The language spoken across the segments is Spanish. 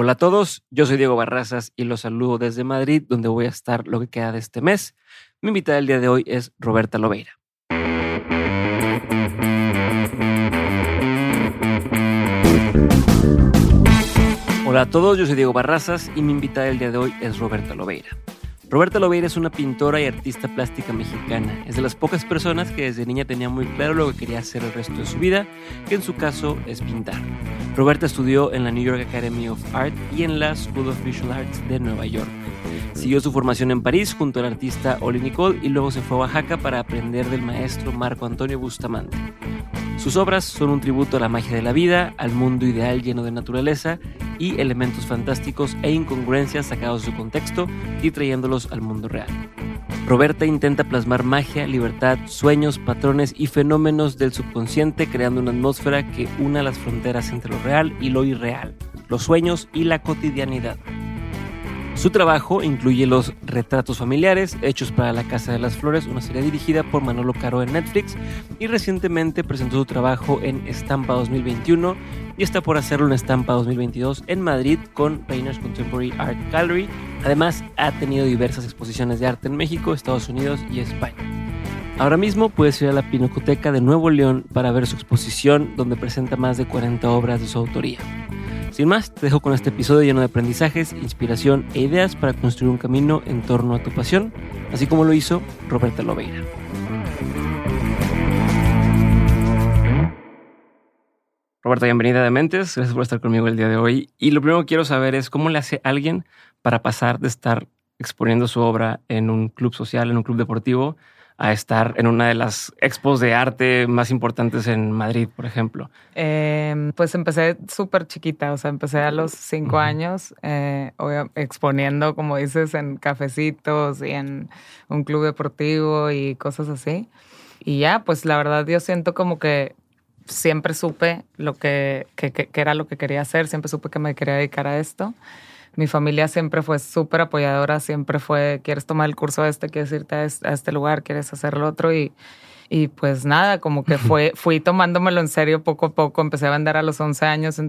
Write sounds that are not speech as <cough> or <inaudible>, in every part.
Hola a todos, yo soy Diego Barrazas y los saludo desde Madrid, donde voy a estar lo que queda de este mes. Mi invitada el día de hoy es Roberta Lobeira. Hola a todos, yo soy Diego Barrazas y mi invitada el día de hoy es Roberta Lobeira. Roberta Lobeira es una pintora y artista plástica mexicana. Es de las pocas personas que desde niña tenía muy claro lo que quería hacer el resto de su vida, que en su caso es pintar. Roberta estudió en la New York Academy of Art y en la School of Visual Arts de Nueva York. Siguió su formación en París junto al artista Oli Nicole y luego se fue a Oaxaca para aprender del maestro Marco Antonio Bustamante. Sus obras son un tributo a la magia de la vida, al mundo ideal lleno de naturaleza y elementos fantásticos e incongruencias sacados de su contexto y trayéndolos al mundo real. Roberta intenta plasmar magia, libertad, sueños, patrones y fenómenos del subconsciente creando una atmósfera que una las fronteras entre lo real y lo irreal, los sueños y la cotidianidad. Su trabajo incluye los retratos familiares hechos para La Casa de las Flores, una serie dirigida por Manolo Caro en Netflix, y recientemente presentó su trabajo en Estampa 2021 y está por hacerlo en Estampa 2022 en Madrid con Painters Contemporary Art Gallery. Además, ha tenido diversas exposiciones de arte en México, Estados Unidos y España. Ahora mismo puedes ir a la Pinacoteca de Nuevo León para ver su exposición donde presenta más de 40 obras de su autoría. Sin más, te dejo con este episodio lleno de aprendizajes, inspiración e ideas para construir un camino en torno a tu pasión, así como lo hizo Roberta Lobeira. Roberta, bienvenida de Mentes. Gracias por estar conmigo el día de hoy. Y lo primero que quiero saber es cómo le hace alguien para pasar de estar exponiendo su obra en un club social, en un club deportivo, a estar en una de las expos de arte más importantes en Madrid, por ejemplo? Eh, pues empecé súper chiquita, o sea, empecé a los cinco años eh, exponiendo, como dices, en cafecitos y en un club deportivo y cosas así. Y ya, pues la verdad yo siento como que siempre supe lo que, que, que era lo que quería hacer, siempre supe que me quería dedicar a esto mi familia siempre fue súper apoyadora, siempre fue, quieres tomar el curso este, quieres irte a este lugar, quieres hacer lo otro y, y pues nada, como que fue, fui tomándomelo en serio poco a poco, empecé a vender a los 11 años,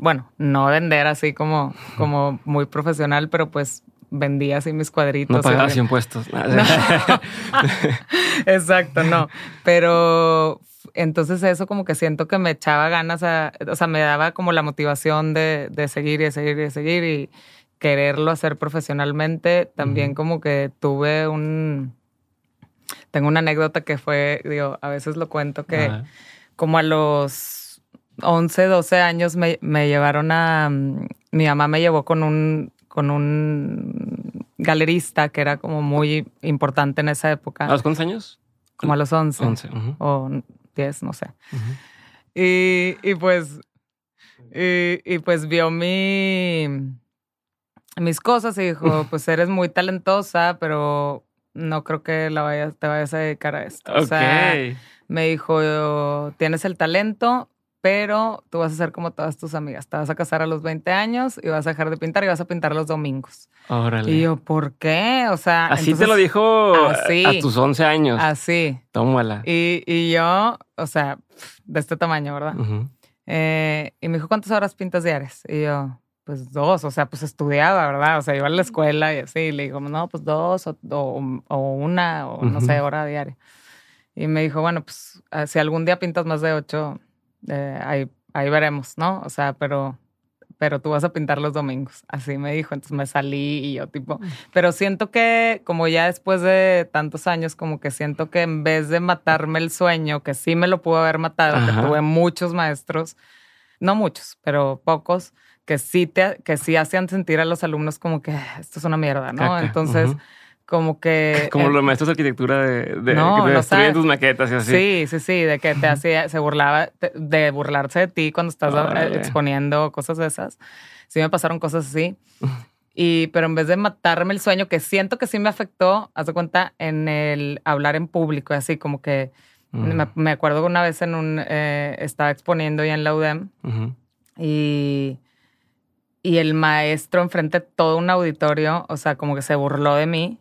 bueno, no vender así como, como muy profesional, pero pues vendía así mis cuadritos. No pagabas impuestos. <laughs> <laughs> Exacto, no. Pero entonces eso como que siento que me echaba ganas, a, o sea, me daba como la motivación de, de seguir y seguir y seguir y quererlo hacer profesionalmente. También como que tuve un... Tengo una anécdota que fue, digo, a veces lo cuento, que como a los 11, 12 años me, me llevaron a... Mi mamá me llevó con un, con un galerista que era como muy importante en esa época. ¿A los cuántos años? Como a los 11. 11. O 10, no sé. y, y, pues, y, y, pues vio mi, mis cosas y dijo, pues eres muy talentosa, pero no creo que la vayas, te vayas a dedicar a esto. O sea, me dijo, tienes el talento, pero tú vas a ser como todas tus amigas. Te vas a casar a los 20 años y vas a dejar de pintar y vas a pintar los domingos. Órale. Y yo, ¿por qué? O sea. Así te lo dijo a tus 11 años. Así. Tómala. Y, y yo, o sea, de este tamaño, ¿verdad? Eh, y me dijo, ¿cuántas horas pintas diarias? Y yo, pues dos, o sea, pues estudiaba, ¿verdad? O sea, iba a la escuela y así. Y le digo, no, pues dos o, o, una o no sé, hora diaria. Y me dijo, bueno, pues ah, si algún día pintas más de ocho, eh, ahí, ahí veremos, ¿no? O sea, pero pero tú vas a pintar los domingos. Así me dijo. Entonces me salí y yo tipo, pero siento que como ya después de tantos años, como que siento que en vez de matarme el sueño, que sí me lo pudo haber matado, que tuve muchos maestros, no muchos, pero pocos, que sí, te, que sí hacían sentir a los alumnos como que esto es una mierda, ¿no? Entonces como que... <laughs> Como los maestros de arquitectura de, de que te destruyen tus maquetas y así. Sí, sí, sí, de que te hacía, se burlaba, de burlarse de ti cuando estás exponiendo cosas de esas. Sí me pasaron cosas así. <laughs> Y, pero en vez de matarme el sueño, que siento que sí me afectó, haz de cuenta, en el hablar en público, así como que me, me, acuerdo que una vez en un, eh, estaba exponiendo ya en la UDEM y, y el maestro enfrente de todo un auditorio, o sea, como que se burló de mí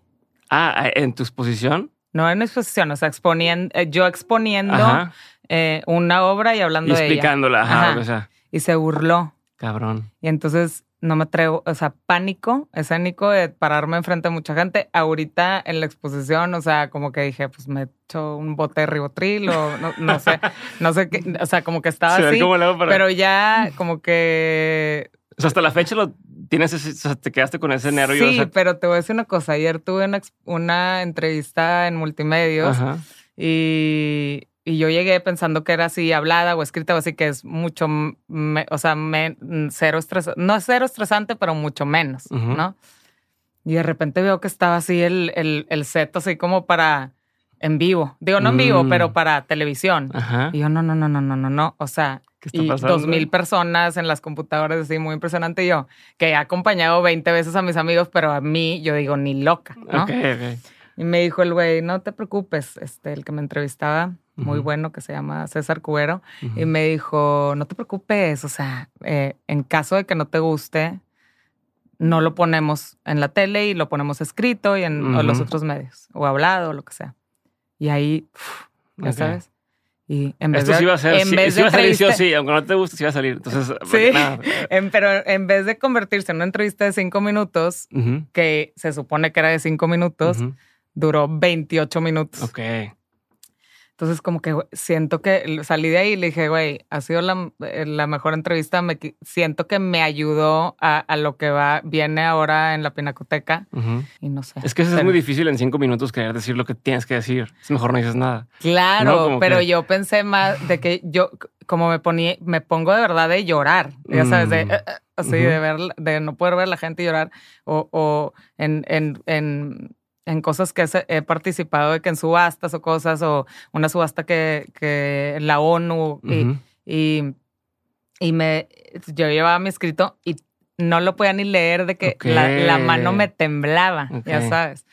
Ah, ¿en tu exposición? No en exposición, o sea, exponiendo, eh, yo exponiendo eh, una obra y hablando de ella. explicándola, ajá, O sea. Y se burló. Cabrón. Y entonces no me atrevo, o sea, pánico escénico de pararme enfrente de mucha gente. Ahorita en la exposición, o sea, como que dije, pues me echo un bote de ribotril o no, no sé, no sé qué, o sea, como que estaba <laughs> así, pero ya como que... O sea, hasta la fecha lo tienes, ese, o sea, te quedaste con ese nervio. Sí, pero te voy a decir una cosa. Ayer tuve una, una entrevista en multimedios y y yo llegué pensando que era así hablada o escrita o así, que es mucho, o sea, cero estresante, no cero estresante, pero mucho menos, ¿no? Y de repente veo que estaba así el, el, el, set, así como para en vivo. Digo, no en vivo, mm. pero para televisión. Y yo, no, no, no, no, no, no, no. O sea, y dos mil personas en las computadoras, así muy impresionante. Y yo, que he acompañado 20 veces a mis amigos, pero a mí, yo digo, ni loca, ¿no? Y me dijo el güey, no te preocupes, este, el que me entrevistaba, muy bueno, que se llama César Cubero, y me dijo, no te preocupes, o sea, eh, en caso de que no te guste, no lo ponemos en la tele y lo ponemos escrito y en los otros medios, o hablado, o lo que sea. Y ahí, ya sabes. Y en vez Esto de, sí iba a ser, en vez de a salir sí o sí, aunque no te guste, sí iba a salir. Entonces, <laughs> sí, pero en vez de convertirse en una entrevista de cinco minutos, que se supone que era de cinco minutos, duró 28 minutos. Ok. Entonces, como que siento que salí de ahí y le dije, güey, ha sido la, eh, mejor entrevista. Me, siento que me ayudó a, lo que va, viene ahora en la pinacoteca. Y no sé. Es que eso es muy difícil en cinco minutos querer decir lo que tienes que decir. Es mejor no dices nada. Claro, pero yo pensé más de que yo, como me ponía, me pongo de verdad de llorar, ya sabes, de, mm. eh, eh, así, de ver, de no poder ver a la gente llorar o, o en, en, en en cosas que he participado de que en subastas o cosas, o una subasta que, que la ONU y, y, me, yo llevaba mi escrito y no lo podía ni leer de que la, mano me temblaba, ya sabes.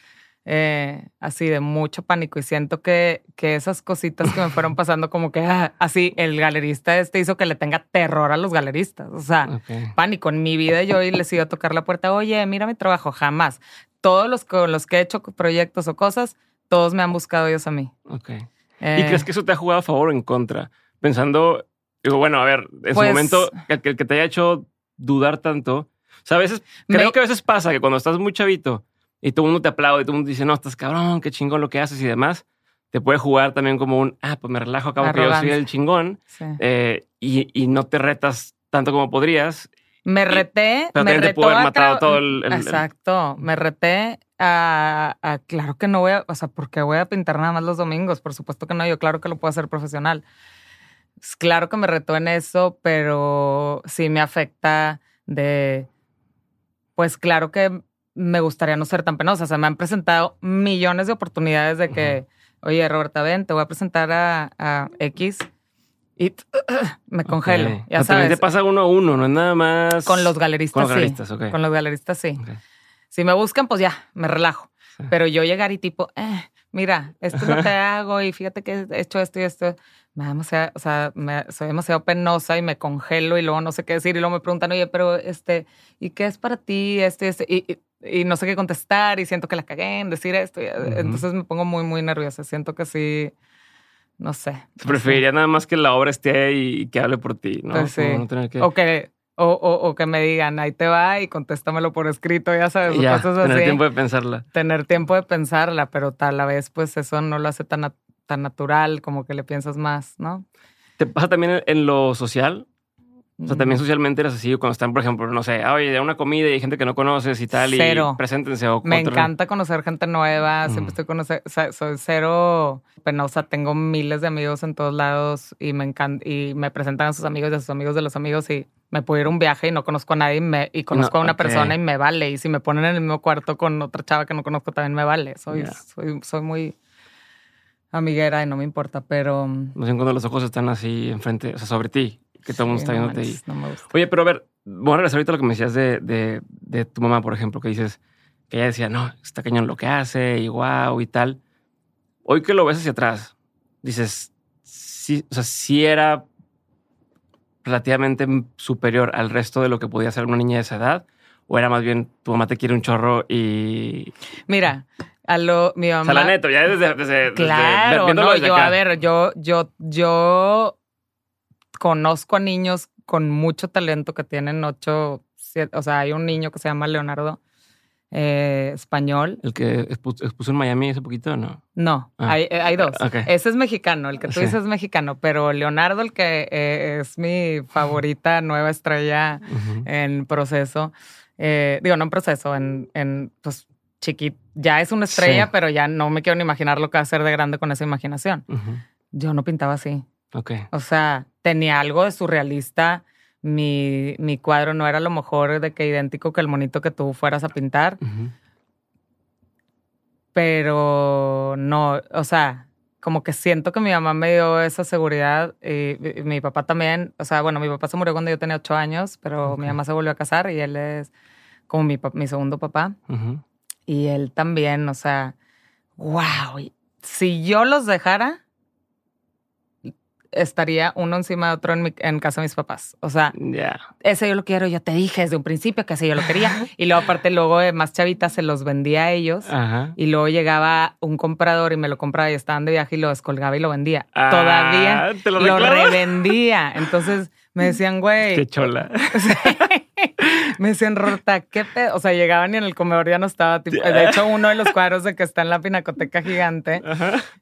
Eh, así de mucho pánico y siento que, que esas cositas que me fueron <laughs> pasando como que ah, así el galerista este hizo que le tenga terror a los galeristas, o sea, pánico. En mi vida yo les iba a tocar la puerta, oye, mira mi trabajo, jamás todos los con los que he hecho proyectos o cosas, todos me han buscado ellos a mí. Ok. ¿Y eh, crees que eso te ha jugado a favor o en contra? Pensando, digo, bueno, a ver, en su pues momento, que, que, te haya hecho dudar tanto. O sea, a veces, creo que a veces pasa que cuando estás muy chavito y todo el mundo te aplaude y todo el mundo dice, no, estás cabrón, qué chingón lo que haces y demás, te puede jugar también como un, ah, pues me relajo, acabo que yo soy el chingón eh, y, y no te retas tanto como podrías me reté. me retó a todo el, Exacto. Me reté a, Claro que no voy a. O sea, porque voy a pintar nada más los domingos. Por supuesto que no. Yo, claro que lo puedo hacer profesional. Claro que me retó en eso, pero sí me afecta de. Pues claro que me gustaría no ser tan penosa. O sea, me han presentado millones de oportunidades de que, oye, Roberta, ven, te voy a presentar a, a X y <clears throat> me congelo. Ya sabes. te pasa uno a uno, no es nada más. Con los galeristas, Con los galeristas, sí. Con los galeristas, sí. Si me buscan, pues ya, me relajo. Pero yo llegar y tipo, eh, mira, esto es lo que hago y fíjate que he hecho esto y esto. Me demasiado, o sea, me, soy demasiado penosa y me congelo y luego no sé qué decir y luego me preguntan, oye, pero este, ¿y qué es para ti? Este, este, y, y, no sé qué contestar y siento que la cagué en decir esto. Entonces me pongo muy, muy nerviosa. Siento que sí no sé. Preferiría nada más que la obra esté ahí y que hable por ti, ¿no? Pues o que o, o, que me digan, ahí te va y contéstamelo por escrito, ya sabes, ya, tener tiempo de pensarla. Tener tiempo de pensarla, pero tal a vez, pues eso no lo hace tan, tan natural, como que le piensas más, ¿no? ¿Te pasa también en lo social? O sea, también socialmente eres así, cuando están, por ejemplo, no sé, oye, de una comida y hay gente que no conoces y tal, cero. y preséntense. O Me encanta conocer gente nueva, siempre estoy conociendo, o sea, soy cero penosa, tengo miles de amigos en todos lados y me encanta, y me presentan a sus amigos y a sus amigos de los amigos y me puedo ir a un viaje y no conozco a nadie y, me, y conozco a una persona y me vale. Y si me ponen en el mismo cuarto con otra chava que no conozco también me vale. Soy, soy, soy muy amiguera y no me importa, pero... No sé cuando los ojos están así enfrente, o sea, sobre ti que todo el mundo está viéndote ahí. Oye, pero a ver, voy a regresar ahorita a lo que me decías de, de, de, tu mamá, por ejemplo, que dices que ella decía, no, está cañón lo que hace y wow y tal. Hoy que lo ves hacia atrás, dices, sí, o sea, sí era relativamente superior al resto de lo que podía hacer una niña de esa edad, o era más bien tu mamá te quiere un chorro y. Mira, a lo mi mamá. O sea, la neta, ya desde. desde claro, no, yo, a ver, yo, yo, yo conozco a niños con mucho talento que tienen 8, o sea, hay un niño que se llama Leonardo eh, español. ¿El que expuso en Miami hace poquito o no? No, ah. hay, hay, dos. Ese es mexicano, el que tú dices es mexicano, pero Leonardo, el que eh, es mi favorita nueva estrella en proceso, eh, digo, no en proceso, en, en pues chiquito, ya es una estrella, pero ya no me quiero ni imaginar lo que va a hacer de grande con esa imaginación. Yo no pintaba así. Ok. O sea, tenía algo de surrealista mi, mi cuadro no era lo mejor de que idéntico que el monito que tú fueras a pintar. Pero no, o sea, como que siento que mi mamá me dio esa seguridad y, mi papá también, o sea, bueno, mi papá se murió cuando yo tenía ocho años, pero mi mamá se volvió a casar y él es como mi, mi segundo papá. Y él también, o sea, wow, si yo los dejara, estaría uno encima de otro en, en casa de mis papás. O sea, ese yo lo quiero, yo te dije desde un principio que ese yo lo quería. y luego aparte luego de más chavitas se los vendía a ellos. Y luego llegaba un comprador y me lo compraba y estaban de viaje y lo descolgaba y lo vendía. Ah, Todavía lo, lo revendía. Entonces me decían, <laughs> güey. Qué chola. <laughs> <laughs> me decían, Rota, ¿qué pedo? O sea, llegaban y en el comedor ya no estaba. Tipo, de hecho, uno de los <laughs> cuadros de que está en la pinacoteca gigante,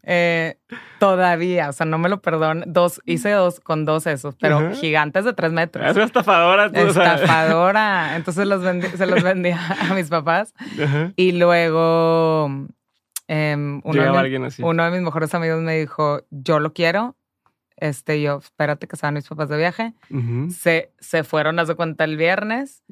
eh, todavía, o sea, no me lo perdono. Dos, hice dos con dos esos, pero gigantes de tres metros. Es una estafadora. Tú, estafadora. <laughs> Entonces los se los vendía a mis papás. Y luego em, uno, de uno de mis mejores amigos me dijo, yo lo quiero este, yo, espérate que estaban mis papás de viaje. se, se fueron, a su cuenta, el viernes.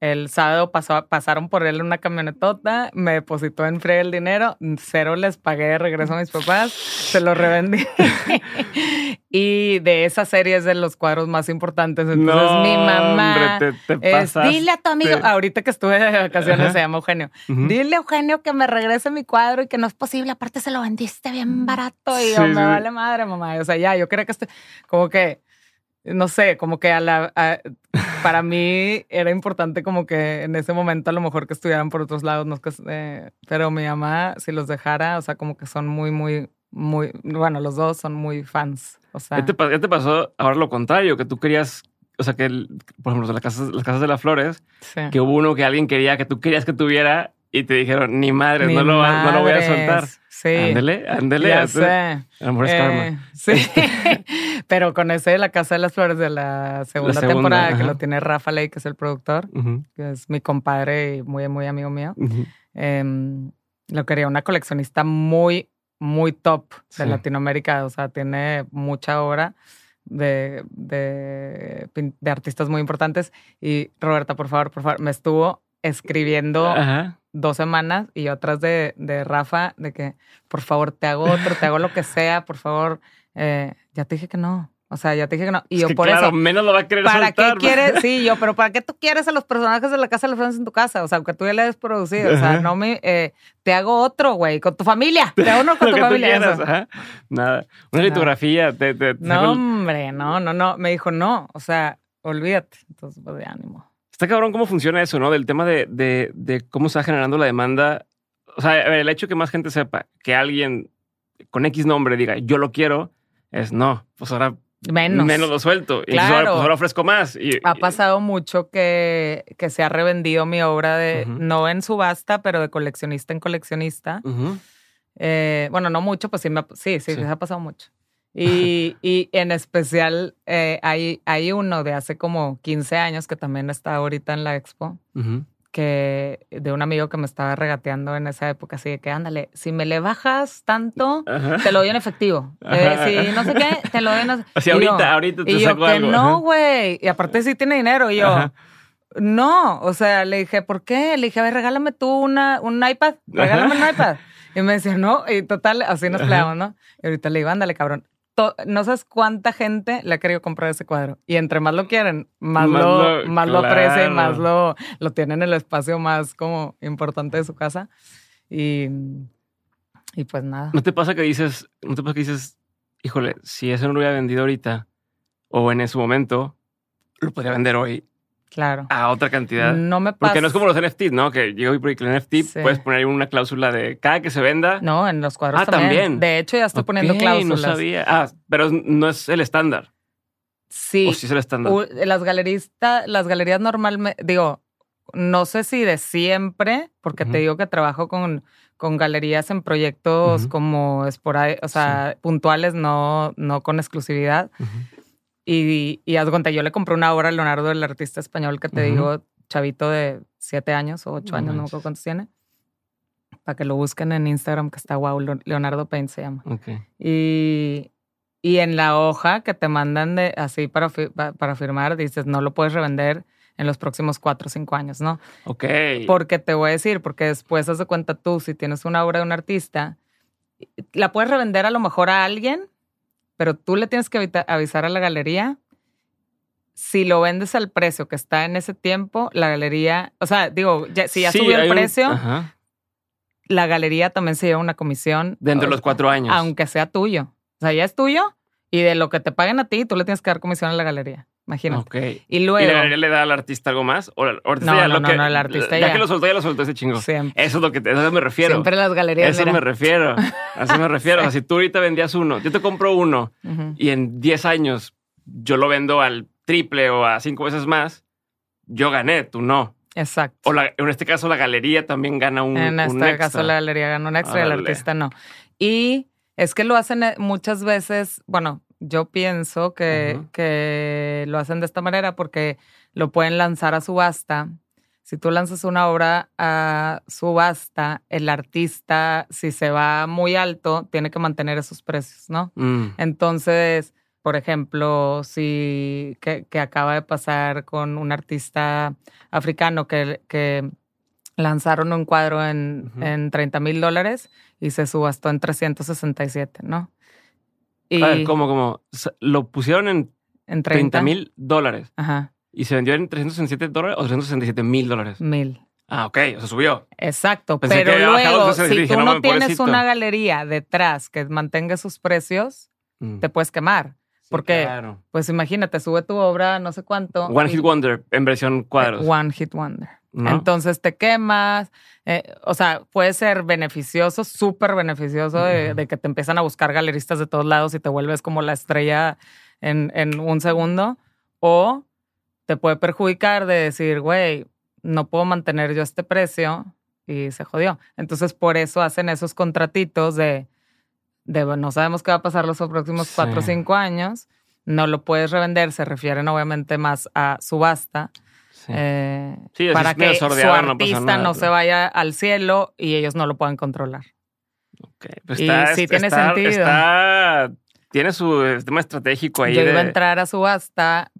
El sábado pasó, pasaron por él una camionetota, me depositó en frío el dinero, cero les pagué de regreso a mis papás, se lo revendí. <laughs> y de esa serie es de los cuadros más importantes. Entonces mi mamá es, dile a tu amigo, ahorita que estuve de vacaciones se llama Eugenio, dile a Eugenio que me regrese mi cuadro y que no es posible, aparte se lo vendiste bien barato y yo, me vale madre, mamá. O sea, ya, yo creo que como que, no sé, como que a la, para mí era importante como que en ese momento a lo mejor que estudiaran por otros lados, no eh, pero mi mamá, si los dejara, o sea, como que son muy, muy, muy, bueno, los dos son muy fans. O sea, ¿Qué te, pasó ahora lo contrario? Que tú querías o sea, que, por ejemplo, las casas, las casas de las flores, que hubo uno que alguien quería, que tú querías que tuviera y te dijeron, ni madre, no, lo, no lo voy a soltar. Sí. Ándele, ándele. Ya sé. Amor es karma. Eh, sí. <laughs> Pero con ese de la Casa de las Flores de la segunda, temporada, que lo tiene Rafa Ley, que es el productor, que es mi compadre y muy, muy amigo mío, em, lo quería una coleccionista muy, muy top de Latinoamérica. O sea, tiene mucha obra. De, de, de, artistas muy importantes. Y Roberta, por favor, por favor, me estuvo escribiendo dos semanas y yo atrás de, de, Rafa, de que por favor te hago otro, te hago lo que sea, por favor, eh, ya te dije que no. O sea, ya te dije que no. Y yo por claro, eso. menos lo va a querer ¿Para qué quieres? <laughs> Sí, yo, pero ¿para qué tú quieres a los personajes de la casa de los Flores en tu casa? O sea, aunque tú ya le hayas producido. O sea, no me. Eh, te hago otro, güey, con tu familia. Te hago uno <laughs> con tu familia. Nada. Una litografía. Te, no, hombre, no, no, no. Me dijo, no. O sea, olvídate. Entonces, pues de ánimo. Está cabrón cómo funciona eso, ¿no? Del tema de, de, de cómo está generando la demanda. O sea, el hecho que más gente sepa que alguien con X nombre diga yo lo quiero, es no, pues ahora menos, menos lo suelto. Y claro. ahora, pues ahora ofrezco más. Y, ha pasado mucho que, que se ha revendido mi obra de, no en subasta, pero de coleccionista en coleccionista. Eh, bueno, no mucho, pues sí, me, sí, sí, sí, ha pasado mucho. Y, <laughs> y en especial eh, hay, hay uno de hace como 15 años que también está ahorita en la expo, que de un amigo que me estaba regateando en esa época, así de que ándale, si me le bajas tanto, te lo doy en efectivo. <laughs> Eh, si no sé qué, te lo doy en... <laughs> Así ahorita, ahorita te y saco yo, algo. Que no, güey. Y aparte sí tiene dinero. Y yo... No, o sea, le dije, ¿por qué? Le dije, a ver, regálame tú una, un iPad, regálame un iPad. Y me decía, no, y total, así nos peleamos, ¿no? Y ahorita le digo, ándale, cabrón, no sabes cuánta gente le ha querido comprar ese cuadro. Y entre más lo quieren, más, lo, más lo aprecia y más lo, lo tienen en el espacio más como importante de su casa. Y, y pues nada. ¿No te pasa que dices, no te pasa que dices, híjole, si eso no lo hubiera vendido ahorita o en ese momento, lo podría vender hoy Claro. A otra cantidad. No me pasa. Porque no es como los NFTs, ¿no? Que yo y el NFT puedes poner una cláusula de cada que se venda. No, en los cuadros ah, también. De hecho, ya estoy poniendo cláusulas. no sabía. Ah, pero no es el estándar. Sí. ¿O sí se lo están dando? U- Las galeristas, las galerías normalmente, digo, no sé si de siempre, porque te digo que trabajo con, con galerías en proyectos Ujú. como esporádicos, o sea, puntuales, no, no con exclusividad. Ujú. Y, y haz cuenta, yo le compré una obra a Leonardo, el artista español que te digo, chavito de siete años o ocho No años, no me acuerdo cuántos tiene. Para que lo busquen en Instagram, que está guau, Leo- Leonardo Paint se llama. Ok. Y, y en la hoja que te mandan de, así para, para firmar, dices, no lo puedes revender en los próximos cuatro o cinco años, ¿no? Ok. Porque te voy a decir, porque después haz de cuenta tú, si tienes una obra de un artista, la puedes revender a lo mejor a alguien, pero tú le tienes que avisar a la galería. Si lo vendes al precio que está en ese tiempo, la galería, o sea, digo, ya- si ya Sí, subió el un- precio, la galería también se lleva una comisión. Dentro de los cuatro años. aunque sea tuyo. O sea, ya es tuyo y de lo que te paguen a ti, tú le tienes que dar comisión a la galería. Imagínate. Ok. Y ¿Y luego, la galería le da al artista algo más? ¿O el artista No, ya no, lo no, que, no, el artista ya. ya. que lo soltó, ya lo soltó ese chingo. siempre, Eso es lo que te, eso me refiero. siempre las A galerías. eso mira. me refiero. A eso me <laughs> refiero. O sea, si tú ahorita vendías uno, yo te compro uno Ujú. y en 10 años yo lo vendo al triple o a cinco veces más, yo gané, tú no. Exacto. O la- en este caso la galería también gana un en un este extra. caso, la galería gana un extra y el artista no. Y es que lo hacen eh, muchas veces, bueno, yo pienso que, que lo hacen de esta manera porque lo pueden lanzar a subasta. Si tú lanzas una obra a subasta, el artista, si se va muy alto, tiene que mantener esos precios, ¿no? Mm. Entonces, por ejemplo, si que, que acaba de pasar con un artista africano que, que lanzaron un cuadro en, Ujú. en 30 mil dólares y se subastó en 367, ¿no? Ver, ¿cómo, cómo? Lo pusieron en en 30 30 mil dólares Ajá, y se vendió en 367 dólares o 367 mil dólares. mil. Ah, ok, o sea, subió. Exacto, Pensé pero luego, si dije, tú no tienes pobrecito. una galería detrás que mantenga sus precios, Mm. te puedes quemar. Sí, porque- claro. Pues imagínate, sube tu obra, no sé cuánto. One y- Hit Wonder en versión cuadros. One Hit Wonder. ¿No? Entonces te quemas. eh, o sea, puede ser beneficioso, súper beneficioso de, que te empiezan a buscar galeristas de todos lados y te vuelves como la estrella en, en un segundo. O te puede perjudicar de decir, güey, no puedo mantener yo este precio y se jodió. Entonces por eso hacen esos contratitos de, de no sabemos qué va a pasar los próximos Sí. cuatro o cinco años. No lo puedes revender, se refieren obviamente más a subasta. Sí. Eh, Sí, para que su sordeado, no artista nada, no se vaya al cielo y ellos no lo puedan controlar. Ok, pues y está, sí tiene está- sentido. está- tiene su tema estratégico ahí. Yo iba a de- entrar a subasta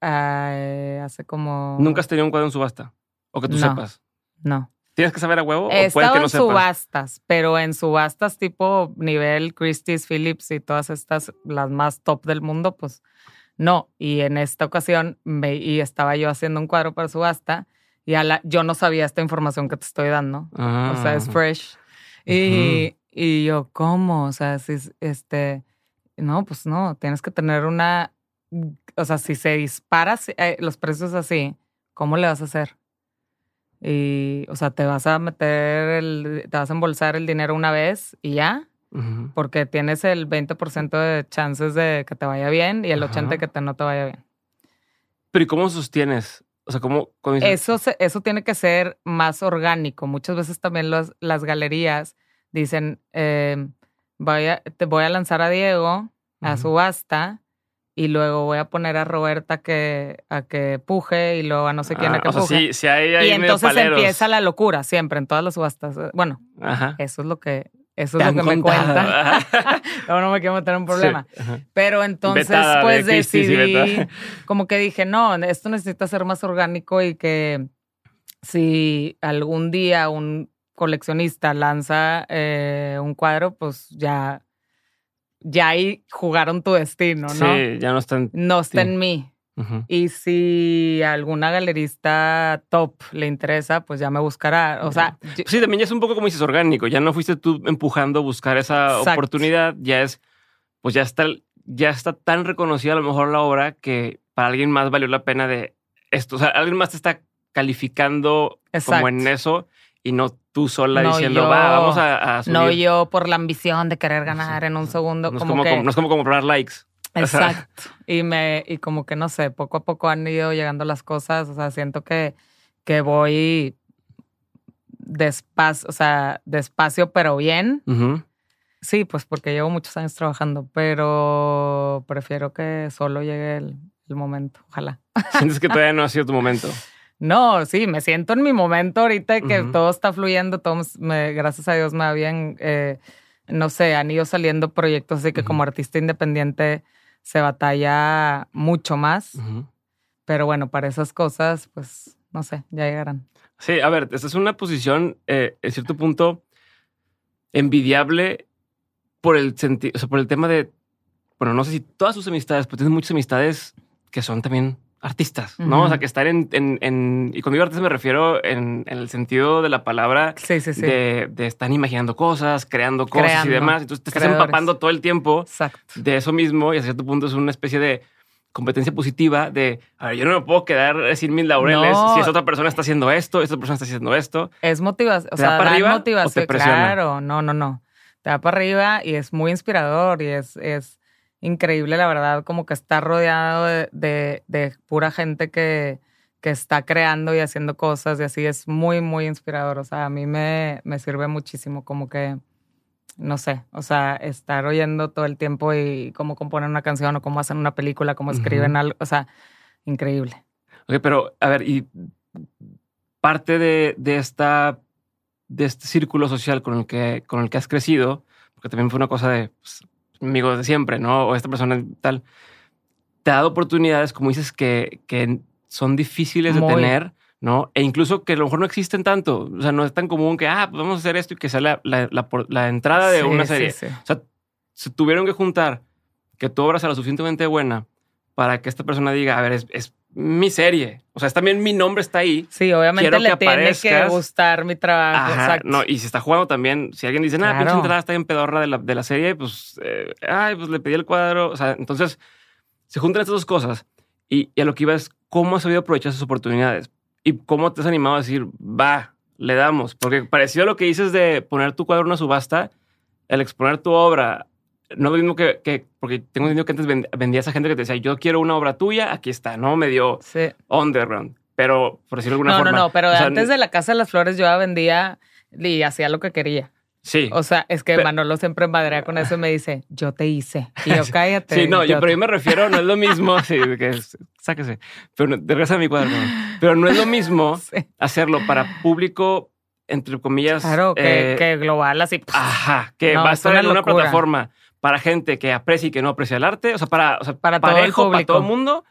eh, hace como... Nunca has tenido un cuadro en subasta. O que tú No. sepas. No. ¿Tienes que saber a huevo? He o estado que no en sepas? subastas, pero en subastas tipo nivel Christie's, Phillips y todas estas, las más top del mundo, pues no. Y en esta ocasión, me, y estaba yo haciendo un cuadro para subasta y a la, yo no sabía esta información que te estoy dando. Ah. O sea, es fresh. Y, y yo, ¿cómo? O sea, si es- este, no, pues no, tienes que tener una, o sea, si se dispara si- eh, los precios así, ¿cómo le vas a hacer? Y, o sea, te vas a meter, el, te vas a embolsar el dinero una vez y ya, Porque tienes el 20% de chances de que te vaya bien y el Ajá. 80% de que te no te vaya bien. Pero ¿y cómo sostienes? O sea, ¿cómo? cómo? Eso, se- eso tiene que ser más orgánico. Muchas veces también los- las galerías dicen, eh, voy a, te voy a lanzar a Diego a Ujú. subasta y luego voy a poner a Roberta que, a que puje y luego a no sé quién a Ah, que o sea, puje. sí, sí hay ahí y entonces paleros. empieza la locura siempre en todas las subastas. Bueno, Ajá. eso es lo que, eso es lo que me contado. cuenta. <laughs> no, no me quiero meter en un problema. Sí. Pero entonces, Vetada de pues y decidí, como que dije, no, esto necesita ser más orgánico y que si algún día un coleccionista lanza eh, un cuadro, pues ya, ya ahí jugaron tu destino, ¿no? Sí, ya no está en mí. Ujú. Y si alguna galerista top le interesa, pues ya me buscará. O sea, yo- Sí, también ya es un poco como dices orgánico. Ya no fuiste tú empujando a buscar esa Exacto. oportunidad. Ya es, pues ya está, ya está tan reconocida a lo mejor la obra que para alguien más valió la pena de esto. O sea, alguien más te está calificando Exacto. como en eso y no tú sola No diciendo, yo. va, vamos a, a subir. no yo por la ambición de querer ganar en un segundo. No es como como, que, no es como comprar likes. Exacto. y me, y como que no sé, poco a poco han ido llegando las cosas. O sea, siento que, que voy despacio, o sea, despacio, pero bien. Sí, pues porque llevo muchos años trabajando, pero prefiero que solo llegue el, momento. Ojalá. <laughs> ¿Sientes que todavía no ha sido tu momento? No, sí, me siento en mi momento ahorita que todo está fluyendo, todo me, gracias a Dios me habían, eh, no sé, han ido saliendo proyectos así que como artista independiente se batalla mucho más. Pero bueno, para esas cosas, pues, no sé, ya llegarán. Sí, a ver, esta es una posición, eh, en cierto punto, envidiable por el sentido, o sea, por el tema de, bueno, no sé si todas sus amistades, pero tienes muchas amistades que son también artistas, ¿no? O sea, que están en, en, y cuando digo artistas me refiero en, el sentido de la palabra sí, sí, sí. De, de estar imaginando cosas, creando cosas y demás. Entonces te estás empapando todo el tiempo de eso mismo y a cierto punto es una especie de competencia positiva de, a ver, yo no me puedo quedar sin mis laureles si esa otra persona está haciendo esto, esa persona está haciendo esto. Es motivación, o sea, para arriba motivación, claro, no, no, no. Te da para arriba y es muy inspirador y es, es increíble, la verdad, como que está rodeado de, de, pura gente que, que, está creando y haciendo cosas y así es muy, muy inspirador. O sea, a mí me, me sirve muchísimo como que no sé, o sea, estar oyendo todo el tiempo y cómo componen una canción o cómo hacen una película, cómo escriben algo, o sea, increíble. Ok, pero a ver, y parte de, de, esta, de este círculo social con el, que, con el que has crecido, porque también fue una cosa de pues, amigos de siempre, ¿no? O esta persona tal, te ha dado oportunidades, como dices, que, que son difíciles de tener ¿no? E incluso que a lo mejor no existen tanto. O sea, no es tan común que, ah, pues vamos a hacer esto y que sea la, la, entrada de una serie. O sea, se tuvieron que juntar que tu obra sea lo suficientemente buena para que esta persona diga, a ver, es, mi serie. O sea, es también mi nombre está ahí. Sí, obviamente le tiene que gustar mi trabajo. No, y si está jugando también, si alguien dice, nada, pinche entrada está en pedorra de la, de la serie, pues, eh, ay, pues le pedí el cuadro. O sea, entonces se juntan estas dos cosas. Y, y a lo que iba es cómo has sabido aprovechar esas oportunidades. ¿Y cómo te has animado a decir, va, le damos? Porque parecido a lo que dices de poner tu cuadro en una subasta, el exponer tu obra, no lo mismo que, que porque tengo entendido que antes vendía a gente que te decía, yo quiero una obra tuya, aquí está, ¿no? Medio sí. underground. Pero, por decirlo de alguna forma. No, no, no, pero antes de la Casa de las Flores yo vendía y hacía lo que quería. Sí. O sea, es que Manolo siempre madrea con eso y me dice, yo te hice. Y yo, <laughs> cállate. Sí, no, yo, pero yo me refiero, no es lo mismo, <laughs> sí, que sáquese, pero regresa a mi cuadro. Pero no es lo mismo <laughs> hacerlo para público, entre comillas. Claro, que, eh, global, así. Ajá, que va a estar en una plataforma para gente que aprecia y que no aprecia el arte, o sea, para, o sea, para todo el para todo el mundo.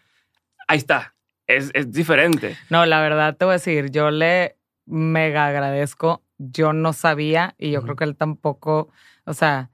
Ahí está. Es, es diferente. No, la verdad te voy a decir, yo le mega agradezco yo no sabía y yo creo que él tampoco, o sea,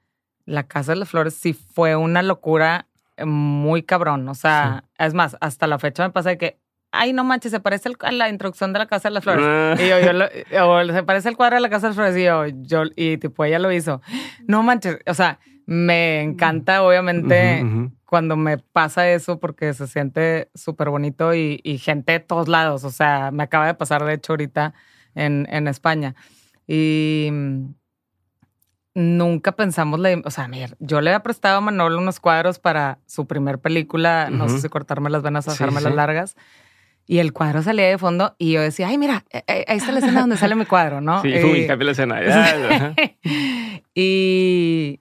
la Casa de las Flores sí fue una locura muy cabrón, o sea, es más, hasta la fecha me pasa de que, ay, no manches, se parece a la introducción de la Casa de las Flores. Ah. y yo, yo <laughs> o se parece el cuadro de la Casa de las Flores y yo, yo, y tipo ella lo hizo. No manches, o sea, me encanta obviamente cuando me pasa eso porque se siente súper bonito y, y, gente de todos lados, o sea, me acaba de pasar de hecho ahorita en, en España. Y mm, nunca pensamos, o sea, mira, yo le había prestado a Manolo unos cuadros para su primer película, no sé si cortarme las venas o dejarme las largas. Y el cuadro salía de fondo y yo decía, ay, mira, eh, eh, ahí está la escena donde sale mi cuadro, ¿no? Sí, y, la escena. <laughs> y,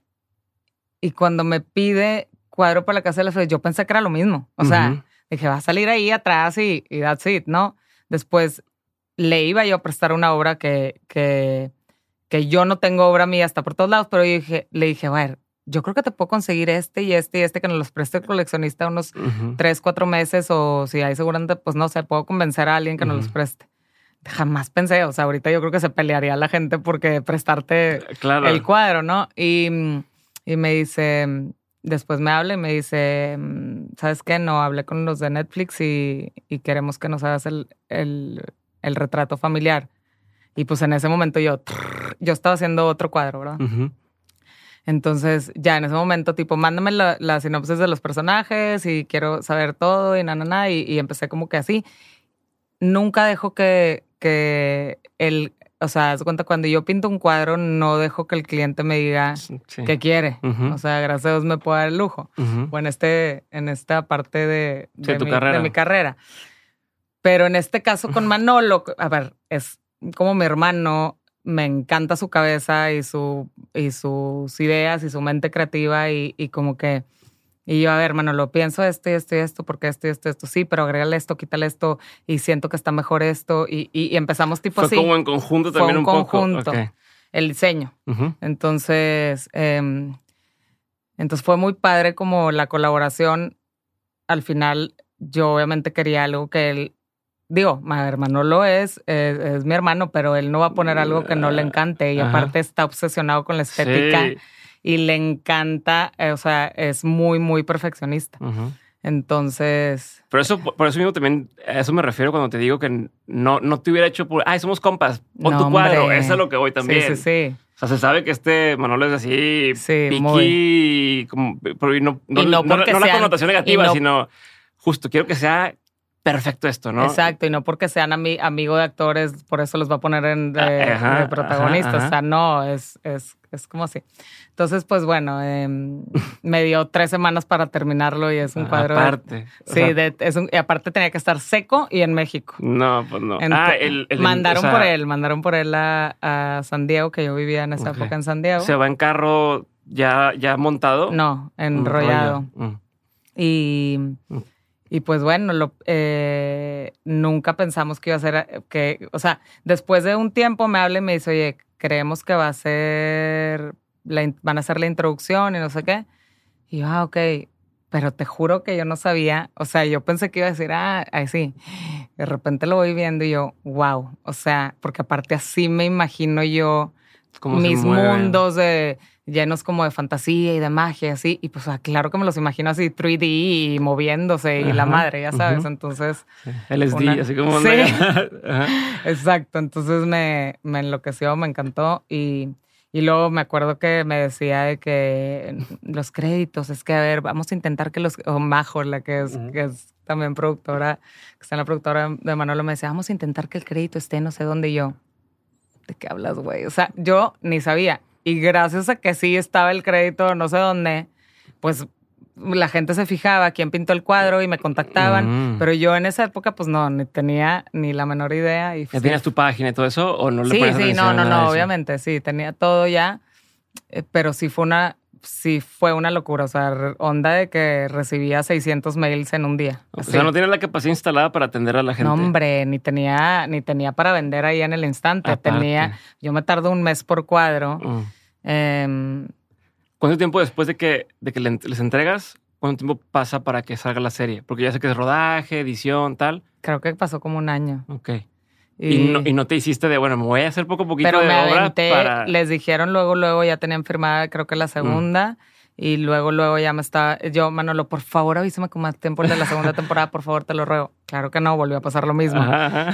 y cuando me pide cuadro para la casa de las flores, yo pensé que era lo mismo. O sea, dije, va a salir ahí atrás y, y that's it, ¿no? Después le iba yo a prestar una obra que, que, que yo no tengo obra mía, hasta por todos lados, pero yo dije, le dije, a ver, yo creo que te puedo conseguir este y este y este que nos los preste el coleccionista unos tres, cuatro meses o si hay seguramente, pues no sé, puedo convencer a alguien que nos los preste. Jamás pensé, o sea, ahorita yo creo que se pelearía la gente porque prestarte el cuadro, ¿no? Y, y, me dice, después me habla y me dice, ¿sabes qué? No, hablé con los de Netflix y, y queremos que nos hagas el, el, el retrato familiar. Y pues en ese momento yo, yo estaba haciendo otro cuadro, ¿verdad? Entonces, ya en ese momento, tipo, mándame la, sinopsis de los personajes y quiero saber todo y nada, nada. Y, y, empecé como que así. Nunca dejo que, que el, o sea, haz cuenta, cuando yo pinto un cuadro, no dejo que el cliente me diga qué quiere. O sea, gracias a Dios me puedo dar el lujo. O en, este, en esta parte de, de, mi, carrera. de mi carrera. Pero en este caso con <laughs> Manolo, a ver, es como mi hermano, me encanta su cabeza y, su, y sus ideas y su mente creativa y, y como que y yo, a ver, hermano, lo pienso esto y esto y esto, porque esto y esto y esto, sí, pero agrégale esto, quítale esto y siento que está mejor esto. Y, y, empezamos tipo así. Fue como en conjunto también un, conjunto, El diseño. Entonces, em, entonces fue muy padre como la colaboración. Al final, yo obviamente quería algo que él digo, mi hermano lo es, es, mi hermano, pero él no va a poner algo que no le encante y aparte está obsesionado con la estética y le encanta, eh, o sea, es muy, muy perfeccionista. Entonces. Pero eso, por eso mismo también, a eso me refiero cuando te digo que no, no te hubiera hecho por, ay, somos compas, pon tu cuadro, eso es lo que voy también. Sí, sí, sí. O sea, se sabe que este Manolo es así, sí, piqui, como, pero no, no, no, no, la connotación negativa, sino justo quiero que sea perfecto esto, ¿no? Exacto, y no porque sean ami amigo de actores, por eso los va a poner en de, ah, protagonistas. O sea, no, es, es, es como así. Entonces, pues bueno, em, me dio tres semanas para terminarlo y es un cuadro. Aparte. sí, es un, y aparte tenía que estar seco y en México. No, pues no. ah, el, mandaron por él, mandaron por él a, San Diego, que yo vivía en esa época en San Diego. ¿Se va en carro ya, ya montado? No, enrollado. Mm. Y. Mm. Y pues bueno, lo, eh, nunca pensamos que iba a ser, eh, que, o sea, después de un tiempo me habla y me dice, oye, creemos que va a ser, van a hacer la introducción y no sé qué. Y yo, ah, ok, pero te juro que yo no sabía, o sea, yo pensé que iba a decir, ah, ahí sí. De repente lo voy viendo y yo, wow, o sea, porque aparte así me imagino yo mis mundos de llenos como de fantasía y de magia, así. Y pues, claro que me los imagino así 3D y moviéndose y la madre, ya sabes. Entonces. LSD, así como. Sí. <laughs> Exacto. Entonces me, me enloqueció, me encantó. Y, y luego me acuerdo que me decía de que los créditos, es que a ver, vamos a intentar que los. O Majo, la que es, que es también productora, que está en la productora de Manolo, me decía, vamos a intentar que el crédito esté no sé dónde yo. ¿De qué hablas, güey? O sea, yo ni sabía. Y gracias a que sí estaba el crédito no sé dónde, pues la gente se fijaba quién pintó el cuadro y me contactaban, mm. pero yo en esa época pues no, ni tenía ni la menor idea. Y, ¿Ya tenías tu página y todo eso o no le Sí, sí, no, no, no, obviamente, sí, tenía todo ya, eh, pero sí fue una sí fue una locura. O sea, onda de que recibía 600 mails en un día. O sea, no tiene la capacidad instalada para atender a la gente. No, hombre, ni tenía, ni tenía para vender ahí en el instante. Tenía, yo me tardo un mes por cuadro. Mm. Em, ¿Cuánto tiempo después de que, de que les entregas? ¿Cuánto tiempo pasa para que salga la serie? Porque ya sé que es rodaje, edición, tal. Creo que pasó como un año. Ok. Y, no, te hiciste de, bueno, me voy a hacer poco a poquito pero de me aventé, para... Les dijeron luego, luego ya tenían firmada, creo que la segunda. Y luego, luego ya me estaba. Yo, Manolo, por favor, avísame con más tiempo de la segunda temporada, por favor, te lo ruego. Claro que no, volvió a pasar lo mismo.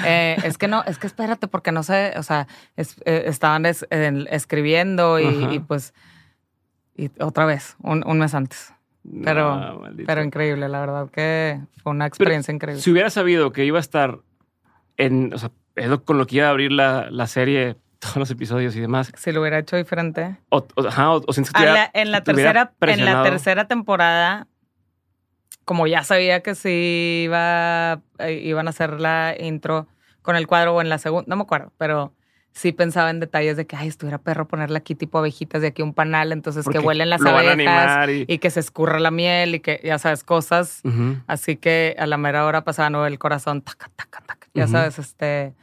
Eh, es que no, es que espérate, porque no sé, o sea, eh, estaban escribiendo y, pues. Y otra vez, un, mes antes. Pero, pero increíble, la verdad que fue una experiencia increíble. Si hubiera sabido que iba a estar en, o sea, es con lo que iba a abrir la, la serie, todos los episodios y demás. Si lo hubiera hecho diferente. O, ajá, o, que en la tercera En la tercera temporada, como ya sabía que sí iba, eh, iban a hacer la intro con el cuadro o en la segunda, no me acuerdo, pero sí pensaba en detalles de que, ay, estuviera perro ponerle aquí tipo abejitas de aquí un panal, entonces que huelen las abejas y... que se escurra la miel y que, ya sabes, cosas. Así que a la mera hora pasaba el corazón, taca, taca, taca. Ya sabes, este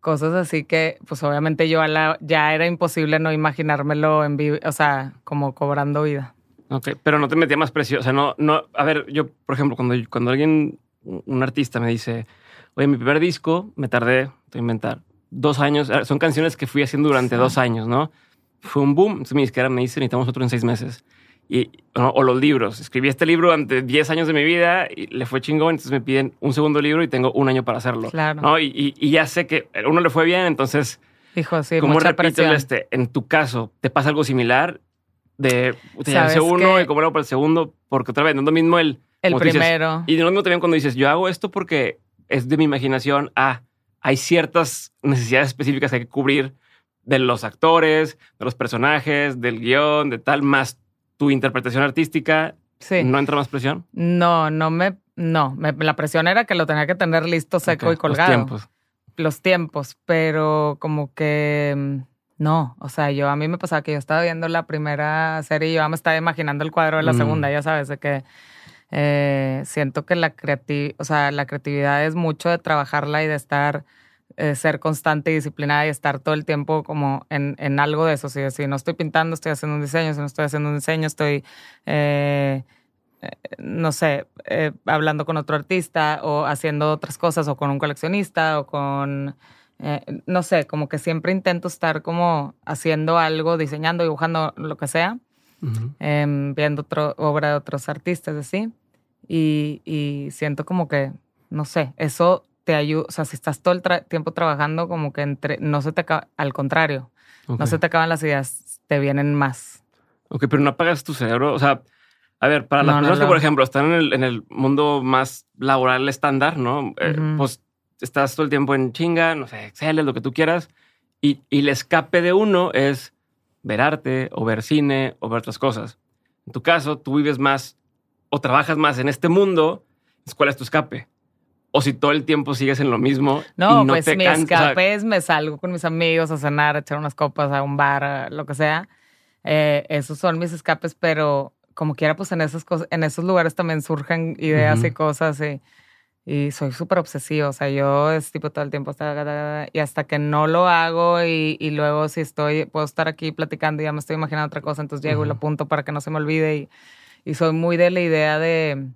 cosas así que, pues obviamente yo ya era imposible no imaginármelo en vivo, o sea, como cobrando vida. Ok, pero no te metía más presión, o sea, no, no, a ver, yo, por ejemplo, cuando, cuando alguien, un artista me dice, oye, mi primer disco, me tardé, te inventar, dos años, son canciones que fui haciendo durante dos años, ¿no? Fue un boom, entonces mi disquera me dice, necesitamos otro en seis meses y, o los libros. Escribí este libro durante 10 años de mi vida y le fue chingón, entonces me piden un segundo libro y tengo un año para hacerlo. Claro. ¿no? Y, y, ya sé que a uno le fue bien, entonces... Hijo, sí, como mucha este, en tu caso, ¿te pasa algo similar? De, te hice uno y cómo hago para el segundo, porque otra vez, no es lo mismo el... El primero. y de lo mismo también cuando dices, yo hago esto porque es de mi imaginación, ah, hay ciertas necesidades específicas que hay que cubrir de los actores, de los personajes, del guion, de tal, más tu interpretación artística. Sí. ¿No entra más presión? No, no me, no, me- la presión era que lo tenía que tener listo, seco y colgado. Los tiempos. los tiempos, pero como que mm, no, o sea, yo a mí me pasaba que yo estaba viendo la primera serie y yo me estaba imaginando el cuadro de la Mm. segunda, ya sabes, de que eh, siento que la creati o sea, la creatividad es mucho de trabajarla y de estar, eh, ser constante y disciplinada y estar todo el tiempo como en, en algo de eso. Si, si no estoy pintando, estoy haciendo un diseño, si no estoy haciendo un diseño, estoy... eh, eh, no sé, eh, hablando con otro artista o haciendo otras cosas o con un coleccionista o con, eh, no sé, como que siempre intento estar como haciendo algo, diseñando, dibujando, lo que sea, Ujú. em, viendo otro, obra de otros artistas, así. Y, y siento como que, no sé, eso te ayuda, o sea, si estás todo el tra- tiempo trabajando, como que entre, no se te acaba, al contrario, Ok. no se te acaban las ideas, te vienen más. Ok, pero no apagas tu cerebro. O sea, a ver, para las No, no personas que, por ejemplo, están en el, en el mundo más laboral estándar, ¿no? Eh, Ujú. pues estás todo el tiempo en chinga, no sé, Excel, lo que tú quieras. Y, y el escape de uno es ver arte o ver cine o ver otras cosas. En tu caso, tú vives más o trabajas más en este mundo, ¿cuál es tu escape? O si todo el tiempo sigues en lo mismo No, y no pues te mi can- o sea, me salgo con mis amigos a cenar, a echar unas copas a un bar, a lo que sea. Eh, esos son mis escapes, pero como quiera, pues en esas cosas, en esos lugares también surgen ideas y Ujú. cosas y, y soy súper obsesiva. O sea, yo es tipo todo el tiempo hasta, y hasta que no lo hago y, y luego si estoy, puedo estar aquí platicando y ya me estoy imaginando otra cosa, entonces llego y lo apunto para que no se me olvide y, y soy muy de la idea de,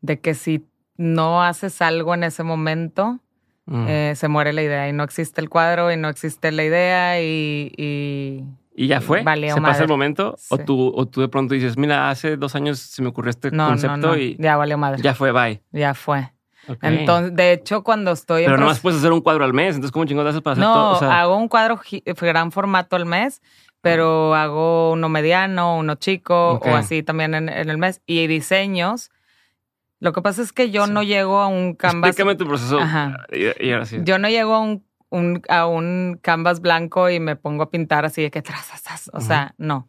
de que si no haces algo en ese momento, mm. eh, se muere la idea y no existe el cuadro y no existe la idea y... y- ¿Y ya fue? Valió ¿Se pasa madre. el momento? ¿O, tú, ¿O tú de pronto dices, mira, hace dos años se me ocurrió este no, no, concepto no, y ya valió madre. ya fue, bye? Ya fue. Ok. Entonces, de hecho, cuando estoy Pero en nomás puedes hacer un cuadro al mes, entonces ¿cómo chingados haces para hacer No, todo? O sea, hago un cuadro gran formato al mes, pero hago uno mediano, uno chico o así también en, en el mes. Y diseños. Lo que pasa es que yo Sí. no llego a un canvas. explícame tu proceso. Ajá. Y, y ahora sí. Yo no llego a un, un- a un canvas blanco y me pongo a pintar así de que tras. O sea, no.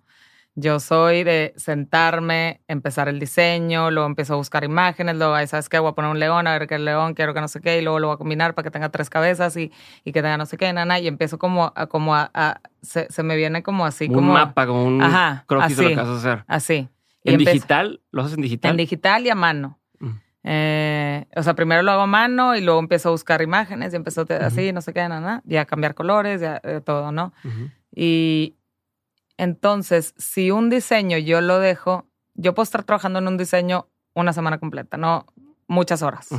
Yo soy de sentarme, empezar el diseño, luego empiezo a buscar imágenes, luego, ¿sabes qué? Voy a poner un león, a ver qué león, quiero que no sé qué, y luego lo voy a combinar para que tenga tres cabezas y, y que tenga no sé qué, nana, y empiezo como a, como a, a- se, se me viene como así, un como mapa, como un Ajá, croquis de lo así. que vas a hacer. así. Y ¿En empiezo- digital? ¿Lo haces en digital? En digital y a mano. Eh, o sea, primero lo hago a mano y luego empiezo a buscar imágenes y empiezo a- así, no sé qué, nada, ya cambiar colores, ya eh, todo, ¿no? Ujú. Y entonces, si un diseño yo lo dejo, yo puedo estar trabajando en un diseño una semana completa, no muchas horas.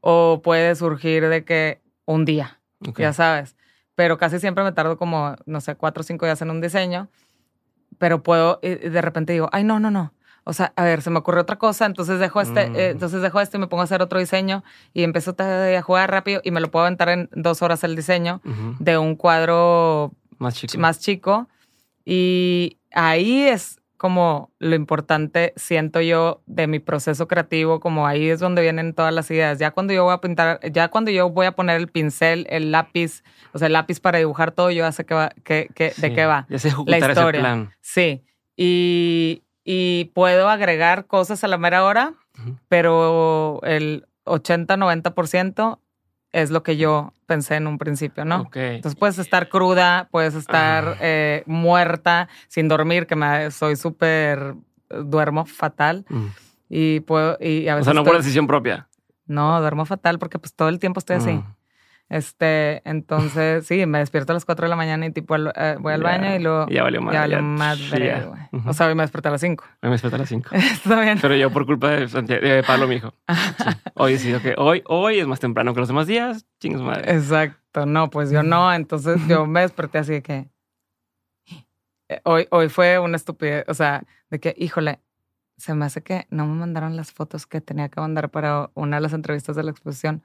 O puede surgir de que un día, ya sabes. Pero casi siempre me tardo como, no sé, cuatro o cinco días en un diseño. Pero puedo, y y de repente digo, ay, no, no, no. O sea, a ver, se me ocurrió otra cosa, entonces dejo este, Mm. eh, entonces dejo este y me pongo a hacer otro diseño y empiezo a jugar rápido y me lo puedo aventar en dos horas el diseño Ujú. de un cuadro Más chico. más chico. Y ahí es como lo importante, siento yo, de mi proceso creativo, como ahí es donde vienen todas las ideas. Ya cuando yo voy a pintar, ya cuando yo voy a poner el pincel, el lápiz, o sea, el lápiz para dibujar todo, yo ya sé que va, que, que- de Sí. qué va. Ya sé ese historia. plan. Sí. Y, y puedo agregar cosas a la mera hora, pero el 80-90% es lo que yo pensé en un principio, ¿no? Ok. Entonces puedes estar cruda, puedes estar Ah. eh, muerta, sin dormir, que me, soy súper, duermo fatal Mm. y puedo, y a O veces sea, no estoy- por decisión propia. no, duermo fatal porque pues todo el tiempo estoy así. Mm. Este, entonces, sí, me despierto a las 4 de la mañana y tipo al- eh, voy al baño y luego ya valió madre, ya valió madre. O sea, hoy me desperté a las 5. A mí me desperté a las 5. <laughs> Está bien. Pero yo por culpa de, Santiago, de Pablo, mi hijo. <laughs> Sí. Hoy decido que hoy, hoy es más temprano que los demás días. Chingas madre. Exacto, no, pues yo no, entonces yo me desperté así de que eh, hoy, hoy fue una estupidez, o sea, de que, híjole, se me hace que no me mandaron las fotos que tenía que mandar para una de las entrevistas de la exposición.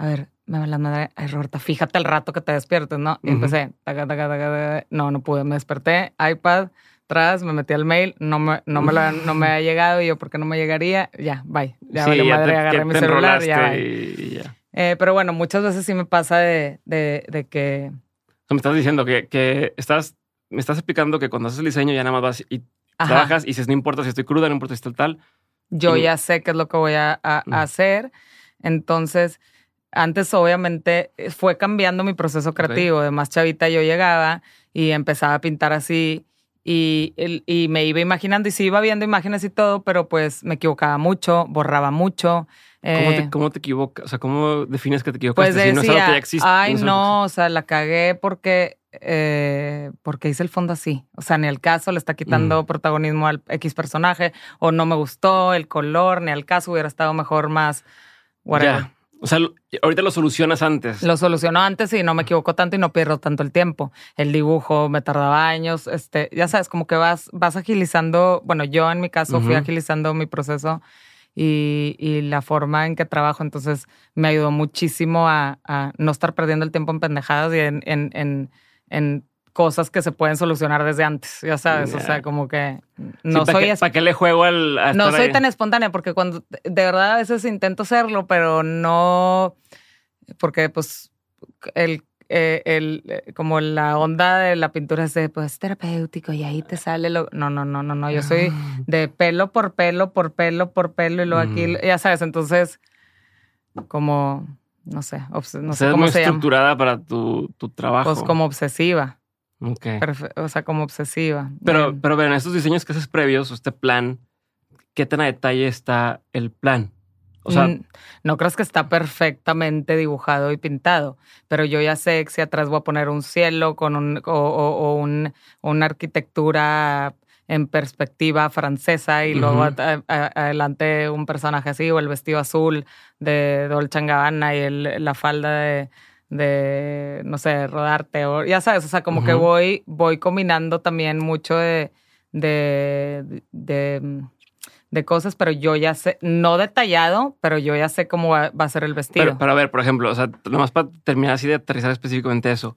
A ver, me las mandé, ay Roberta, fíjate el rato que te despiertes, ¿no? Y empecé, taca, taca, taca, no, no pude, me desperté, iPad, atrás, me metí al mail, no me, no me, lo, no me ha llegado y yo, ¿por qué no me llegaría? Ya, bye, ya Sí, valió ya madre, te- agarré ya mi celular, ya, y- ya. Eh, pero bueno, muchas veces sí me pasa de, de, que... me estás diciendo que, que, estás, me estás explicando que cuando haces el diseño ya nada más vas y trabajas y dices, no importa si estoy cruda, no importa si estoy tal. Yo ya sé qué es lo que voy a, hacer. Entonces, antes obviamente fue cambiando mi proceso creativo. De más chavita yo llegaba y empezaba a pintar así y, y me iba imaginando y sí iba viendo imágenes y todo, pero pues me equivocaba mucho, borraba mucho. ¿Cómo, te, eh, ¿Cómo, te, equivocas? O sea, ¿cómo defines que te equivocaste? Pues decía, si no es algo que ya existe. Ay, no, o sea, la cagué porque, eh, porque hice el fondo así. O sea, ni al caso le está quitando mm. protagonismo al X personaje, o no me gustó el color, ni al caso hubiera estado mejor más. Whatever. O sea, ahorita lo solucionas antes. Lo soluciono antes y no me equivoco tanto y no pierdo tanto el tiempo. El dibujo me tardaba años. Este, ya sabes, como que vas, vas agilizando. Bueno, yo en mi caso fui agilizando mi proceso y, la forma en que trabajo. Entonces me ayudó muchísimo a, no estar perdiendo el tiempo en pendejadas y en, en, en, cosas que se pueden solucionar desde antes, ya sabes. O sea, como que no soy... ¿Para qué le juego al... no soy tan espontánea porque cuando de verdad a veces intento serlo, pero no... Porque pues el eh, el, eh, como la onda de la pintura es de, pues, terapéutico y ahí te sale lo... No, no, no, no, no. Yo soy ah. de pelo por pelo, por pelo, por pelo y luego aquí, ya sabes, entonces, como, no sé, no sé cómo muy estructurada para tu, tu, trabajo. Pues como obsesiva. Ok. o sea, como obsesiva. Pero, pero ven, estos diseños que haces previos, este plan, ¿qué tan a detalle está el plan? O sea, mm, no crees que está perfectamente dibujado y pintado, pero yo ya sé que si atrás voy a poner un cielo con un, o, un, una arquitectura en perspectiva francesa y luego adelante un personaje así o el vestido azul de Dolce Gabbana y el, la falda de, de, no sé, rodarte o ya sabes, o sea, como que voy, voy combinando también mucho de, de, de de cosas, pero yo ya sé, no detallado, pero yo ya sé cómo va, a ser el vestido. Pero, a ver, por ejemplo, o sea, nomás para terminar así de aterrizar específicamente eso,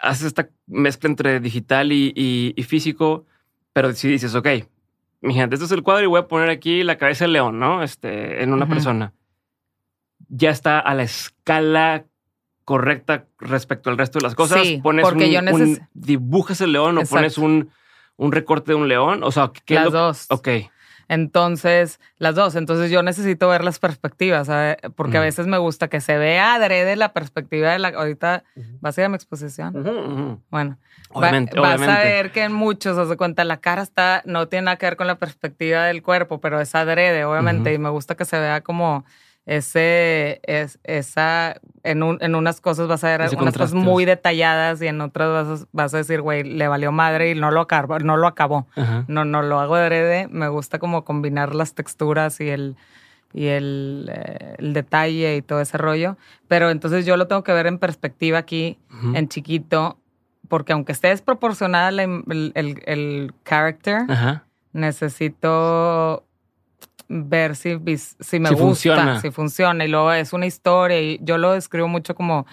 haces esta mezcla entre digital y, físico, pero si dices, ok, mi gente, este es el cuadro y voy a poner aquí la cabeza del león, ¿no? Este, en una persona. Ya está a la escala correcta respecto al resto de las cosas. Sí, pones porque yo dibujas el león o pones un, un recorte de un león. O sea, ¿qué Las dos. Ok. Entonces, las dos. Entonces, yo necesito ver las perspectivas, porque a veces me gusta que se vea adrede la perspectiva de la. Ahorita vas a ir a mi exposición. Bueno, obviamente, vas a ver que en muchos, haz de cuenta, la cara está, no tiene nada que ver con la perspectiva del cuerpo, pero es adrede, obviamente, y me gusta que se vea como ese, es, esa, en, un, en unas cosas vas a ver unas cosas muy detalladas y en otras vas, vas a decir, güey, le valió madre y no lo acabó, no lo acabó. No, no lo hago de adrede. Me gusta como combinar las texturas y el, y el, eh, el, detalle y todo ese rollo. Pero entonces yo lo tengo que ver en perspectiva aquí, en chiquito, porque aunque esté desproporcionada el, el, el character, necesito ver si, si me gusta, funciona. si funciona. Y luego es una historia y yo lo describo mucho como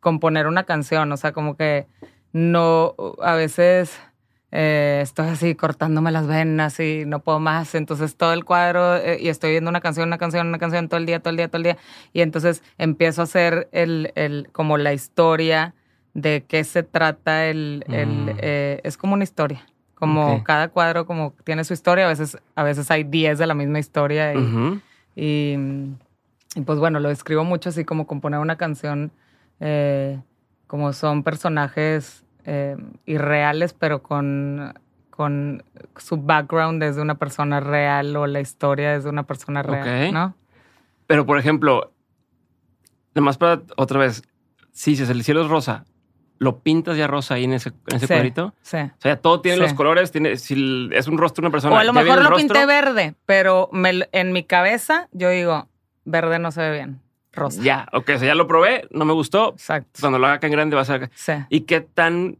componer una canción, o sea, como que no, a veces eh, estoy así cortándome las venas y no puedo más, entonces todo el cuadro y estoy viendo una canción, una canción, una canción todo el día, todo el día, todo el día, y entonces empiezo a hacer el, el como la historia de qué se trata el, el mm. eh, es como una historia. Como cada cuadro como tiene su historia, a veces, a veces hay 10 de la misma historia. Y, pues bueno, lo describo mucho así como componer una canción, eh, como son personajes eh, irreales, pero con, con su background desde una persona real o la historia desde una persona real, ¿no? Pero por ejemplo, además para otra vez, si dices el cielo es rosa, lo pintas ya rosa ahí en ese, en ese cuadrito. Sí. O sea, todo tiene los colores, tiene, si es un rostro de una persona. O a lo mejor lo pinté verde, pero en mi cabeza yo digo, verde no se ve bien. Rosa. Ya, ok, o sea, ya lo probé, no me gustó. Exacto. Cuando lo haga acá en grande va a ser. Sí. ¿Y qué tan,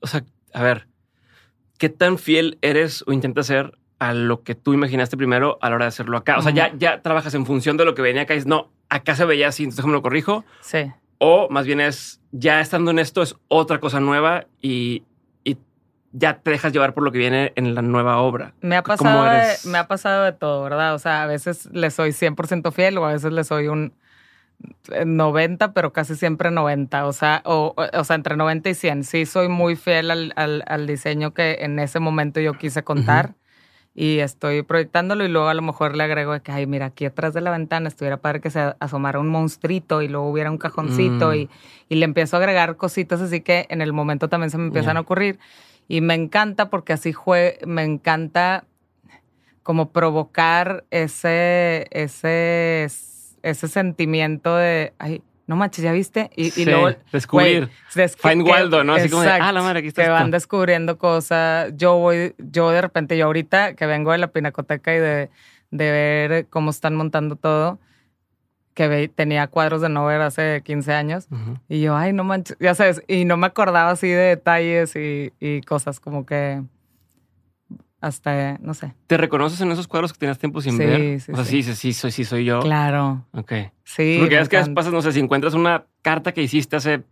o sea, a ver, qué tan fiel eres o intentas ser a lo que tú imaginaste primero a la hora de hacerlo acá? O sea, ya, ya trabajas en función de lo que venía acá y es, no, acá se veía así, entonces me lo corrijo. Sí. O más bien es, ya estando en esto, es otra cosa nueva y, ya te dejas llevar por lo que viene en la nueva obra. Me ha pasado, de, me ha pasado de todo, ¿verdad? O sea, a veces le soy 100% fiel o a veces le soy un, 90, pero casi siempre 90, o sea, o, o sea, entre 90 y 100. Sí, soy muy fiel al, al, al diseño que en ese momento yo quise contar. Y estoy proyectándolo y luego a lo mejor le agrego de que, ay, mira, aquí atrás de la ventana estuviera padre que se asomara un monstruito y luego hubiera un cajoncito Mm. y, y le empiezo a agregar cositas así que en el momento también se me empiezan a ocurrir. Y me encanta porque así jue me encanta como provocar ese, ese, ese sentimiento de, ay, no manches, ¿ya viste? Y, y Sí, luego, descubrir. que- Find que- Waldo, ¿no? Así como de, ah, la madre, aquí está Que esto. van descubriendo cosas. Yo voy, yo de repente, yo ahorita que vengo de la pinacoteca y de, de ver cómo están montando todo, que ve- tenía cuadros de no ver hace 15 años, y yo, ay, no manches, ya sabes, y no me acordaba así de detalles y, y cosas como que hasta, no sé. ¿Te reconoces en esos cuadros que tenías tiempo sin Sí, ver? sí, o sea, sí. sí, sí, sí, soy, sí soy yo. Claro, Ok. sí. Porque es que pasas, no sé, si encuentras una carta que hiciste hace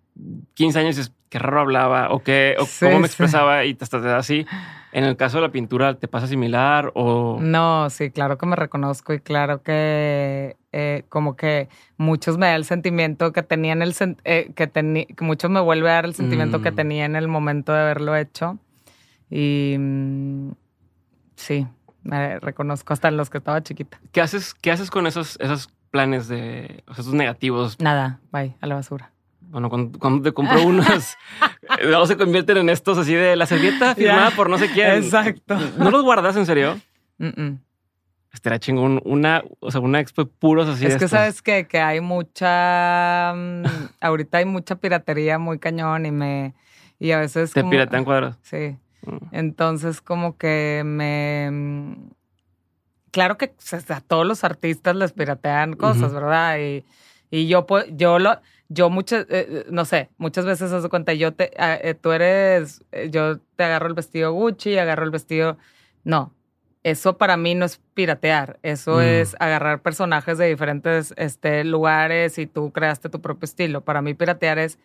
15 años y dices, qué raro hablaba o, qué, o Sí, cómo me expresaba y te hasta te da así. En el caso de la pintura, ¿te pasa similar o...? No, sí, claro que me reconozco y claro que eh, como que muchos me da el sentimiento que tenía en el eh, que tenía, que muchos me vuelve a dar el sentimiento que Mm. tenía en el momento de haberlo hecho. Y mm, sí, me reconozco hasta en los que estaba chiquita. ¿Qué haces, qué haces con esos, esos planes de... O sea, esos negativos? Nada, bye, a la basura. Bueno, cuando, cuando te compro unos... <laughs> luego se convierten en estos así de la servilleta firmada por no sé quién. Exacto. ¿No los guardas en serio? Mm, mm. Estaría chingón una, o sea, una expo de puros así es de que estos. sabes que, que hay mucha, mm, ahorita hay mucha piratería muy cañón y me, y a veces Te como- piratean cuadros. Sí. Entonces, como que me. mm, Claro que a todos los artistas les piratean cosas. ¿verdad? Y, y yo, pues, yo lo. Yo muchas, eh, no sé, muchas veces haz de cuenta, yo te, ah, eh, tú eres, eh, yo te agarro el vestido Gucci, agarro el vestido, no, eso para mí no es piratear, eso Mm. es agarrar personajes de diferentes este, lugares y tú creaste tu propio estilo. Para mí piratear es,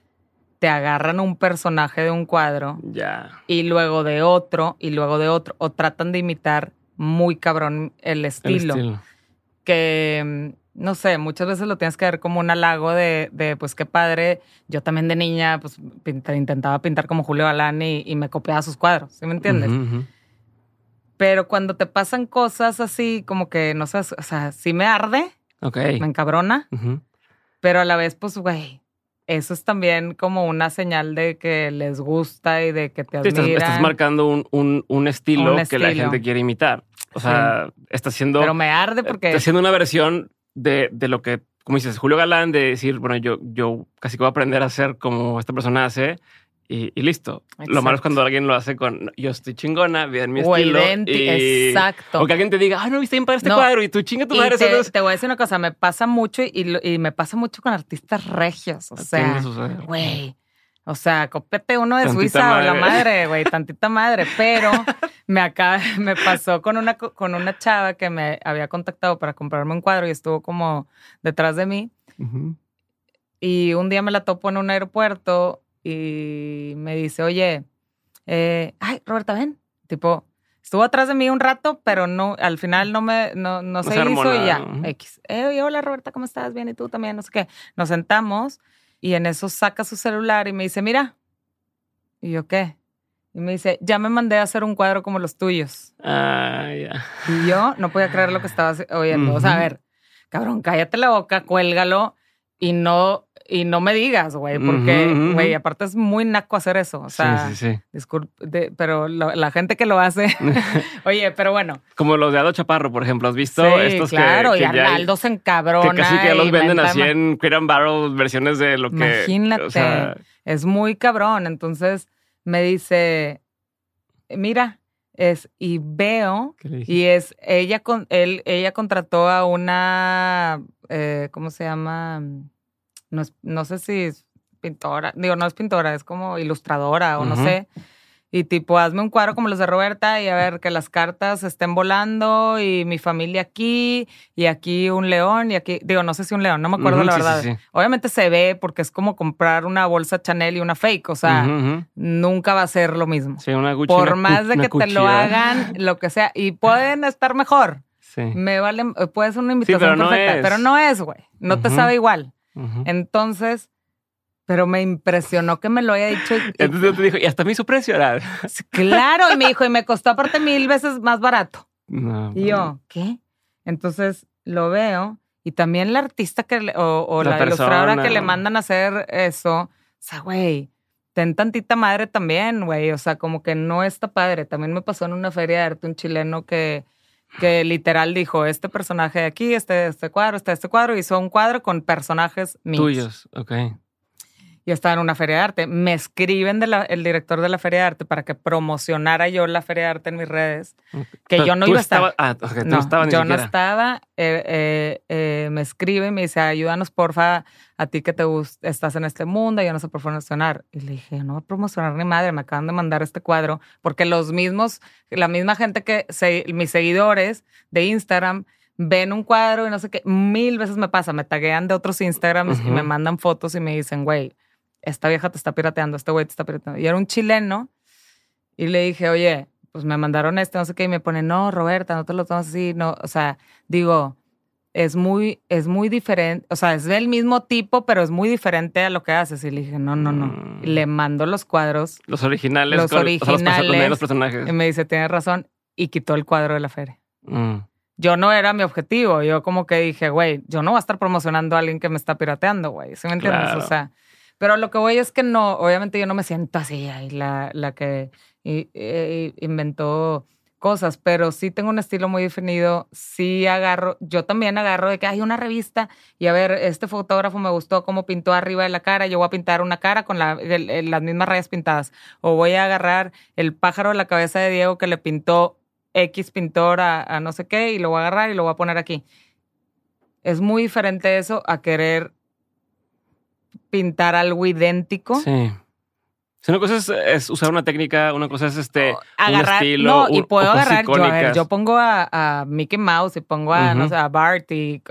te agarran un personaje de un cuadro Ya. y luego de otro y luego de otro o tratan de imitar muy cabrón el El estilo, estilo. que mm, no sé, muchas veces lo tienes que ver como un halago de, de, pues qué padre, yo también de niña pues pinta- intentaba pintar como Julio Galán y, y me copiaba sus cuadros, ¿sí me entiendes? Pero cuando te pasan cosas así como que no sé, o sea, sí me arde, me encabrona, pero a la vez pues güey, eso es también como una señal de que les gusta y de que te Sí, estás, admiran. estás marcando un, un- un estilo Un que la gente quiere imitar. O sea, estás haciendo, Pero me arde porque estás haciendo una versión de, de lo que, como dices, Julio Galán, de decir, bueno, yo, yo casi que voy a aprender a hacer como esta persona hace y, y listo. Lo malo es cuando alguien lo hace con, yo estoy chingona, vean mi o estilo. y- Exacto. O que alguien te diga, ah, no, viste bien para este No. cuadro y tú chinga tu madre. te, te voy a decir una cosa, me pasa mucho y, me pasa mucho con artistas regios. O sea, güey. O sea, copete uno de Tantita Suiza o la madre. madre, güey, tantita madre. Pero <laughs> me acaba, me pasó con una, co- con una chava que me había contactado para comprarme un cuadro y estuvo como detrás de mí. Y un día me la topo en un aeropuerto y me dice, oye, eh, ay, Roberta, ven. Tipo, estuvo atrás de mí un rato, pero no, al final no me, no, no, se, hizo y ya. X. Eh, oye, hola Roberta, ¿cómo estás? Bien, y tú también, no sé qué. Nos sentamos y en eso saca su celular y me dice, mira. Y yo, ¿qué? Y me dice, ya me mandé a hacer un cuadro como los tuyos. Ah, ya. Y yo no podía creer lo que estaba oyendo. O sea, a ver, cabrón, cállate la boca, cuélgalo y no, y no me digas, güey, porque, güey, aparte es muy naco hacer eso. O sea, sí, sí, sí. disculpe, de- pero lo- la gente que lo hace, <laughs> oye, pero bueno. Como los de Aldo Chaparro, por ejemplo. ¿Has visto sí, estos que- claro, que, y ya Arnaldo se encabrona. que casi que ya los venden así en Queer and Barrel, versiones de lo que... Imagínate. o sea, Es muy cabrón. Entonces me dice, mira, es, y veo. Y es, ella con él, ella contrató a una, eh, ¿cómo se llama? No, es- no sé si es pintora, digo, no es pintora, es como ilustradora o no sé. Y tipo, hazme un cuadro como los de Roberta y a ver que las cartas estén volando y mi familia aquí y aquí un león y aquí, digo, no sé si un león, no me acuerdo la sí, verdad. sí. Obviamente se ve porque es como comprar una bolsa Chanel y una fake, o sea, nunca va a ser lo mismo Sí, una Gucci, por una más de que te lo hagan, lo que sea, y pueden estar mejor. Sí. Me vale, puede ser una invitación pero perfecta, pero no es, güey. No te sabe igual. Entonces, pero me impresionó que me lo haya dicho. Entonces te dijo, y hasta me hizo precio. Claro, y me dijo, y me costó aparte mil veces más barato. y yo, ¿qué? Entonces lo veo y también la artista que o, la, ilustradora que le mandan a hacer eso, o sea, güey, ten tantita madre también, güey. O sea, como que no está padre. También me pasó en una feria de arte un chileno que, que literal dijo, este personaje de aquí, este, este cuadro, este, este cuadro, hizo un cuadro con personajes míos. Tuyos, ok yo estaba en una feria de arte. Me escriben de el director de la feria de arte para que promocionara yo la feria de arte en mis redes, que yo no iba a estar. Ah, no, yo no estaba. Eh, eh, eh, me escribe y me dice, ayúdanos porfa a ti que te gusta, estás en este mundo, yo no sé por promocionar. Y le dije, no voy a promocionar ni madre, me acaban de mandar este cuadro, porque los mismos, la misma gente que, mis seguidores de Instagram, ven un cuadro y no sé qué, mil veces me pasa, me taguean de otros Instagrams y me mandan fotos y me dicen, güey, esta vieja te está pirateando, este güey te está pirateando. Y era un chileno y le dije, oye, pues me mandaron este, no sé qué, y me pone, no, Roberta, no te lo tomas así, no, o sea, digo, es muy, es muy diferente, o sea, es del mismo tipo, pero es muy diferente a lo que haces. Y le dije, no, no, no. Mm. le mando los cuadros. Los originales. Los originales. los personajes. Y me dice, tienes razón, y quitó el cuadro de la feria. Mm. Yo no era mi objetivo, yo como que dije, güey, yo no voy a estar promocionando a alguien que me está pirateando, güey, ¿sí me entiendes? O sea, pero lo que voy es que no, obviamente yo no me siento así, ahí la, la que inventó cosas, pero sí tengo un estilo muy definido, sí agarro, yo también agarro de que hay una revista y a ver, este fotógrafo me gustó cómo pintó arriba de la cara, yo voy a pintar una cara con las mismas rayas pintadas, o voy a agarrar el pájaro de la cabeza de Diego que le pintó X pintor a no sé qué y lo voy a agarrar y lo voy a poner aquí. Es muy diferente eso a querer pintar algo idéntico. Sí. una cosa es, usar una técnica, una cosa es este agarrar, un estilo. No, y puedo agarrar, yo, a ver, yo pongo a, Mickey Mouse y pongo a, no sé, a Bart y,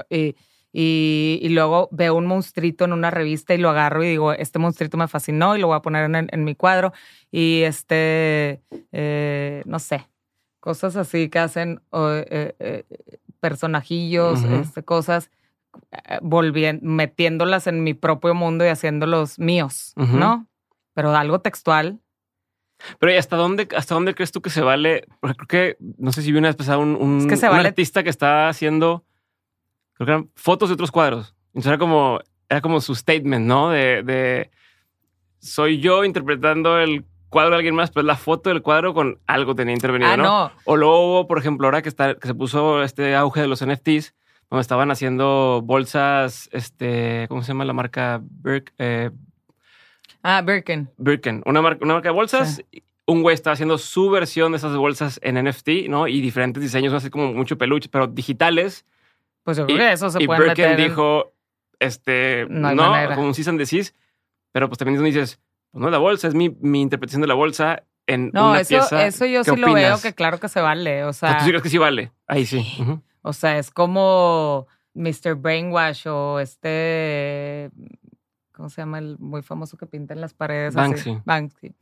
y, luego veo un monstruito en una revista y lo agarro y digo, este monstruito me fascinó y lo voy a poner en, mi cuadro. Y este, eh, no sé, cosas así que hacen eh, eh, personajillos, este, cosas volviendo, metiéndolas en mi propio mundo y haciéndolos míos, ¿no? Pero algo textual. Pero ¿y hasta dónde, hasta dónde crees tú que se vale? Porque creo que, no sé si vi una vez un, un, artista que está haciendo, creo que eran fotos de otros cuadros. Entonces era como, era como su statement, ¿no? De, de soy yo interpretando el cuadro de alguien más, pero la foto del cuadro con algo tenía intervenido, ah, ¿no? O luego, por ejemplo, ahora que, está, que se puso este auge de los NFTs, donde estaban haciendo bolsas, este, ¿cómo se llama la marca? Eh, ah, Birkin. Birkin, una marca, una marca de bolsas. Un güey estaba haciendo su versión de esas bolsas en NFT, ¿no? Y diferentes diseños, así como mucho peluche, pero digitales. Pues yo creo que eso se y puede Birkin dijo, este, no, no como un cease and pero pues también dices, pues no es la bolsa, es mi, mi interpretación de la bolsa en no, una eso, pieza. eso yo sí lo veo que claro que se vale, o sea. ¿Tú sí crees que sí vale? Ahí sí. O sea, es como Mr. Brainwash o este, ¿cómo se llama el muy famoso que pinta en las paredes? Banksy. Banksy.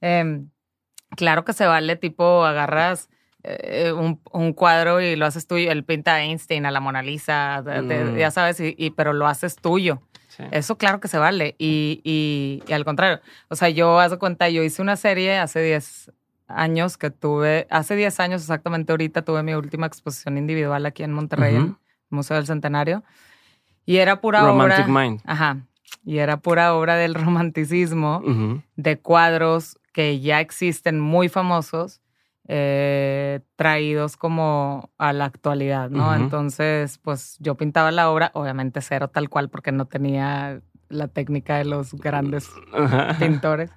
Em, claro que se vale, tipo, agarras eh, un, cuadro y lo haces tuyo. Él pinta a Einstein, a la Mona Lisa, mm. ya sabes, y, pero lo haces tuyo. Eso claro que se vale. Y, y, al contrario, o sea, yo, haz de cuenta, yo hice una serie hace 10 años que tuve, hace 10 años exactamente ahorita tuve mi última exposición individual aquí en Monterrey, en el Museo del Centenario. Y era pura Romantic obra. Mind. Ajá. Y era pura obra del <laughs> romanticismo, de cuadros que ya existen muy famosos, eh, traídos como a la actualidad, ¿no? Entonces, pues yo pintaba la obra, obviamente cero tal cual, porque no tenía la técnica de los grandes pintores.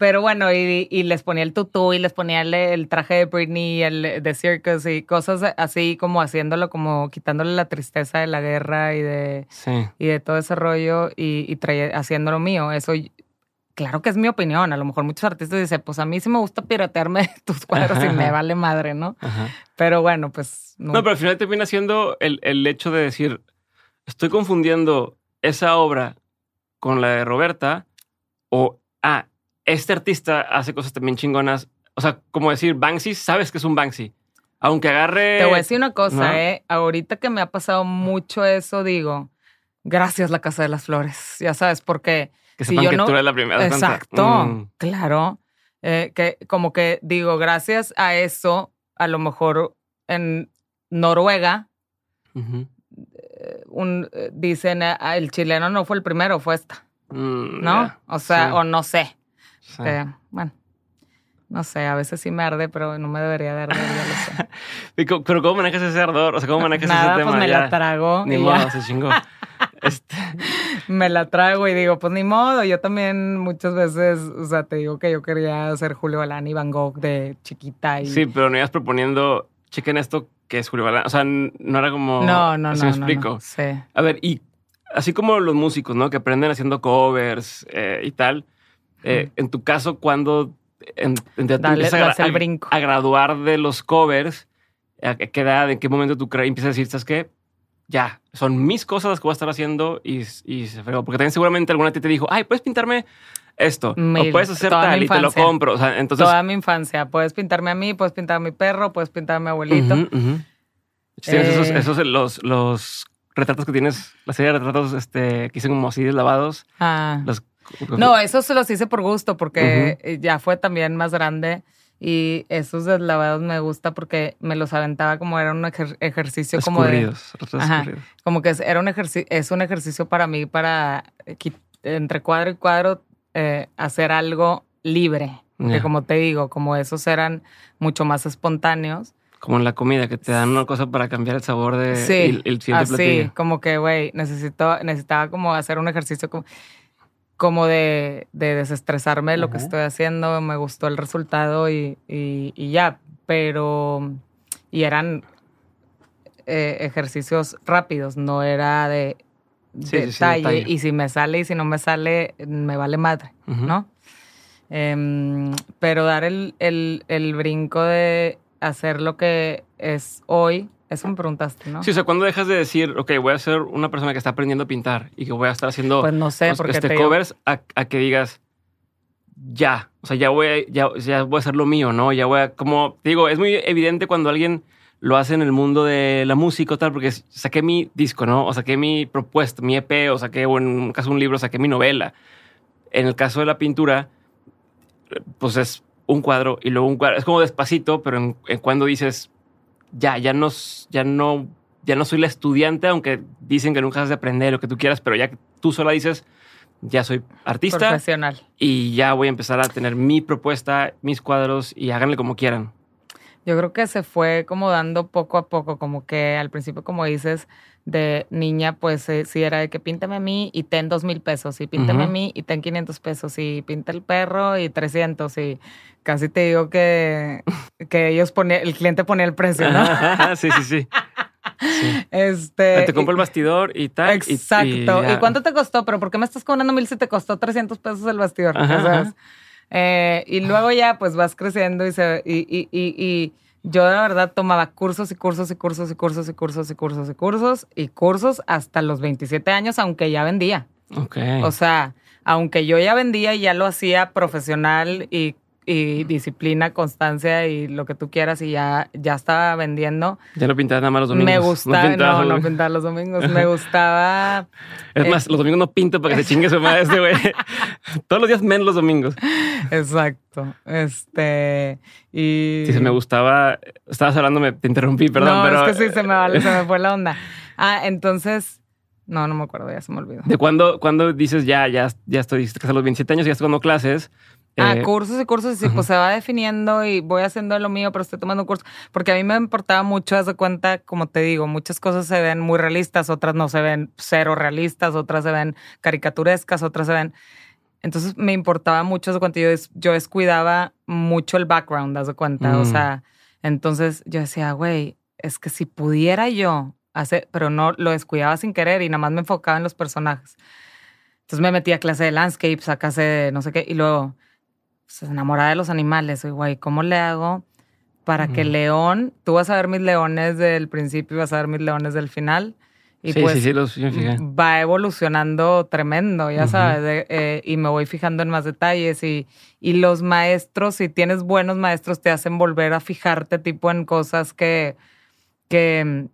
Pero bueno, y, les ponía el tutú y les ponía el, traje de Britney, el de Circus y cosas así como haciéndolo, como quitándole la tristeza de la guerra y de, y de todo ese rollo y, y haciéndolo mío. Eso, claro que es mi opinión. A lo mejor muchos artistas dicen, pues a mí sí me gusta piratearme <laughs> tus cuadros y me vale madre, ¿no? Pero bueno, pues... No. pero al final termina siendo el, el hecho de decir, estoy confundiendo esa obra con la de Roberta o, ah, este artista hace cosas también chingonas. O sea, como decir Banksy, sabes que es un Banksy. Aunque agarre. Te voy a decir una cosa, ¿eh? Ahorita que me ha pasado mucho eso, digo, gracias la Casa de las Flores, ya sabes, porque... Que sepan que tú eres la primera. Exacto, mm. claro. Eh, que como que digo, gracias a eso, a lo mejor en Noruega, eh, un, eh, dicen, ah, el chileno no fue el primero, fue esta. Mm, ¿No? O sea, o no sé. Bueno, no sé, a veces sí me arde, pero no me debería de arder, ya lo sé. <laughs> pero ¿cómo manejas ese ardor? O sea, ¿cómo manejas ese tema? pues me la trago. Ni modo, se chingó. <laughs> Este. me la trago y digo, pues ni modo. Yo también muchas veces, o sea, te digo que yo quería ser Julio Balán y Van Gogh de chiquita. Y... Sí, pero no ibas proponiendo, chequen esto que es Julio Balán. O sea, no era como... No, no, no. me explico? Sí. A ver, y así como los músicos, ¿no? Que aprenden haciendo covers eh, y tal. Eh, en tu caso, cuando en, a, el brinco. a graduar de los covers, ¿a qué edad, en qué momento tú empiezas a decir, ¿sabes qué? Ya, son mis cosas las que voy a estar haciendo y, y se fregó. Porque también seguramente alguna te dijo, ay, puedes pintarme esto. o puedes hacer tal y te lo compro. O sea, entonces... Toda mi infancia. Puedes pintarme a mí, puedes pintar a mi perro, puedes pintar a mi abuelito. esos, eh, esos los, los retratos que tienes, la serie de retratos este, que hicieron como así deslavados. Ah. <laughs> no, esos se los hice por gusto porque ya fue también más grande. Y esos deslavados me gusta porque me los aventaba como era un ejercicio como de... Ajá, como que era un ejercicio, es un ejercicio para mí para entre cuadro y cuadro eh, hacer algo libre. Que como te digo, como esos eran mucho más espontáneos. Como en la comida, que te dan una cosa para cambiar el sabor de sí, el, siguiente así, como que, güey, necesito, necesitaba como hacer un ejercicio como como de, desestresarme de lo que estoy haciendo, me gustó el resultado y, ya, pero, y eran eh, ejercicios rápidos, no era de, detalle, y si me sale y si no me sale, me vale madre, ¿no? Em, pero dar el, el brinco de hacer lo que es hoy, eso me preguntaste, ¿no? Sí, o sea, ¿cuándo dejas de decir, ok, voy a ser una persona que está aprendiendo a pintar y que voy a estar haciendo pues no sé, porque este, covers a, que digas, ya, o sea, ya voy, a, ya, ya voy a hacer lo mío, ¿no? Ya voy a, como digo, es muy evidente cuando alguien lo hace en el mundo de la música o tal, porque saqué mi disco, ¿no? O saqué mi propuesta, mi EP, o saqué, o en un caso un libro, saqué mi novela. En el caso de la pintura, pues es un cuadro y luego un cuadro. Es como despacito, pero en cuando dices, ya, ya no, ya no, ya no soy la estudiante, aunque dicen que nunca has de aprender lo que tú quieras, pero ya tú sola dices, ya soy artista. Profesional. Y ya voy a empezar a tener mi propuesta, mis cuadros y háganle como quieran. Yo creo que se fue como dando poco a poco, como que al principio, como dices, de niña, pues eh, sí era de que píntame a mí y ten dos mil pesos, y píntame a mí y ten 500 pesos, y pinta el perro y 300, y casi te digo que, que ellos ponían, el cliente ponía el precio, ¿no? <laughs> sí, sí, sí. Este, te compro el bastidor y tal. Exacto. Y, cuánto te costó? ¿Pero por qué me estás cobrando mil si te costó 300 pesos el bastidor? Eh, y luego ya pues vas creciendo y, se, y, y, y, yo de verdad tomaba cursos y cursos y cursos y cursos y cursos y cursos y cursos y cursos hasta los 27 años, aunque ya vendía. Ok. O sea, aunque yo ya vendía y ya lo hacía profesional y y disciplina, constancia y lo que tú quieras y ya, ya estaba vendiendo. Ya no pintabas nada más los domingos. Me gustaba, no, no, pintaba los domingos. Me gustaba. <laughs> Es más, los domingos no pinto para que se chingue su madre este güey. <laughs> Todos los días menos los domingos. Exacto. Este. Y. Sí, se me gustaba. Estabas hablando, me te interrumpí, perdón, no, pero. Es que sí, se me, vale, se me fue la onda. <laughs> Ah, entonces. No, no me acuerdo, ya se me olvidó. ¿De cuándo, cuando dices ya, ya, ya estoy a los 27 años, ya estoy dando clases? Ah, eh, cursos y cursos, y pues se va definiendo y voy haciendo lo mío, pero estoy tomando un curso. Porque a mí me importaba mucho, haz de cuenta, como te digo, muchas cosas se ven muy realistas, otras no se ven cero realistas, otras se ven caricaturescas, otras se ven. Entonces me importaba mucho, haz de cuenta, yo, yo descuidaba mucho el background, haz de cuenta. O mm. sea, entonces yo decía, güey, es que si pudiera yo hacer, pero no lo descuidaba sin querer y nada más me enfocaba en los personajes. Entonces me metí a clase de landscapes, a clase de no sé qué, y luego pues, enamorada de los animales. Soy, güey, ¿cómo le hago para que el león, tú vas a ver mis leones del principio y vas a ver mis leones del final? Y sí, pues sí, sí, los va evolucionando tremendo, ya sabes, eh, y me voy fijando en más detalles y, y los maestros, si tienes buenos maestros, te hacen volver a fijarte tipo en cosas que, que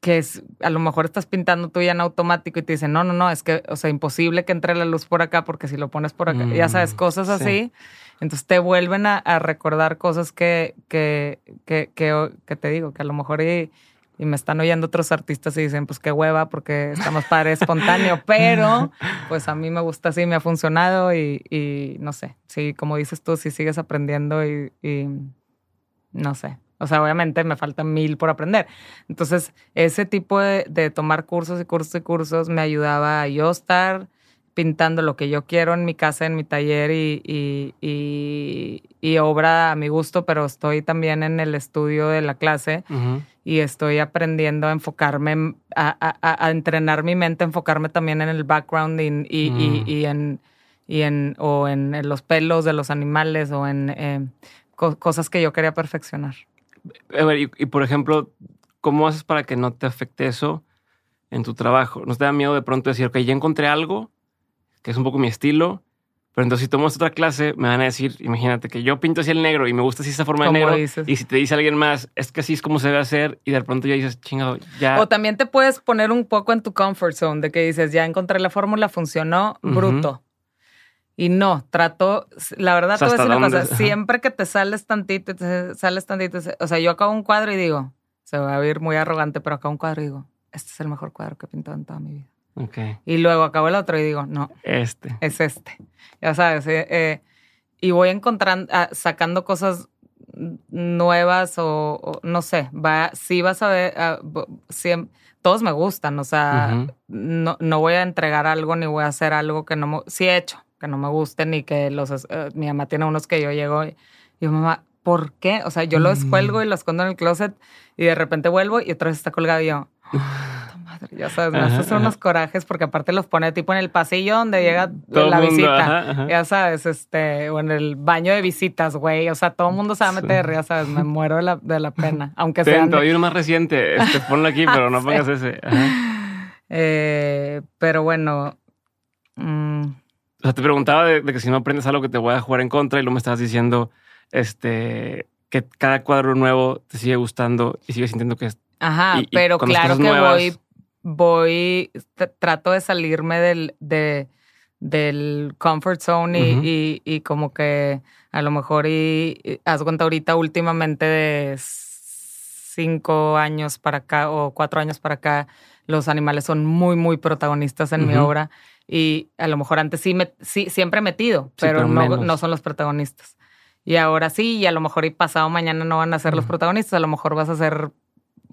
que es, a lo mejor estás pintando tú ya en automático y te dicen, no, no, no, es que, o sea, imposible que entre la luz por acá porque si lo pones por acá, ya sabes, mm, cosas así. Entonces te vuelven a, recordar cosas que, que, que, que, te digo, que a lo mejor y, y, me están oyendo otros artistas y dicen, pues qué hueva porque estamos padre espontáneo, <laughs> pero pues a mí me gusta así, me ha funcionado y, y no sé, sí, como dices tú, si sigues aprendiendo y, y no sé, o sea, obviamente me faltan mil por aprender. Entonces, ese tipo de, tomar cursos y cursos y cursos me ayudaba a yo estar pintando lo que yo quiero en mi casa, en mi taller y, y, obra a mi gusto, pero estoy también en el estudio de la clase y estoy aprendiendo a enfocarme, a, entrenar mi mente, enfocarme también en el background y, y mm. en, y en, o en, los pelos de los animales o en eh, cosas que yo quería perfeccionar. A ver, y, por ejemplo, ¿cómo haces para que no te afecte eso en tu trabajo? ¿No te da miedo de pronto decir, ok, ya encontré algo que es un poco mi estilo? Pero entonces si tomo otra clase, me van a decir, imagínate que yo pinto así el negro y me gusta así esa forma de negro. Y si te dice alguien más, es que así es como se debe hacer y de pronto ya dices, chingado, ya. O también te puedes poner un poco en tu comfort zone de que dices, ya encontré la fórmula, funcionó, bruto. Y no, trato, la verdad, te voy a decir una cosa, siempre que te sales tantito, te sales tantito, o sea, yo acabo un cuadro y digo, se va a ver muy arrogante, pero acabo un cuadro y digo, este es el mejor cuadro que he pintado en toda mi vida. Okay. Y luego acabo el otro y digo, no. Este. Es este. Ya sabes, eh, eh, y voy encontrando, ah, sacando cosas nuevas o, no sé, va, sí vas a ver, ah, todos me gustan, o sea, no, no voy a entregar algo ni voy a hacer algo que no, sí he hecho que no me gusten y que los... Eh, mi mamá tiene unos que yo llego y yo, mamá, ¿por qué? O sea, yo los mm. cuelgo y los escondo en el closet y de repente vuelvo y otra vez está colgado y yo... madre, ya sabes, me hace unos corajes porque aparte los pone tipo en el pasillo donde llega la visita, ya sabes, este, o en el baño de visitas, güey, o sea, todo el mundo se va a meter, ya sabes, me muero de la, de la pena, <laughs> aunque sea... Hay uno más reciente, este, ponlo aquí, <laughs> pero no pongas ese. Eh, pero bueno, mmm, o sea, te preguntaba de, que si no aprendes algo que te voy a jugar en contra y luego me estabas diciendo este, que cada cuadro nuevo te sigue gustando y sigues sintiendo que es. Ajá, pero claro que voy, voy, trato de salirme del, de, del comfort zone y, y, como que a lo mejor y, haz cuenta ahorita últimamente de cinco años para acá o cuatro años para acá, los animales son muy, muy protagonistas en mi obra y a lo mejor antes sí, me, sí siempre he metido, pero, no, no, son los protagonistas. Y ahora sí, y a lo mejor y pasado mañana no van a ser los protagonistas, a lo mejor vas a ser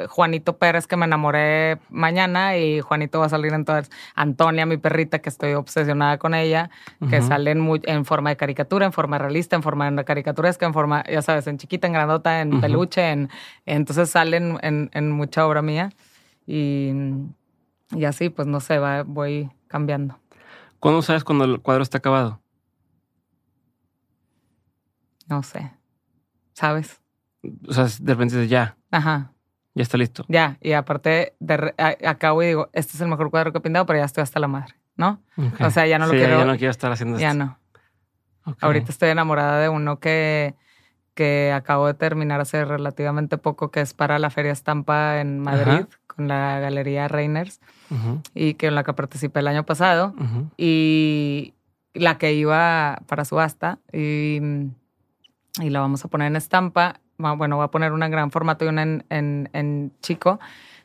Juanito Pérez que me enamoré mañana y Juanito va a salir en todas. Antonia, mi perrita, que estoy obsesionada con ella, que sale en, en, forma de caricatura, en forma realista, en forma de caricaturesca, en forma, ya sabes, en chiquita, en grandota, en peluche, en, entonces salen en, en, mucha obra mía. Y, y así, pues no sé, va, voy cambiando. ¿Cuándo sabes cuando el cuadro está acabado? No sé. ¿Sabes? O sea, de repente ya. Ajá. Ya está listo. Ya, y aparte de, acabo y digo, este es el mejor cuadro que he pintado, pero ya estoy hasta la madre, ¿no? O sea, ya no lo quiero. Ya no quiero estar haciendo Ya no. Ahorita estoy enamorada de uno que, que acabo de terminar hace relativamente poco, que es para la Feria Estampa en Madrid, con la Galería Reiners y que en la que participé el año pasado y la que iba para subasta y, y la vamos a poner en estampa. Bueno, voy a poner una en gran formato y una en, en, chico.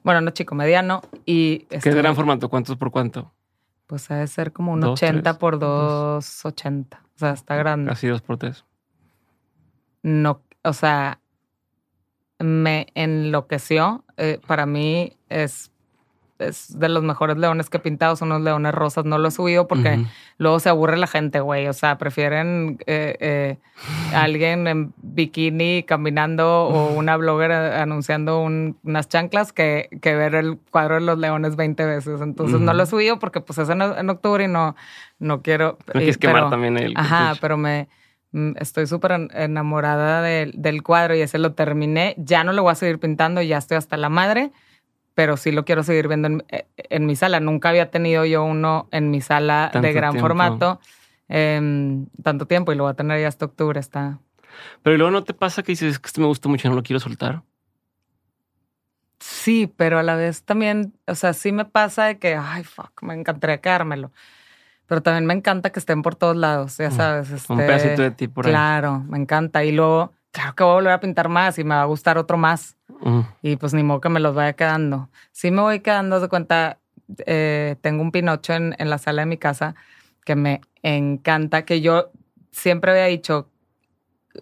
Bueno, no chico, mediano. Y ¿Qué es gran formato? ¿Cuántos por cuánto? Pues debe ser como un 80 por 280. O sea, está grande. Casi dos por tres. No, o sea, me enloqueció. Eh, para mí es es de los mejores leones que he pintado, son unos leones rosas. No lo he subido porque luego se aburre la gente, güey. O sea, prefieren eh, eh, alguien en bikini caminando o una blogger anunciando unas chanclas que, que, ver el cuadro de los leones 20 veces. Entonces no lo he subido porque pues es en, octubre y no, no quiero... No quieres quemar también el... Ajá, pero me estoy súper enamorada del cuadro y ese lo terminé. Ya no lo voy a seguir pintando, ya estoy hasta la madre pero sí lo quiero seguir viendo en, eh, mi sala. Nunca había tenido yo uno en mi sala de gran formato em, tanto tiempo y lo voy a tener ya hasta octubre. Está. Pero luego no te pasa que dices que este me gusta mucho y no lo quiero soltar. Sí, pero a la vez también, o sea, sí me pasa de que, ay, fuck, me encantaría quedármelo. Pero también me encanta que estén por todos lados, ya sabes. un pedacito este, de ti por ahí. Claro, me encanta. Y luego, claro que voy a volver a pintar más y me va a gustar otro más. Y pues ni modo que me los vaya quedando. Sí me voy quedando, de cuenta, eh, tengo un Pinocho en, en la sala de mi casa que me encanta, que yo siempre había dicho,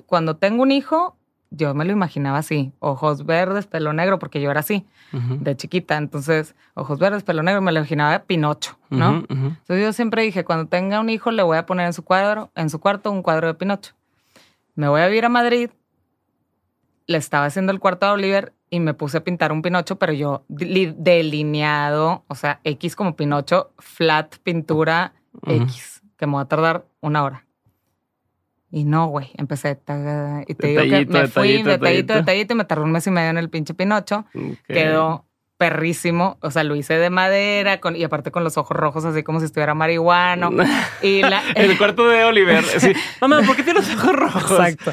cuando tengo un hijo, yo me lo imaginaba así, ojos verdes, pelo negro, porque yo era así, de chiquita. Entonces, ojos verdes, pelo negro, me lo imaginaba de Pinocho, ¿no? Entonces yo siempre dije, cuando tenga un hijo, le voy a poner en su cuadro, en su cuarto, un cuadro de Pinocho. Me voy a vivir a Madrid, le estaba haciendo el cuarto a Oliver y me puse a pintar un Pinocho, pero yo delineado, o sea, X como Pinocho, flat pintura X, que me va a tardar una hora. Y no, güey, empecé. y te digo que me fui detallito, detallito, y me tardó un mes y medio en el pinche Pinocho. Quedó perrísimo. O sea, lo hice de madera con, y aparte con los ojos rojos, así como si estuviera marihuano. <laughs> y <laughs> el cuarto de Oliver. Sí. <laughs> Mamá, ¿por qué tiene los ojos rojos? Exacto.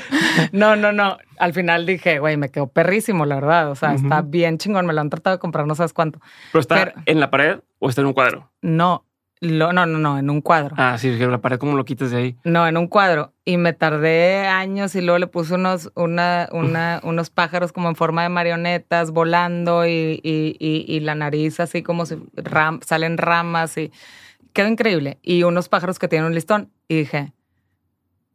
No, no, no. Al final dije, güey, me quedó perrísimo, la verdad. O sea, está bien chingón. Me lo han tratado de comprar, no sabes cuánto. ¿Pero está en la pared o está en un cuadro? No, no, no, no, en un cuadro. Ah, sí, la pared, ¿cómo lo quitas de ahí? No, en un cuadro. Y me tardé años y luego le puse unos, una, una, unos pájaros como en forma de marionetas volando y, y, y, la nariz así como si salen ramas y quedó increíble. Y unos pájaros que tienen un listón. Y dije,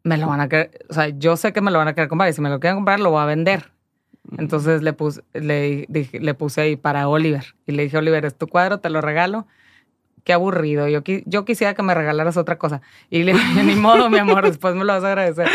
me lo van a querer, o sea, yo sé que me lo van a querer comprar y si me lo quieren comprar lo voy a vender. Entonces le puse, le, le puse ahí para Oliver. Y le dije, Oliver, es tu cuadro, te lo regalo qué aburrido. Yo, yo quisiera que me regalaras otra cosa. Y le dije, ni modo, mi amor, después me lo vas a agradecer.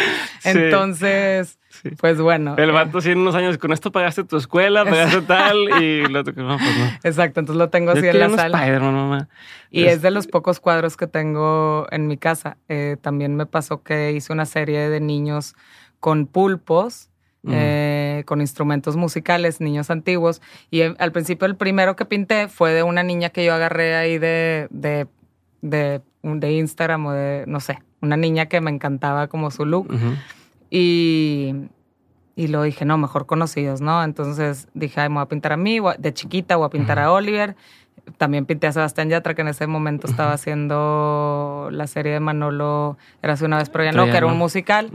Entonces, pues bueno. El vato, sí, en unos años, con esto pagaste tu escuela, pagaste tal, y lo no, pues no. Exacto, entonces lo tengo así en la sala. mamá. Y es de los pocos cuadros que tengo en mi casa. Eh, también me pasó que hice una serie de niños con pulpos eh, con instrumentos musicales, niños antiguos. Y al principio el primero que pinté fue de una niña que yo agarré ahí de, de, de, de Instagram o de, no sé, una niña que me encantaba como su look. Y, y lo dije, no, mejor conocidos, ¿no? Entonces dije, Ay, me voy a pintar a mí, de chiquita voy a pintar a Oliver también pinté a Sebastián Yatra, que en ese momento estaba haciendo la serie de Manolo, era hace una vez, pero ya no, que era un musical.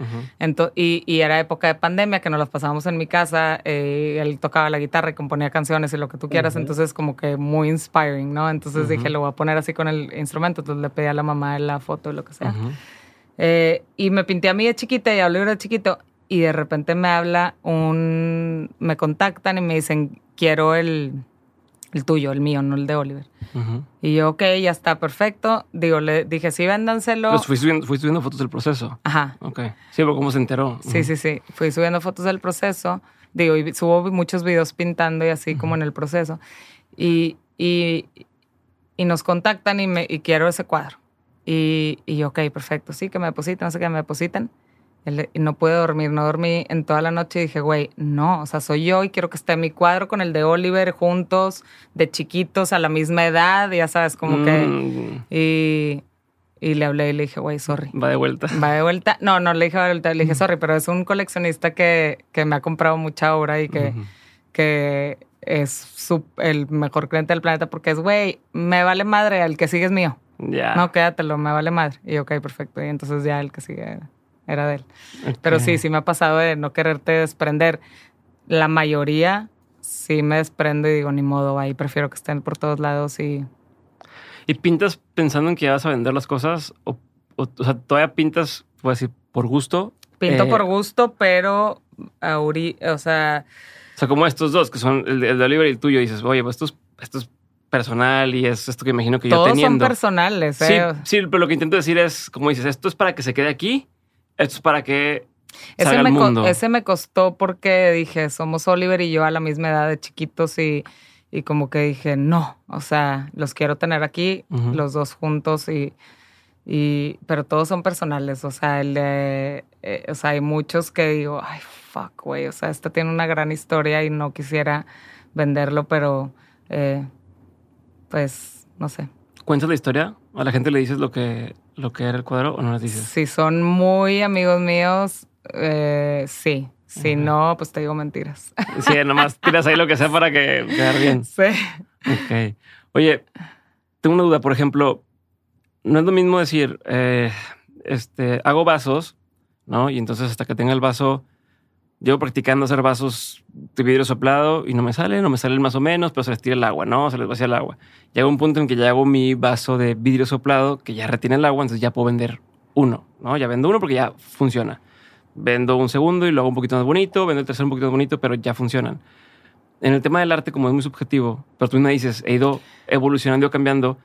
y, era época de pandemia, que nos las pasábamos en mi casa. Eh, él tocaba la guitarra y componía canciones y lo que tú quieras. Entonces, como que muy inspiring, ¿no? Entonces dije, lo voy a poner así con el instrumento. Entonces le pedí a la mamá la foto y lo que sea. Eh, y me pinté a mí de chiquita y hablé de chiquito. Y de repente me habla un. Me contactan y me dicen, quiero el el tuyo, el mío, no el de Oliver. Y yo, ok, ya está perfecto. Digo, le dije, sí, véndanselo. Fui subiendo, fui subiendo fotos del proceso. Ajá. Ok. Sí, pero ¿cómo se enteró? Sí, sí, sí. Fui subiendo fotos del proceso. Digo, y subo muchos videos pintando y así como en el proceso. Y, y, y nos contactan y, me, y quiero ese cuadro. Y, y ok, perfecto. Sí, que me depositen, no sé qué me depositen no pude dormir, no dormí en toda la noche y dije, güey, no, o sea, soy yo y quiero que esté mi cuadro con el de Oliver juntos, de chiquitos, a la misma edad, ya sabes, como que... Mm. Y, y le hablé y le dije, güey, sorry. Va de vuelta. Va de vuelta. No, no le dije va de vuelta, le dije, sorry, pero es un coleccionista que, que me ha comprado mucha obra y que, que es el mejor cliente del planeta porque es, güey, me vale madre, el que sigue es mío. Ya. No, quédatelo, me vale madre. Y ok, perfecto. Y entonces ya el que sigue era de él. Pero sí, sí me ha pasado de no quererte desprender. La mayoría sí me desprendo y digo, ni modo, ahí prefiero que estén por todos lados y... ¿Y pintas pensando en que ya vas a vender las cosas? ¿O, o, sea, todavía pintas, pues decir, por gusto? Pinto por eh, gusto, pero ahorita, o sea... O sea, como estos dos, que son el, de Oliver y el tuyo, y dices, oye, pues esto es, esto es personal y es esto que imagino que yo teniendo. Todos son personales, ¿eh? Sí, sí, pero lo que intento decir es, como dices, esto es para que se quede aquí esto es para que ese me, mundo. ese me costó porque dije, somos Oliver y yo a la misma edad de chiquitos y, y como que dije, no, o sea, los quiero tener aquí, los dos juntos y, y, pero todos son personales, o sea, el eh, o sea, hay muchos que digo, ay, fuck, güey, o sea, esta tiene una gran historia y no quisiera venderlo, pero eh, pues, no sé. ¿Cuentas la historia? ¿A la gente le dices lo que, lo que era el cuadro o no les dices? Si son muy amigos míos, eh, sí. Si no, pues te digo mentiras. <laughs> Sí, nomás tiras ahí lo que sea para que quedar bien. <laughs> Sí. Ok. Oye, tengo una duda, por ejemplo, no es lo mismo decir, eh, este, hago vasos, ¿no? Y entonces hasta que tenga el vaso, llevo practicando hacer vasos de vidrio soplado y no me sale, no me salen más o menos, pero se les tira el agua, ¿no? Se les vacía el agua. Llega un punto en que ya hago mi vaso de vidrio soplado que ya retiene el agua, entonces ya puedo vender uno, ¿no? Ya vendo uno porque ya funciona. Vendo un segundo y lo hago un poquito más bonito, vendo el tercero un poquito más bonito, pero ya funcionan. En el tema del arte, como es muy subjetivo, pero tú me dices, he ido evolucionando cambiando,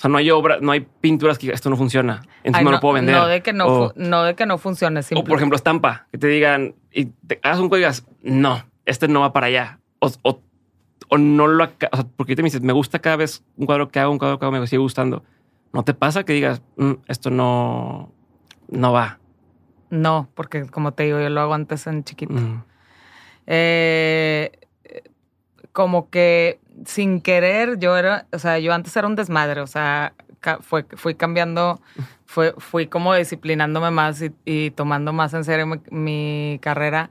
o sea, no hay obra, no hay pinturas que esto no funciona. Entonces no, lo puedo vender. No de que no, no, de que no funcione. O por ejemplo, estampa, que te digan y te hagas un cuadro y digas, no, este no va para allá. O, o, no lo. O sea, porque te me dices, me gusta cada vez un cuadro que hago, un cuadro que hago, me sigue gustando. ¿No te pasa que digas, mm, esto no, no va? No, porque como te digo, yo lo hago antes en chiquito. Mm. Eh, como que sin querer, yo era, o sea, yo antes era un desmadre, o sea, fue, fui cambiando, fue, fui como disciplinándome más y, tomando más en serio mi, carrera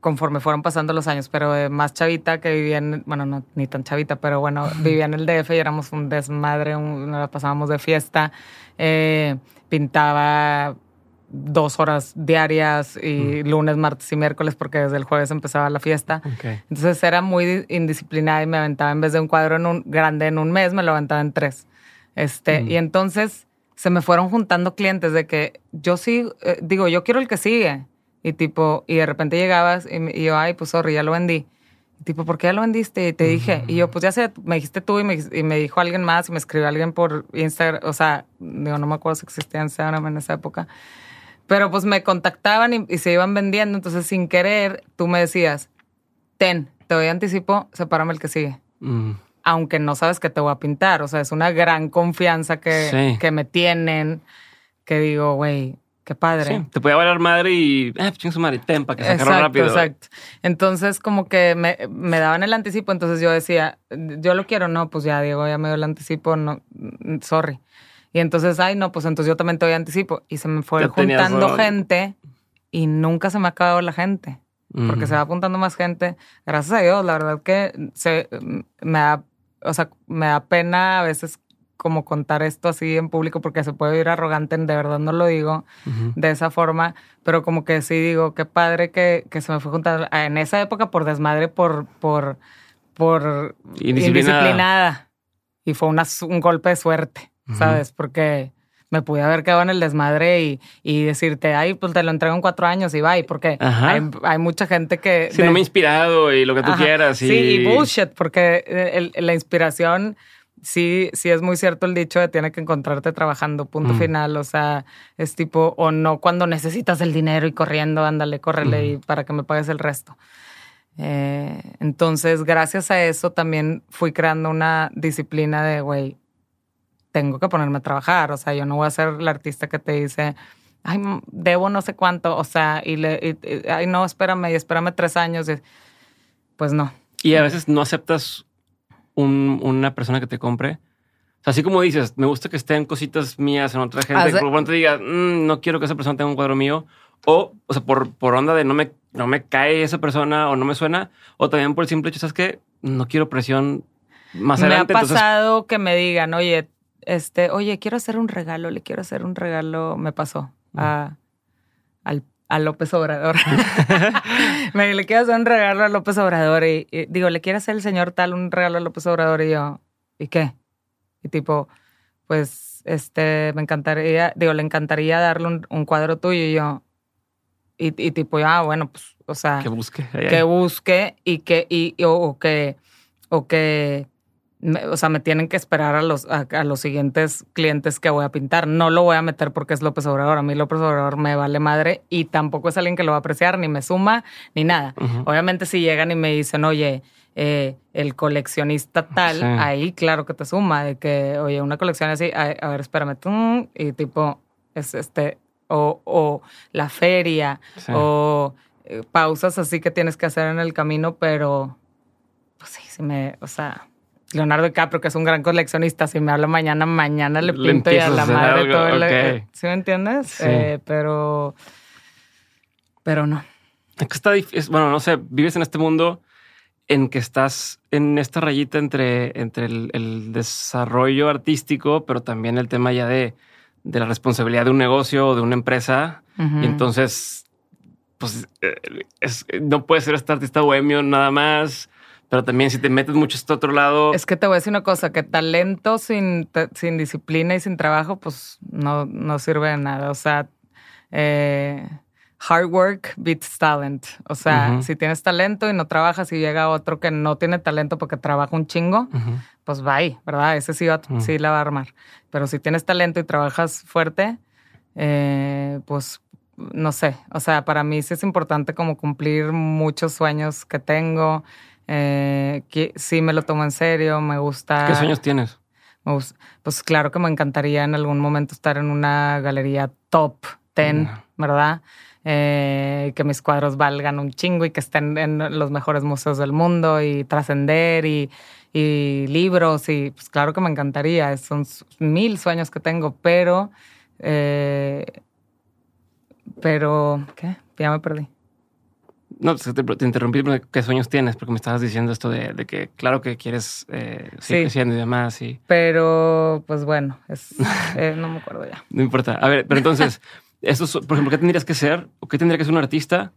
conforme fueron pasando los años, pero más chavita que vivía en, bueno, no, ni tan chavita, pero bueno, <laughs> vivía en el DF y éramos un desmadre, nos pasábamos de fiesta, eh, pintaba dos horas diarias y mm. lunes, martes y miércoles porque desde el jueves empezaba la fiesta. Entonces era muy indisciplinada y me aventaba en vez de un cuadro en un, grande en un mes, me lo aventaba en tres. Este, mm. Y entonces se me fueron juntando clientes de que yo sí, eh, digo, yo quiero el que sigue. Y tipo, y de repente llegabas y, yo, ay, pues sorry, ya lo vendí. Y tipo, ¿por qué ya lo vendiste? Y te dije, y yo, pues ya sé, me dijiste tú y me, y me, dijo alguien más y me escribió alguien por Instagram, o sea, digo, no me acuerdo si existía Instagram en esa época. Pero pues me contactaban y, se iban vendiendo, entonces sin querer tú me decías, ten, te doy anticipo, sepárame el que sigue. Mm. Aunque no sabes que te voy a pintar, o sea, es una gran confianza que, que me tienen, que digo, güey, qué padre. Sí, te podía valer madre y, eh, su madre, ten, para que se rápido. Exacto. Entonces, como que me, me, daban el anticipo, entonces yo decía, yo lo quiero, no, pues ya, Diego, ya me dio el anticipo, no, sorry. Y entonces, ay, no, pues entonces yo también te doy anticipo. Y se me fue juntando gente y nunca se me ha acabado la gente. Porque se va apuntando más gente. Gracias a Dios, la verdad que se, me da, o sea, me da pena a veces como contar esto así en público porque se puede ir arrogante, de verdad no lo digo de esa forma, pero como que sí digo, qué padre que, que se me fue juntando en esa época por desmadre, por, por, por indisciplinada. Y fue una, un golpe de suerte. ¿Sabes? Porque me pude haber quedado en el desmadre y, y, decirte, ay, pues te lo entrego en cuatro años y bye, porque hay, hay, mucha gente que... Si no me he inspirado y lo que tú quieras. Y... Sí, y bullshit, porque la inspiración, sí, sí es muy cierto el dicho de tiene que encontrarte trabajando, punto final, o sea, es tipo, o no cuando necesitas el dinero y corriendo, ándale, córrele y para que me pagues el resto. Eh, entonces, gracias a eso también fui creando una disciplina de, güey, tengo que ponerme a trabajar. O sea, yo no voy a ser la artista que te dice, ay, debo no sé cuánto. O sea, y, le, ay, no, espérame, y espérame tres años. pues no. Y a veces no aceptas una persona que te compre. O sea, así como dices, me gusta que estén cositas mías en otra gente. Por lo pronto diga, mm, no quiero que esa persona tenga un cuadro mío. O, o sea, por, por onda de no me, no me cae esa persona o no me suena. O también por el simple hecho, ¿sabes qué? No quiero presión más adelante. Me ha pasado que me digan, oye, este, oye, quiero hacer un regalo, le quiero hacer un regalo, me pasó a, a López Obrador. <laughs> <laughs> me le quiero hacer un regalo a López Obrador y, digo, le quiero hacer el señor tal un regalo a López Obrador y yo, ¿y qué? Y tipo, pues, este, me encantaría, digo, le encantaría darle un, cuadro tuyo y yo, y, tipo, ah, bueno, pues, o sea, que busque, que busque y que, y, o que, o que o sea, me tienen que esperar a los, a, los siguientes clientes que voy a pintar. No lo voy a meter porque es López Obrador. A mí López Obrador me vale madre y tampoco es alguien que lo va a apreciar, ni me suma, ni nada. Obviamente si llegan y me dicen, oye, eh, el coleccionista tal, ahí claro que te suma, de que, oye, una colección así, a, ver, espérame, y tipo, es este, o, o la feria, o eh, pausas así que tienes que hacer en el camino, pero, pues sí, sí me, o sea Leonardo DiCaprio, que es un gran coleccionista, si me habla mañana, mañana le pinto ya la madre todo el... ¿Sí me entiendes? Eh, pero... Pero no. Es que está difícil. Bueno, no sé, vives en este mundo en que estás en esta rayita entre, entre el, desarrollo artístico, pero también el tema ya de, de la responsabilidad de un negocio o de una empresa. Y entonces, pues eh, no puedes ser este artista bohemio nada más. Pero también si te metes mucho a este otro lado. Es que te voy a decir una cosa, que talento sin, sin disciplina y sin trabajo, pues no, no sirve de nada. O sea, eh, hard work beats talent. O sea, si tienes talento y no trabajas y llega otro que no tiene talento porque trabaja un chingo, pues va ahí, ¿verdad? Ese sí, sí la va a armar. Pero si tienes talento y trabajas fuerte, eh, pues no sé. O sea, para mí sí es importante como cumplir muchos sueños que tengo. Eh, que sí me lo tomo en serio, me gusta. ¿Qué sueños tienes? Pues claro que me encantaría en algún momento estar en una galería top 10, ¿verdad? Eh, que mis cuadros valgan un chingo y que estén en los mejores museos del mundo y trascender y, libros y pues claro que me encantaría, son mil sueños que tengo, pero, eh, pero, ¿qué? Ya me perdí. No, te, interrumpí, ¿qué sueños tienes? Porque me estabas diciendo esto de, que claro que quieres eh, seguir creciendo y demás. Y... Pero, pues bueno, eh, no me acuerdo ya. <laughs> No importa. A ver, pero entonces... <laughs> Eso, por ejemplo, ¿qué tendrías que ser? ¿O qué tendría que ser un artista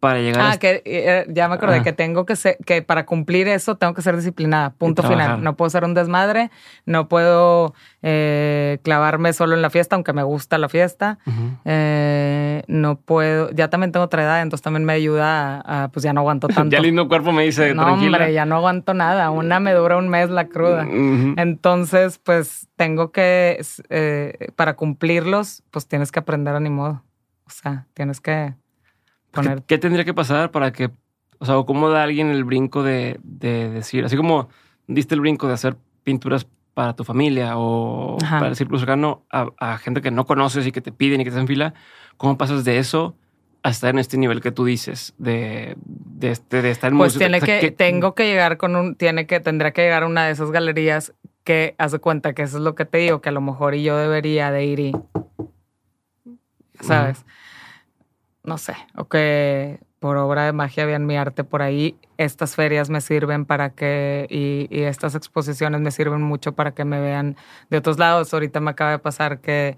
para llegar ah, que eh, ya me acordé que tengo que ser, que para cumplir eso tengo que ser disciplinada, punto final. No puedo ser un desmadre, no puedo eh, clavarme solo en la fiesta, aunque me gusta la fiesta. Eh, no puedo, ya también tengo otra edad, entonces también me ayuda a, pues ya no aguanto <laughs> tanto. ya lindo cuerpo me dice, no, hombre, ya no aguanto nada. Una me dura un mes la cruda. Entonces, pues tengo que, para cumplirlos, pues tienes que aprender a ni modo. O sea, tienes que ¿Qué, tendría que pasar para que, o sea, cómo da alguien el brinco de, decir, así como diste el brinco de hacer pinturas para tu familia o para el círculo cercano a, gente que no conoces y que te piden y que te en fila, ¿cómo pasas de eso a estar en este nivel que tú dices de, de, este, de estar en Pues tiene que, tengo que llegar con un, tiene que, tendría que llegar a una de esas galerías que hace cuenta que eso es lo que te digo, que a lo mejor y yo debería de ir y, ¿sabes? No sé, o que por obra de magia vean mi arte por ahí. Estas ferias me sirven para que, y, estas exposiciones me sirven mucho para que me vean de otros lados. Ahorita me acaba de pasar que,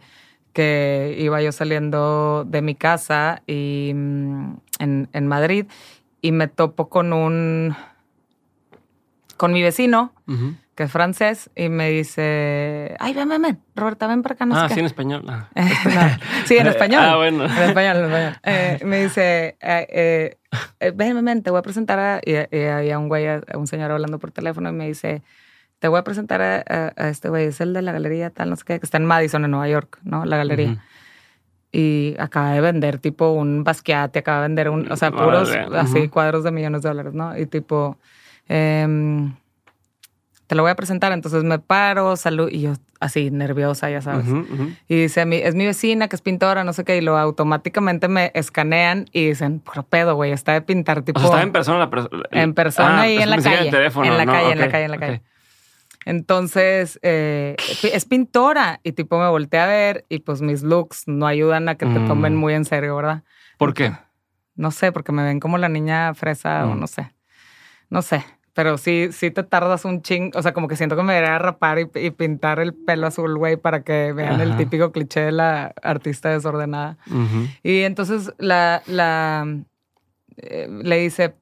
que iba yo saliendo de mi casa y, mm, en, en Madrid y me topo con un, con mi vecino que es francés, y me dice, ay, ven, ven, ven, Roberta, ven para acá. No ah, sí, en español. Ah. <laughs> sí, en <laughs> español. ah, bueno. En español, en español. <laughs> Eh, me dice, eh, eh, ven, ven, ven, te voy a presentar a... Y, había un güey, un señor hablando por teléfono y me dice, te voy a presentar a, este güey, es el de la galería tal, no sé qué, que está en Madison, en Nueva York, ¿no? La galería. Y acaba de vender tipo un Basquiat, acaba de vender un, o sea, puros así cuadros de millones de dólares, ¿no? Y tipo... Eh, te lo voy a presentar. Entonces me paro, salud, y yo así nerviosa, ya sabes. Y dice, es mi vecina que es pintora, no sé qué, y lo automáticamente me escanean y dicen, puro pedo, güey, está de pintar tipo. O estaba en persona la En persona y en la, calle, en la calle. en la calle. en la calle, en la calle, Entonces, eh, es pintora y tipo me volteé a ver y pues mis looks no ayudan a que te tomen mm. muy en serio, ¿verdad? ¿Por qué? No sé, porque me ven como la niña fresa o mm. no sé. No sé. Pero sí, sí te tardas un ching. O sea, como que siento que me debería rapar y, pintar el pelo azul, güey, para que vean el típico cliché de la artista desordenada. Y entonces la, la eh, le dice,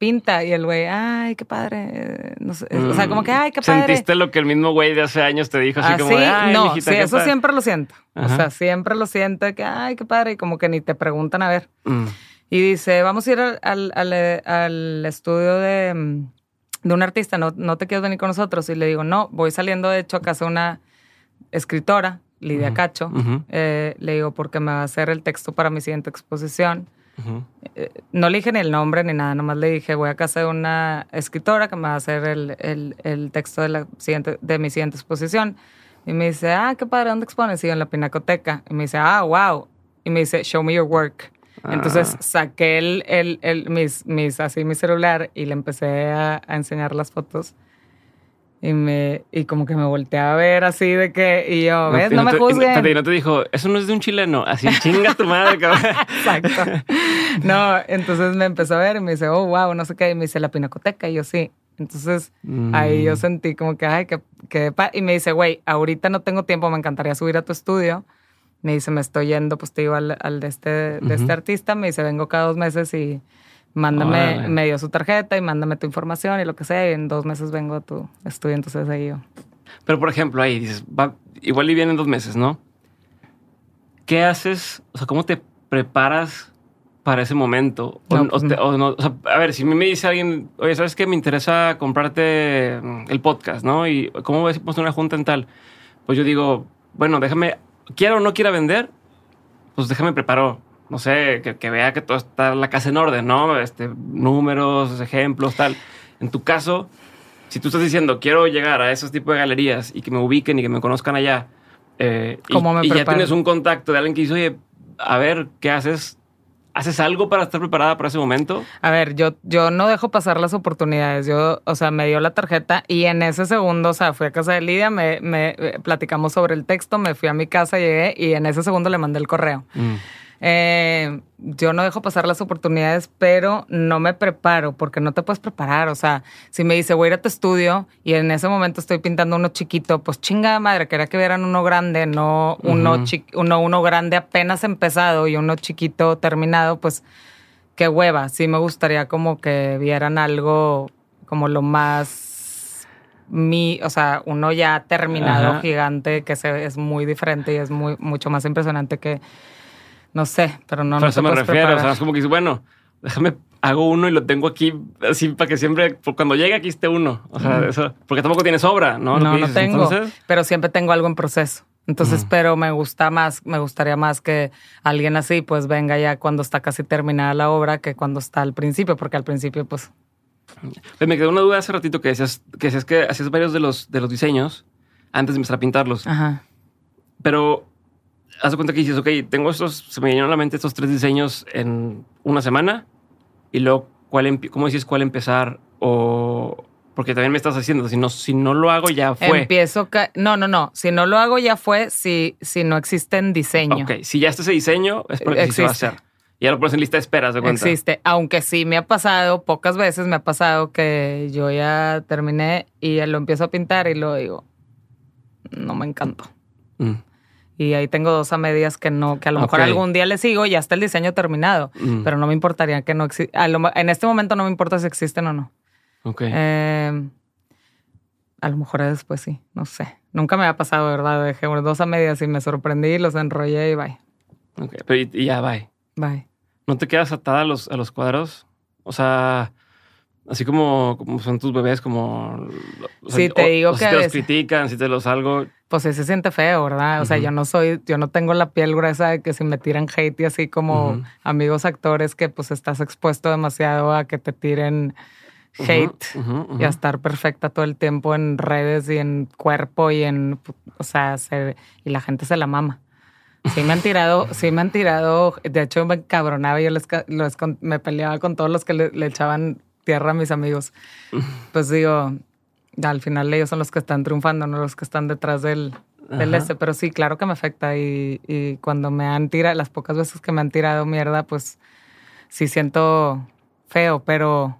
pinta. Y el güey, ay, qué padre. No sé, O sea, como que, ay, qué padre. ¿Sentiste lo que el mismo güey de hace años te dijo? Así, como, de, ay, no, sí, eso siempre lo siento. O sea, siempre lo siento que, ay, qué padre. Y como que ni te preguntan a ver. Mm. Y dice, vamos a ir al, al, al estudio de de un artista, no, no te quieres venir con nosotros. Y le digo, no, voy saliendo de hecho a casa de una escritora, Lidia Cacho. Eh, le digo, porque me va a hacer el texto para mi siguiente exposición. Eh, no le dije ni el nombre ni nada, nomás le dije, voy a casa de una escritora que me va a hacer el, el, el texto de, la siguiente, de mi siguiente exposición. Y me dice, ah, qué padre, ¿dónde expones? Y yo en la Pinacoteca. Y me dice, ah, wow. Y me dice, show me your work. Entonces ah. saqué el, el, el, mis, mis, así mi celular y le empecé a, a, enseñar las fotos. Y, me, y como que me volteé a ver así de que, y yo, ¿ves? No, me juzguen. Y no te dijo, eso no es de un chileno, así chinga tu madre, cabrón. Exacto. <laughs> no, entonces me empezó a ver y me dice, oh, wow, no sé qué. Y me dice, la pinacoteca. Y yo, sí. Entonces ahí yo mm. sentí como que, ay, que, que. Y me dice, güey, ahorita no tengo tiempo, me encantaría subir a tu estudio. Me dice, me estoy yendo, pues te digo, al, de, este, de este artista. Me dice, vengo cada dos meses y mándame, me dio su tarjeta y mándame tu información y lo que sea. Y en dos meses vengo a tu estudio. Entonces ahí yo. Pero por ejemplo, ahí dices, va, igual y vienen dos meses, ¿no? ¿Qué haces? O sea, ¿cómo te preparas para ese momento? O, pues a ver, si me dice alguien, oye, ¿sabes qué? Me interesa comprarte mm, el podcast, ¿no? Y cómo ves si una junta en tal. Pues yo digo, bueno, déjame, quiero o no quiera vender, pues déjame preparo. No sé, que, vea que todo está la casa en orden, ¿no? Este, números, ejemplos, tal. En tu caso, si tú estás diciendo, quiero llegar a esos tipos de galerías y que me ubiquen y que me conozcan allá, eh, y, ya tienes un contacto de alguien que dice, oye, a ver, ¿qué haces? ¿Haces algo para estar preparada para ese momento? A ver, yo, yo no dejo pasar las oportunidades. Yo, o sea, me dio la tarjeta y en ese segundo, o sea, fui a casa de Lidia, me, me eh, platicamos sobre el texto, me fui a mi casa, llegué y en ese segundo le mandé el correo. Mm. Eh, yo no dejo pasar las oportunidades, pero no me preparo porque no te puedes preparar. O sea, si me dice voy a ir a tu estudio y en ese momento estoy pintando uno chiquito, pues chinga madre, quería que vieran uno grande, no uno, uno, uno grande apenas empezado y uno chiquito terminado, pues qué hueva. Sí me gustaría como que vieran algo como lo más mi, o sea, uno ya terminado gigante que se, es muy diferente y es muy mucho más impresionante que no sé, pero no. Pero eso me refiero, o sea, es como que dices, bueno, déjame, hago uno y lo tengo aquí así para que siempre, cuando llegue aquí esté uno. O sea, eso, porque tampoco tienes obra, ¿no? No, no tengo, pero siempre tengo algo en proceso. Entonces, pero me gusta más, me gustaría más que alguien así pues venga ya cuando está casi terminada la obra que cuando está al principio, porque al principio pues... Me quedó una duda hace ratito que decías que, decías que hacías varios de los, de los diseños antes de empezar a pintarlos. Ajá. Pero haz de cuenta que dices, ok, tengo estos, se me vinieron a la mente estos tres diseños en una semana y luego, ¿cuál, ¿cómo dices cuál empezar? O porque también me estás haciendo, si no, si no lo hago ya fue. Empiezo, no, no, no, si no lo hago ya fue si, si no existe en diseño. Ok, si ya está ese diseño es porque sí se va a hacer. Ya lo pones en lista de espera, ¿se cuenta? Existe, aunque sí me ha pasado, pocas veces me ha pasado que yo ya terminé y lo empiezo a pintar y lo digo, no me encantó. Mm. Y ahí tengo dos a medias que no, que a lo mejor algún día le sigo y ya está el diseño terminado. Mm. Pero no me importaría que no exista. En este momento no me importa si existen o no. Ok. Em, a lo mejor después sí, no sé. Nunca me ha pasado, ¿verdad? Dejé dos a medias y me sorprendí, los enrollé y bye. Ok, pero y, ya bye. Bye. ¿No te quedas atada a los, a los cuadros? O sea, Así como, como son tus bebés, como... sí, te digo que... Si te los critican, si te los algo... Pues sí se siente feo, ¿verdad? O sea, yo no soy, yo no tengo la piel gruesa de que si me tiran hate y así como amigos actores que pues estás expuesto demasiado a que te tiren hate y a estar perfecta todo el tiempo en redes y en cuerpo y en, o sea, y la gente se la mama. Sí me han tirado, sí me han tirado, de hecho me encabronaba, yo les, me peleaba con todos los que le echaban tierra mis amigos. Pues digo, al final ellos son los que están triunfando, no los que están detrás del, del este. Pero sí, claro que me afecta. Y, y, cuando me han tirado, las pocas veces que me han tirado mierda, pues sí siento feo, pero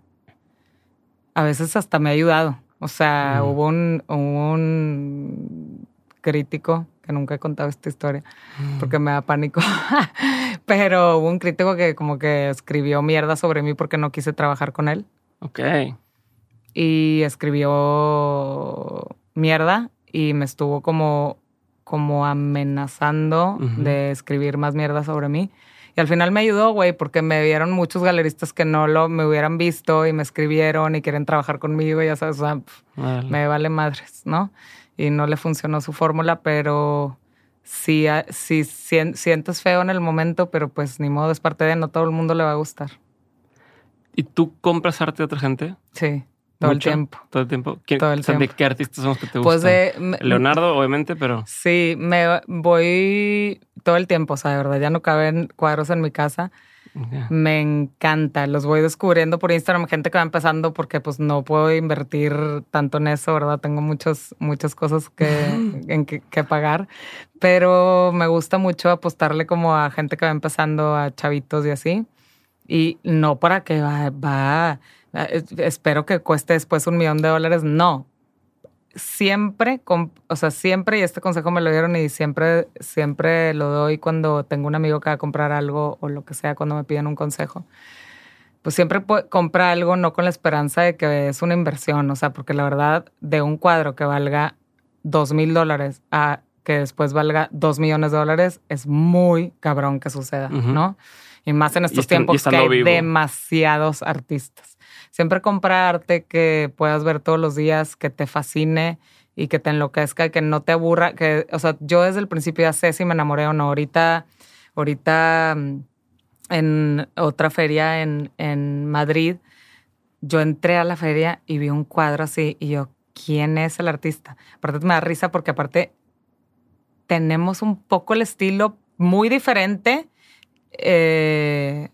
a veces hasta me ha ayudado. O sea, hubo, un, hubo un crítico que nunca he contado esta historia porque me da pánico. <laughs> Pero hubo un crítico que como que escribió mierda sobre mí porque no quise trabajar con él. Ok. Y escribió mierda y me estuvo como, como amenazando de escribir más mierda sobre mí. Y al final me ayudó, güey, porque me vieron muchos galeristas que no lo me hubieran visto y me escribieron y quieren trabajar conmigo, ya sabes, me vale madres, ¿no? Y no le funcionó su fórmula, pero sí, sí, sientes feo en el momento, pero pues ni modo, es parte de no todo el mundo le va a gustar. ¿Y tú compras arte de otra gente? Sí, todo el tiempo. Todo el tiempo. ¿De qué artistas son los que te pues gustan? Pues de Leonardo, obviamente, pero. Sí, me voy todo el tiempo, o sea, de verdad, ya no caben cuadros en mi casa. Me encanta, los voy descubriendo por Instagram, gente que va empezando porque pues no puedo invertir tanto en eso, ¿verdad? Tengo muchos, muchas cosas que, <laughs> en que, que, pagar, pero me gusta mucho apostarle como a gente que va empezando, a chavitos y así Y no para que va, va, espero que cueste después un millón de dólares, no. Siempre, o sea, siempre, y este consejo me lo dieron y siempre, siempre lo doy cuando tengo un amigo que va a comprar algo o lo que sea, cuando me piden un consejo pues siempre compra algo no con la esperanza de que es una inversión, o sea, porque la verdad, de un cuadro que valga dos mil dólares a que después valga dos millones de dólares, es muy cabrón que suceda, ¿no? Y más en estos tiempos que hay demasiados artistas. Siempre compra arte que puedas ver todos los días, que te fascine y que te enloquezca y que no te aburra. Que, o sea, yo desde el principio ya sé si me enamoré o no. Ahorita, ahorita mm, en otra feria en, en Madrid, yo entré a la feria y vi un cuadro así y yo, ¿quién es el artista? Aparte me da risa porque aparte tenemos un poco el estilo muy diferente. Eh,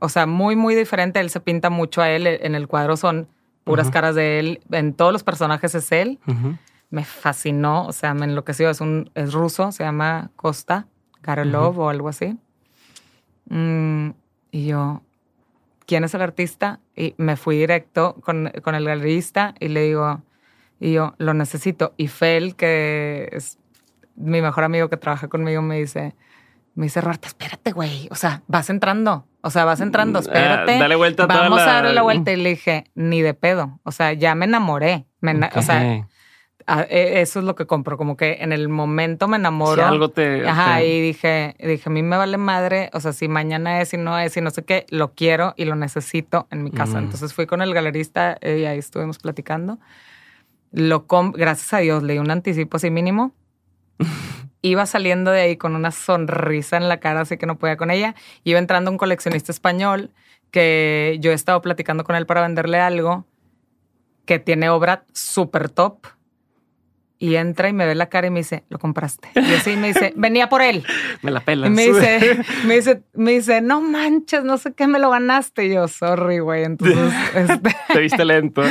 o sea, muy, muy diferente. Él se pinta mucho a él. En el cuadro son puras caras de él. En todos los personajes es él. Me fascinó. O sea, me enloqueció. Es, un, es ruso. Se llama Costa Karolov o algo así. Mm, y yo, ¿quién es el artista? Y me fui directo con, con, el galerista y le digo, y yo, lo necesito. Y Fel, que es mi mejor amigo que trabaja conmigo, me dice, me dice, Roberta, espérate, güey. O sea, vas entrando. O sea, vas entrando, mm, espérate. Ah, dale vuelta Vamos a darle la vuelta. Y le dije, ni de pedo. O sea, ya me enamoré. O sea, e, eso es lo que compro, como que en el momento me enamoro. Si algo te. Ajá, y dije, dije, a mí me vale madre, o sea, si mañana es y no es y no sé qué, lo quiero y lo necesito en mi casa. Mm. Entonces fui con el galerista y ahí estuvimos platicando. Lo gracias a Dios, leí un anticipo así mínimo. <laughs> Iba saliendo de ahí con una sonrisa en la cara, así que no podía con ella. Iba entrando un coleccionista español que yo he estado platicando con él para venderle algo que tiene obra súper top y entra y me ve la cara y me dice, lo compraste. Y así me dice, <laughs> venía por él. Me la pelas. Y me dice, <laughs> me dice, me dice, no manches, no sé qué, me lo ganaste. Y yo, sorry, güey. Entonces, <laughs> este, te viste lento.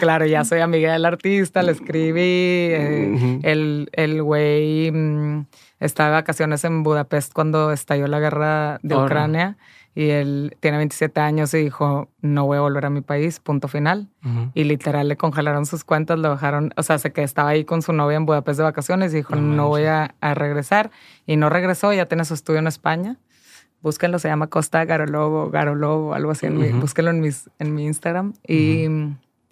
claro, ya soy amiga del artista, le escribí. Eh, el güey mm, estaba de vacaciones en Budapest cuando estalló la guerra de Ucrania y él tiene 27 años y dijo, no voy a volver a mi país, punto final. Y literal le congelaron sus cuentas, lo bajaron, o sea, sé que estaba ahí con su novia en Budapest de vacaciones y dijo, no, voy a, regresar. Y no regresó, ya tiene su estudio en España. Búsquenlo, se llama Costa Garolobo, Garolobo, algo así. búsquenlo en, mis, en mi Instagram. Y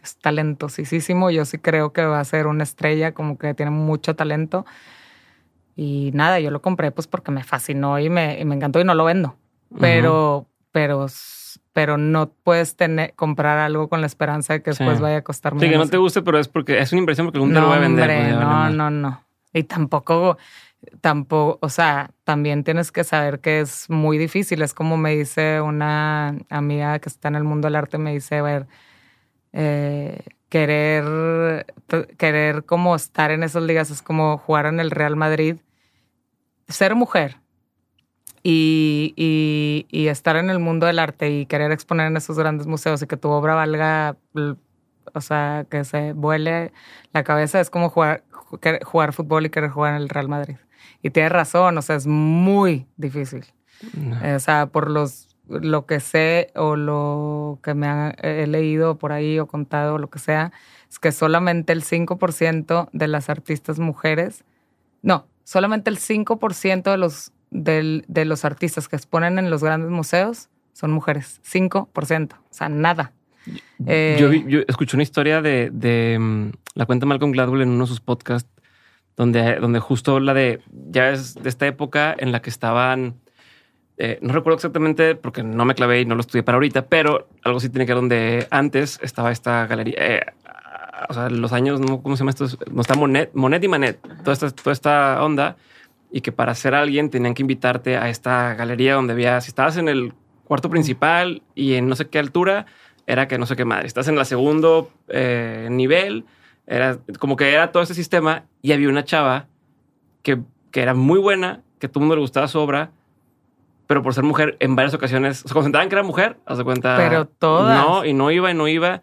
es talentosísimo. Yo sí creo que va a ser una estrella, como que tiene mucho talento. Y nada, yo lo compré pues porque me fascinó y me, y me encantó y no lo vendo pero, pero, pero no puedes tener, comprar algo con la esperanza de que después vaya a costar más. Sí, que no te guste, pero es porque es una inversión porque algún día lo voy a vender. Pues, no, no, no. Y tampoco, tampoco, o sea, también tienes que saber que es muy difícil. Es como me dice una amiga que está en el mundo del arte, me dice, a ver, eh, querer, querer como estar en esas ligas es como jugar en el Real Madrid. Ser mujer, y, y, estar en el mundo del arte y querer exponer en esos grandes museos y que tu obra valga, o sea, que se vuele la cabeza, es como jugar, jugar fútbol y querer jugar en el Real Madrid. Y tienes razón, o sea, es muy difícil. O sea, por los lo que sé o lo que me he leído por ahí o contado o lo que sea, es que solamente el 5% de las artistas mujeres, no, solamente el 5% de los de los artistas que exponen en los grandes museos son mujeres, 5%, o sea, nada. Eh, yo, yo, escuché una historia de, de mm, la cuenta Malcolm Gladwell en uno de sus podcasts, donde, donde justo habla de, ya es de esta época en la que estaban, eh, no recuerdo exactamente porque no me clavé y no lo estudié para ahorita, pero algo sí tiene que ver donde antes estaba esta galería, eh, o sea, los años, ¿cómo se llama esto? No está Monet, Monet y Manet, toda esta, toda esta onda y que para ser alguien tenían que invitarte a esta galería donde había, si estabas en el cuarto principal y en no sé qué altura, era que no sé qué madre. Estás en el segundo eh, nivel, era como que era todo ese sistema y había una chava que, que era muy buena, que todo el mundo le gustaba su obra, pero por ser mujer en varias ocasiones se concentraban que era mujer, haz de cuenta. Pero todas. No, y no iba y no iba.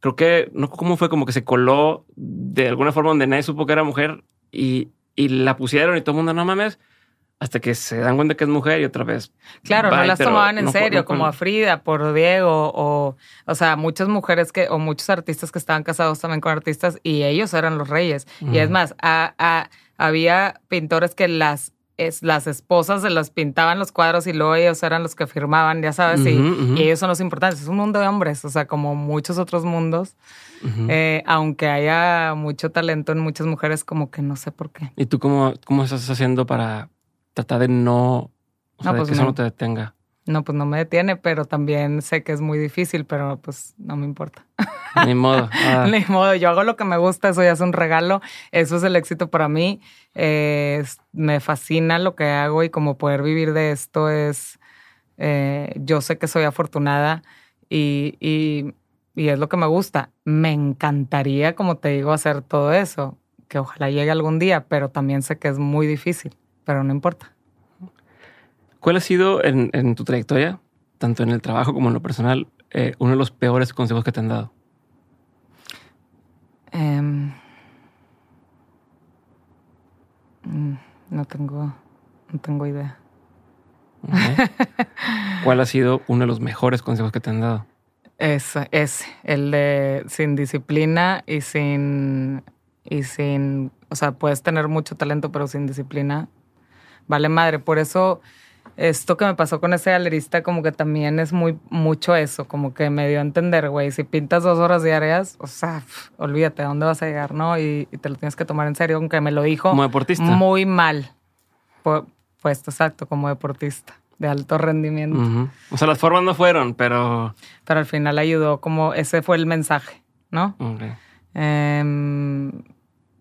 Creo que, no cómo fue, como que se coló de alguna forma donde nadie supo que era mujer y, y la pusieron y todo el mundo, no mames. hasta que se dan cuenta que es mujer y otra vez. Claro, no las tomaban en serio, como a Frida, por Diego, o, o sea, muchas mujeres que, o muchos artistas que estaban casados también con artistas y ellos eran los reyes. Y es más, había pintores que las es, las esposas se las pintaban los cuadros y luego ellos eran los que firmaban, ya sabes, y, ellos son los importantes. Es un mundo de hombres, o sea, como muchos otros mundos. Eh, aunque haya mucho talento en muchas mujeres, como que no sé por qué. ¿Y tú cómo, cómo estás haciendo para tratar de no, o sea, pues que eso no te detenga? No, pues no me detiene, pero también sé que es muy difícil, pero pues no me importa. <laughs> Ni modo. Ah. <laughs> Ni modo, yo hago lo que me gusta, eso ya es un regalo, eso es el éxito para mí. me fascina lo que hago y como poder vivir de esto es, eh, yo sé que soy afortunada y, y, y es lo que me gusta. Me encantaría, como te digo, hacer todo eso, que ojalá llegue algún día, pero también sé que es muy difícil, pero no importa. ¿Cuál ha sido en, tu trayectoria, tanto en el trabajo como en lo personal, eh, uno de los peores consejos que te han dado? Em, mm, no tengo, no tengo idea. ¿Cuál ha sido uno de los mejores consejos que te han dado? Ese, ese, el de sin disciplina y sin, y sin, o sea, puedes tener mucho talento, pero sin disciplina, vale madre. Por eso esto que me pasó con ese galerista como que también es muy mucho eso, como que me dio a entender, güey, si pintas dos horas diarias, o sea, olvídate, ¿a dónde vas a llegar, no? Y, te lo tienes que tomar en serio, aunque me lo dijo. Como deportista. Muy mal. puesto, exacto, como deportista, de alto rendimiento. O sea, las formas no fueron, pero... Pero al final ayudó, como ese fue el mensaje, ¿no? Okay. Em,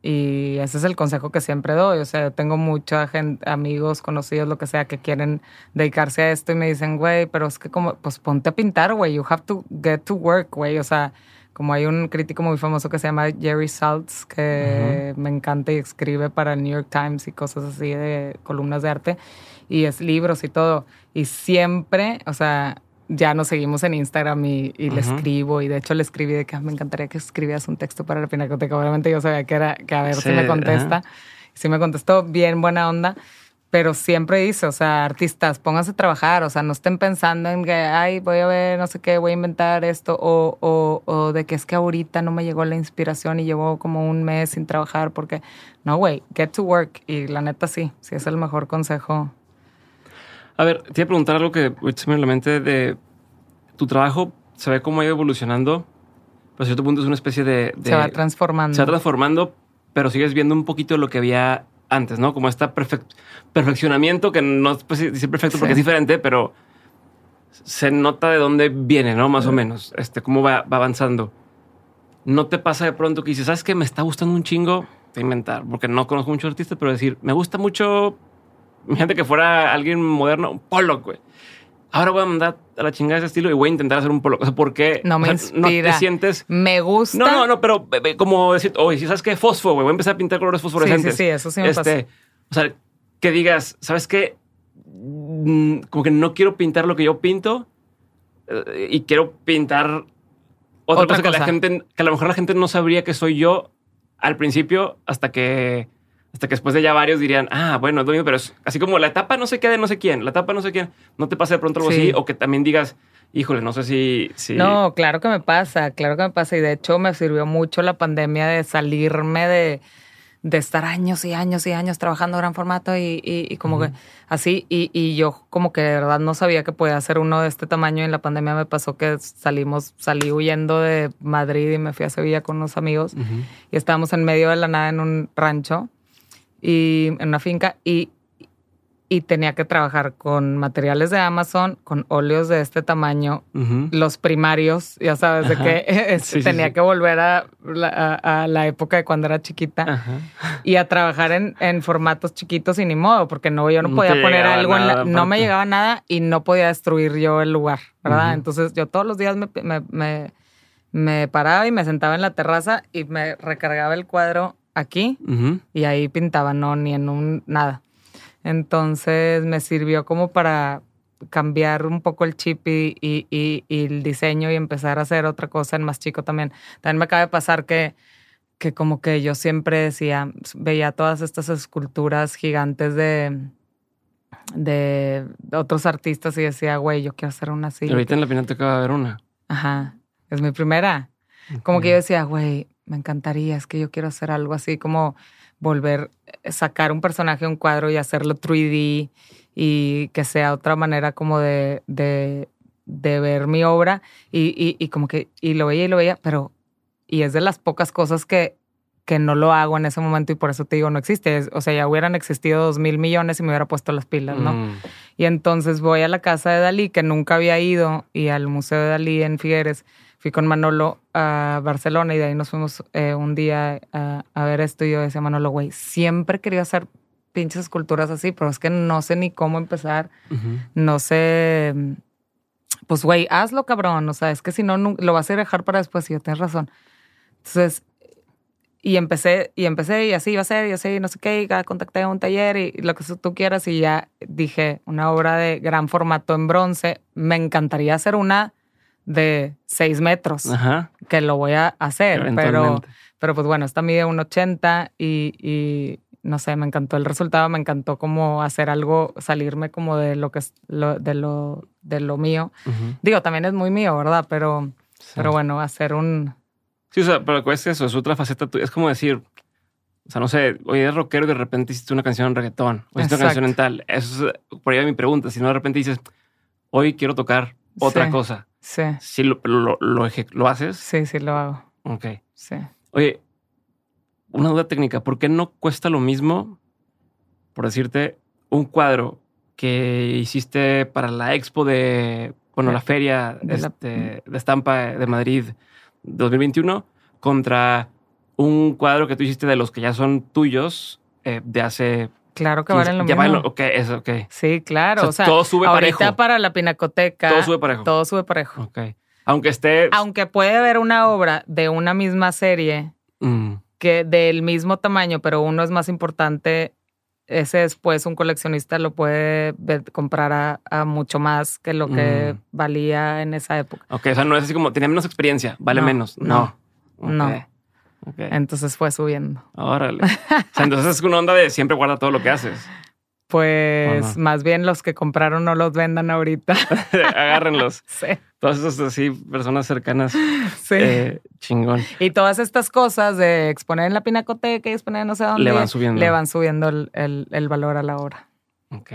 y ese es el consejo que siempre doy. O sea, tengo mucha gente, amigos, conocidos, lo que sea, que quieren dedicarse a esto y me dicen, güey, pero es que como, pues ponte a pintar, güey. You have to get to work, güey. O sea, como hay un crítico muy famoso que se llama Jerry Saltz, que me encanta y escribe para el New York Times y cosas así de columnas de arte. Y es libros y todo. Y siempre, o sea, ya nos seguimos en Instagram y, le escribo. Y de hecho le escribí de que ah, me encantaría que escribieras un texto para la pinacoteca. Obviamente yo sabía que era que a ver si me contesta. Si me contestó bien, buena onda. Pero siempre dice, o sea, artistas, pónganse a trabajar, o sea, no estén pensando en que, ay, voy a ver, no sé qué, voy a inventar esto, o, o, o de que es que ahorita no me llegó la inspiración y llevo como un mes sin trabajar, porque, no, güey, get to work. Y la neta sí, sí es el mejor consejo a ver, te iba a preguntar algo que se me la mente de tu trabajo. Se ve cómo ha ido evolucionando. Pero a cierto punto es una especie de, Se va transformando. Se va transformando, pero sigues viendo un poquito lo que había antes, ¿no? Como este perfeccionamiento que no es pues, dice perfecto porque es diferente, pero se nota de dónde viene, ¿no? Más o menos. Este, cómo va, va, avanzando. ¿No te pasa de pronto que dices, ¿sabes qué? Me está gustando un chingo de inventar, porque no conozco muchos artistas, pero decir, me gusta mucho Imagínate que fuera alguien moderno, un Pollock, güey. Ahora voy a mandar a la chingada ese estilo y voy a intentar hacer un Pollock. O sea, ¿por qué? No me inspira. No te sientes... Me gusta. No, no, no, pero como decir, oye, si sabes qué, fósforo, güey, voy a empezar a pintar colores fosforescentes. Sí, sí, sí, eso sí me este, O sea, que digas, ¿sabes qué? Mm, como que no quiero pintar lo que yo pinto eh, y quiero pintar otra, cosa, que la gente, que a lo mejor la gente no sabría que soy yo al principio hasta que hasta que después de ya varios dirían, ah, bueno, es lo mismo, pero es así como la etapa no sé qué de no sé quién, la etapa no sé quién. No te pasa de pronto algo así, o que también digas, híjole, no sé si, si, No, claro que me pasa, claro que me pasa. Y de hecho me sirvió mucho la pandemia de salirme de, de estar años y años y años trabajando en gran formato y, y, como que así. Y, y, yo como que de verdad no sabía que podía hacer uno de este tamaño. Y en la pandemia me pasó que salimos, salí huyendo de Madrid y me fui a Sevilla con unos amigos. Y estábamos en medio de la nada en un rancho y en una finca y, y tenía que trabajar con materiales de Amazon, con óleos de este tamaño, los primarios, ya sabes, de que <laughs> tenía que volver a la, época de cuando era chiquita y a trabajar en, en, formatos chiquitos y ni modo, porque no, yo no podía poner algo, en la, no me llegaba nada y no podía destruir yo el lugar, ¿verdad? Entonces yo todos los días me, me, me paraba y me sentaba en la terraza y me recargaba el cuadro aquí y ahí pintaba, no, ni en un nada. Entonces me sirvió como para cambiar un poco el chip y, y, el diseño y empezar a hacer otra cosa en más chico también. También me acaba de pasar que, que como que yo siempre decía, veía todas estas esculturas gigantes de, de otros artistas y decía, güey, yo quiero hacer una así. Ahorita en la Pinacoteca va a haber una. Ajá, es mi primera. Como que yo decía, güey, me encantaría, es que yo quiero hacer algo así como volver, a sacar un personaje de un cuadro y hacerlo 3D y que sea otra manera como de, de, de ver mi obra y, y, y, como que, y lo veía y lo veía, pero, y es de las pocas cosas que, que no lo hago en ese momento y por eso te digo, no existe. o sea, ya hubieran existido dos mil millones y me hubiera puesto las pilas, ¿no? Mm. Y entonces voy a la casa de Dalí, que nunca había ido, y al Museo de Dalí en Figueres. Fui con Manolo a Barcelona y de ahí nos fuimos eh, un día a, a, ver esto y yo decía, Manolo, güey, siempre quería hacer pinches esculturas así, pero es que no sé ni cómo empezar. Uh -huh. No sé. Pues, güey, hazlo, cabrón. O sea, es que si no, no lo vas a dejar para después. Y yo, tienes razón. Entonces, y empecé, y empecé, y así iba a ser, y así, no sé qué, y contacté a un taller y lo que tú quieras, y ya dije, una obra de gran formato en bronce. Me encantaría hacer una de seis metros, Ajá. que lo voy a hacer, pero, pero pues bueno, esta mide un 80 y, y no sé, me encantó el resultado, me encantó como hacer algo, salirme como de lo que es lo, de lo de lo mío. Uh -huh. Digo, también es muy mío, ¿verdad? Pero, Sí. pero bueno, hacer un Sí, o sea, pero es eso, es otra faceta. Es como decir, o sea, no sé, hoy eres rockero y de repente hiciste una canción en reggaetón, o hiciste una canción en tal. Eso es por ahí mi pregunta. Si no, de repente dices, hoy quiero tocar otra Sí. cosa. Sí, Si lo, lo, lo, ¿lo haces, sí, sí lo hago. ok. Sí. Oye, una duda técnica. ¿Por qué no cuesta lo mismo, por decirte, un cuadro que hiciste para la expo de, bueno, la feria de la- este, de estampa de Madrid 2021 contra un cuadro que tú hiciste de los que ya son tuyos eh, de hace... Claro que 15 valen lo ya mismo. valen- ok, eso, ok. Sí, claro. O O sea, sea, todo sube ahorita parejo. para la pinacoteca. Todo sube parejo. Todo sube parejo. Ok. Aunque esté... Aunque puede haber una obra de una misma serie Mm, que del mismo tamaño, pero uno es más importante, ese después un coleccionista lo puede comprar a, a mucho más que lo que Mm. valía en esa época. ok, o sea, no es así como, tenía menos experiencia, vale No, menos. No. no, no. Entonces fue subiendo. Órale. O sea, entonces es una onda de siempre guarda todo lo que haces. Pues más bien los que compraron no los vendan ahorita. <laughs> Agárrenlos. sí. Todas esas así, personas cercanas. sí. eh, chingón. Y todas estas cosas de exponer en la pinacoteca y exponer no sé dónde. Le van subiendo. Le van subiendo el, el- el valor a la obra. Ok.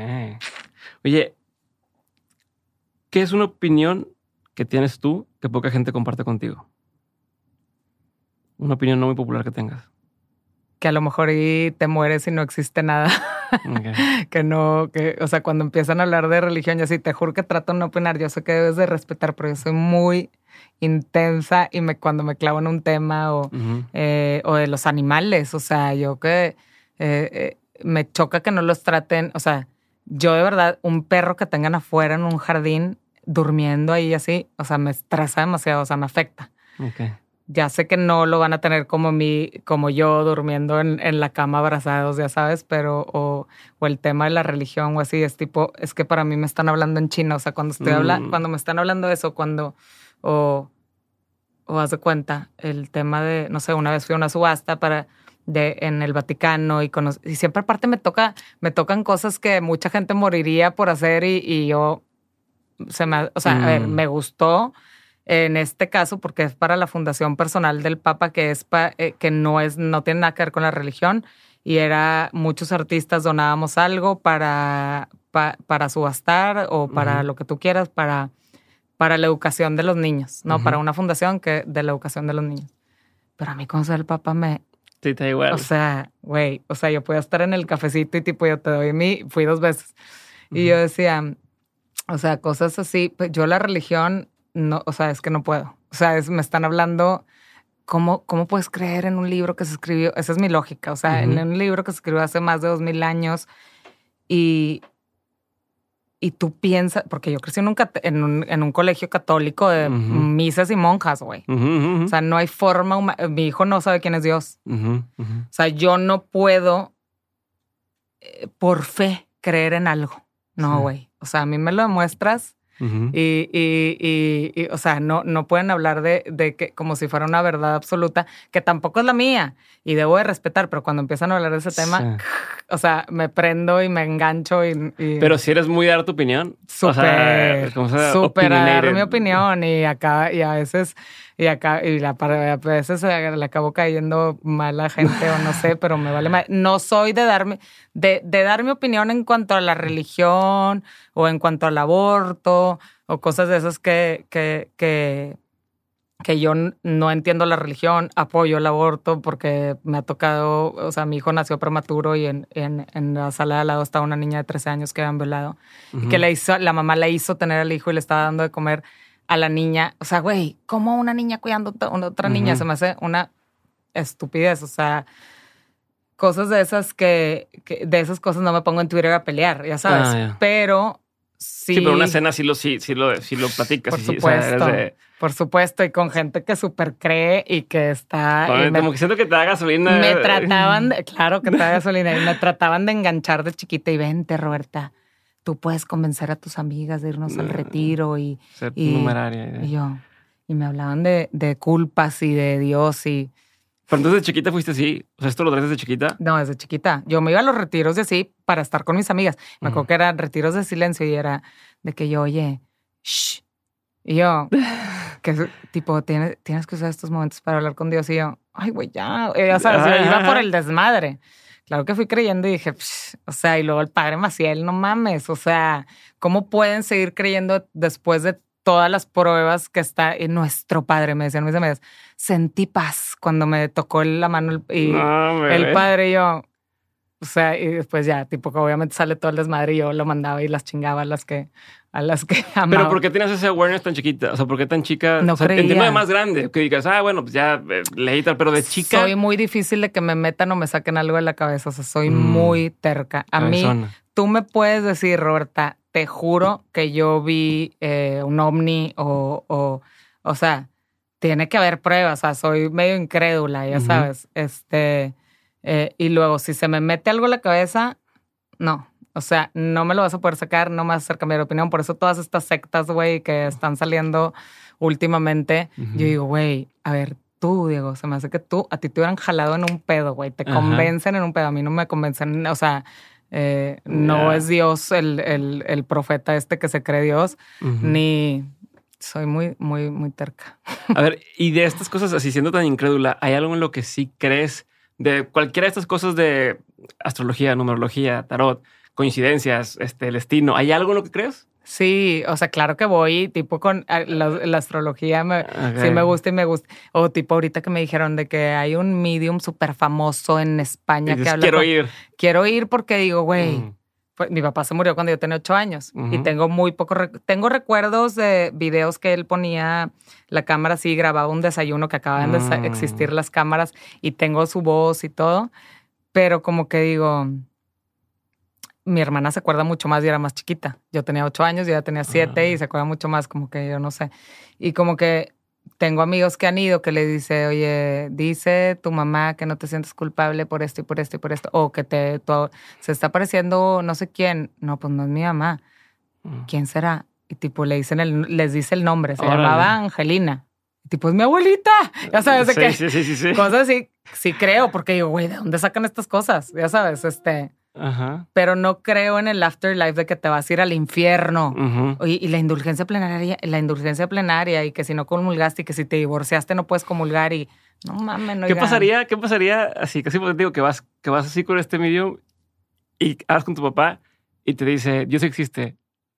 Oye, ¿qué es una opinión que tienes tú que poca gente comparte contigo? Una opinión no muy popular que tengas. Que a lo mejor y te mueres y no existe nada. <laughs> Que no, que, o sea, cuando empiezan a hablar de religión, yo sí te juro que trato de no opinar. Yo sé que debes de respetar, pero yo soy muy intensa y me, cuando me clavo en un tema o, eh, o de los animales, o sea, yo que eh, eh, me choca que no los traten, o sea, yo de verdad, un perro que tengan afuera en un jardín durmiendo ahí así, o sea, me estresa demasiado, o sea, me afecta. Ok. Ya sé que no lo van a tener como mi, como yo durmiendo en, en la cama abrazados, ya sabes, pero o, o el tema de la religión o así es tipo, es que para mí me están hablando en chino, o sea, cuando estoy Mm. cuando me están hablando de eso, cuando o o haz de cuenta el tema de, no sé, una vez fui a una subasta para de en el Vaticano y, cono- y siempre aparte me toca me tocan cosas que mucha gente moriría por hacer y, y yo se me, o sea, a ver, Mm. me gustó en este caso porque es para la fundación personal del Papa que es pa- eh, que no es no tiene nada que ver con la religión y era muchos artistas donábamos algo para pa- para subastar o para Ujú. lo que tú quieras para para la educación de los niños, no Ujú. para una fundación que de la educación de los niños. Pero a mí conocer el Papa me, Sí, te igual. o sea, güey, o sea, yo podía estar en el cafecito y tipo yo te doy mi, fui dos veces y Ujú. yo decía, o sea, cosas así, pues yo la religión no, o sea, es que no puedo. O sea, es- me están hablando, ¿cómo, ¿cómo puedes creer en un libro que se escribió? Esa es mi lógica. O sea, en un libro que se escribió hace más de dos mil años y, y tú piensas, porque yo crecí en un, en un, en un colegio católico de misas y monjas, güey. O sea, no hay forma, huma- mi hijo no sabe quién es Dios. O sea, yo no puedo eh, por fe creer en algo. No, Sí. güey. O sea, a mí me lo demuestras y, y, y, o sea, no, no pueden hablar de, de, que como si fuera una verdad absoluta, que tampoco es la mía y debo de respetar, pero cuando empiezan a hablar de ese tema, <laughs> o sea, me prendo y me engancho y... pero si eres muy dar tu opinión. Súper, súper dar mi opinión y acá, y a veces y acá y la, a veces le acabo cayendo mal a gente o no sé, <laughs> pero me vale mal. No soy de darme de, de dar mi opinión en cuanto a la religión o en cuanto al aborto o cosas de esas que, que, que, que yo no entiendo la religión, apoyo el aborto porque me ha tocado, o sea, mi hijo nació prematuro y en, en, en la sala de al lado estaba una niña de 13 años que habían violado y que le hizo, la mamá le hizo tener al hijo y le estaba dando de comer a la niña. O sea, güey, ¿cómo una niña cuidando a otra niña? Se me hace una estupidez. O sea, cosas de esas que, de esas cosas no me pongo en Twitter a pelear, ya sabes. Ah, pero sí. Sí, pero una escena sí lo, sí, sí lo, sí lo platicas. Por supuesto. Por supuesto, y con gente que súper cree y que está. como que siento que te da gasolina. Me trataban, de, claro que te da gasolina, y me trataban de enganchar de chiquita y vente, Roberta tú puedes convencer a tus amigas de irnos al retiro y... Ser numeraria. Y yo, y me hablaban de, de, culpas y de Dios y... Pero entonces de chiquita fuiste así, o sea, ¿esto lo traes desde chiquita? No, desde chiquita. Yo me iba a los retiros de así para estar con mis amigas. Me acuerdo que eran retiros de silencio y era de que yo, oye, shh. Y yo, que tipo, tienes, tienes que usar estos momentos para hablar con Dios. Y yo, ay, güey, ya. ya sabes, yo iba por el desmadre. Claro que fui creyendo y dije, o sea, y luego el padre Maciel, no mames, o sea, ¿cómo pueden seguir creyendo después de todas las pruebas que está en nuestro padre? Me decían mis amigas, sentí paz cuando me tocó la mano y el padre y yo, o sea, y después ya, tipo que obviamente sale todo el desmadre y yo lo mandaba y las chingaba las que, a las que <laughs> amaba. Pero ¿por qué tienes ese awareness tan chiquita? O sea, ¿por qué tan chica? No o sea, entiendo de más grande, que digas, ah, bueno, pues ya eh, leí tal, pero de chica. Soy muy difícil de que me metan o me saquen algo de la cabeza. O sea, soy mm. muy terca. A mí, tú me puedes decir, Roberta, te juro que yo vi eh, un ovni o, o, o sea, tiene que haber pruebas. O sea, soy medio incrédula, ya sabes. Este eh, y luego, si se me mete algo en la cabeza, no. O sea, no me lo vas a poder sacar, no me vas a hacer cambiar de opinión. Por eso todas estas sectas, güey, que están saliendo últimamente, yo digo, güey, a ver, tú, Diego, se me hace que tú, a ti te hubieran jalado en un pedo, güey. Te convencen en un pedo. A mí no me convencen, o sea, eh, no es Dios el, el, el, profeta este que se cree Dios, ni soy muy, muy, muy terca. A ver, <laughs> y de estas cosas, así siendo tan incrédula, ¿hay algo en lo que sí crees? de cualquiera de estas cosas de astrología, numerología, tarot, coincidencias, este, el destino, ¿hay algo en lo que crees? Sí, o sea, claro que voy, tipo con la, astrología, me, sí me gusta y me gusta. O tipo ahorita que me dijeron de que hay un medium súper famoso en España que habla. Quiero ir. Quiero ir porque digo, güey, mm. Pues, mi papá se murió cuando yo tenía ocho años y tengo muy poco, tengo recuerdos de videos que él ponía la cámara así, grababa un desayuno que acababan de mm. existir las cámaras y tengo su voz y todo, pero como que digo, mi hermana se acuerda mucho más y era más chiquita. Yo tenía ocho años, y ella tenía siete y ah. se acuerda mucho más, como que yo no sé. Y como que tengo amigos que han ido que le dice, oye, dice tu mamá que no te sientes culpable por esto y por esto y por esto, o que te se está pareciendo no sé quién. No, pues no es mi mamá. Mm. ¿Quién será? Y tipo le dicen el, les dice el nombre, se llamaba Angelina. Y tipo, es mi abuelita. Ya sabes de qué. Sí, sí, sí, sí. Cosas así, sí creo, porque digo, güey, ¿de dónde sacan estas cosas? Ya sabes, este. Ajá. Pero no creo en el afterlife de que te vas a ir al infierno. y, la indulgencia plenaria, la indulgencia plenaria y que si no comulgaste y que si te divorciaste no puedes comulgar y no mames, no ¿Qué pasaría? ¿Qué pasaría así? Casi te digo que vas, que vas así con este medium y hablas con tu papá y te dice, Dios existe.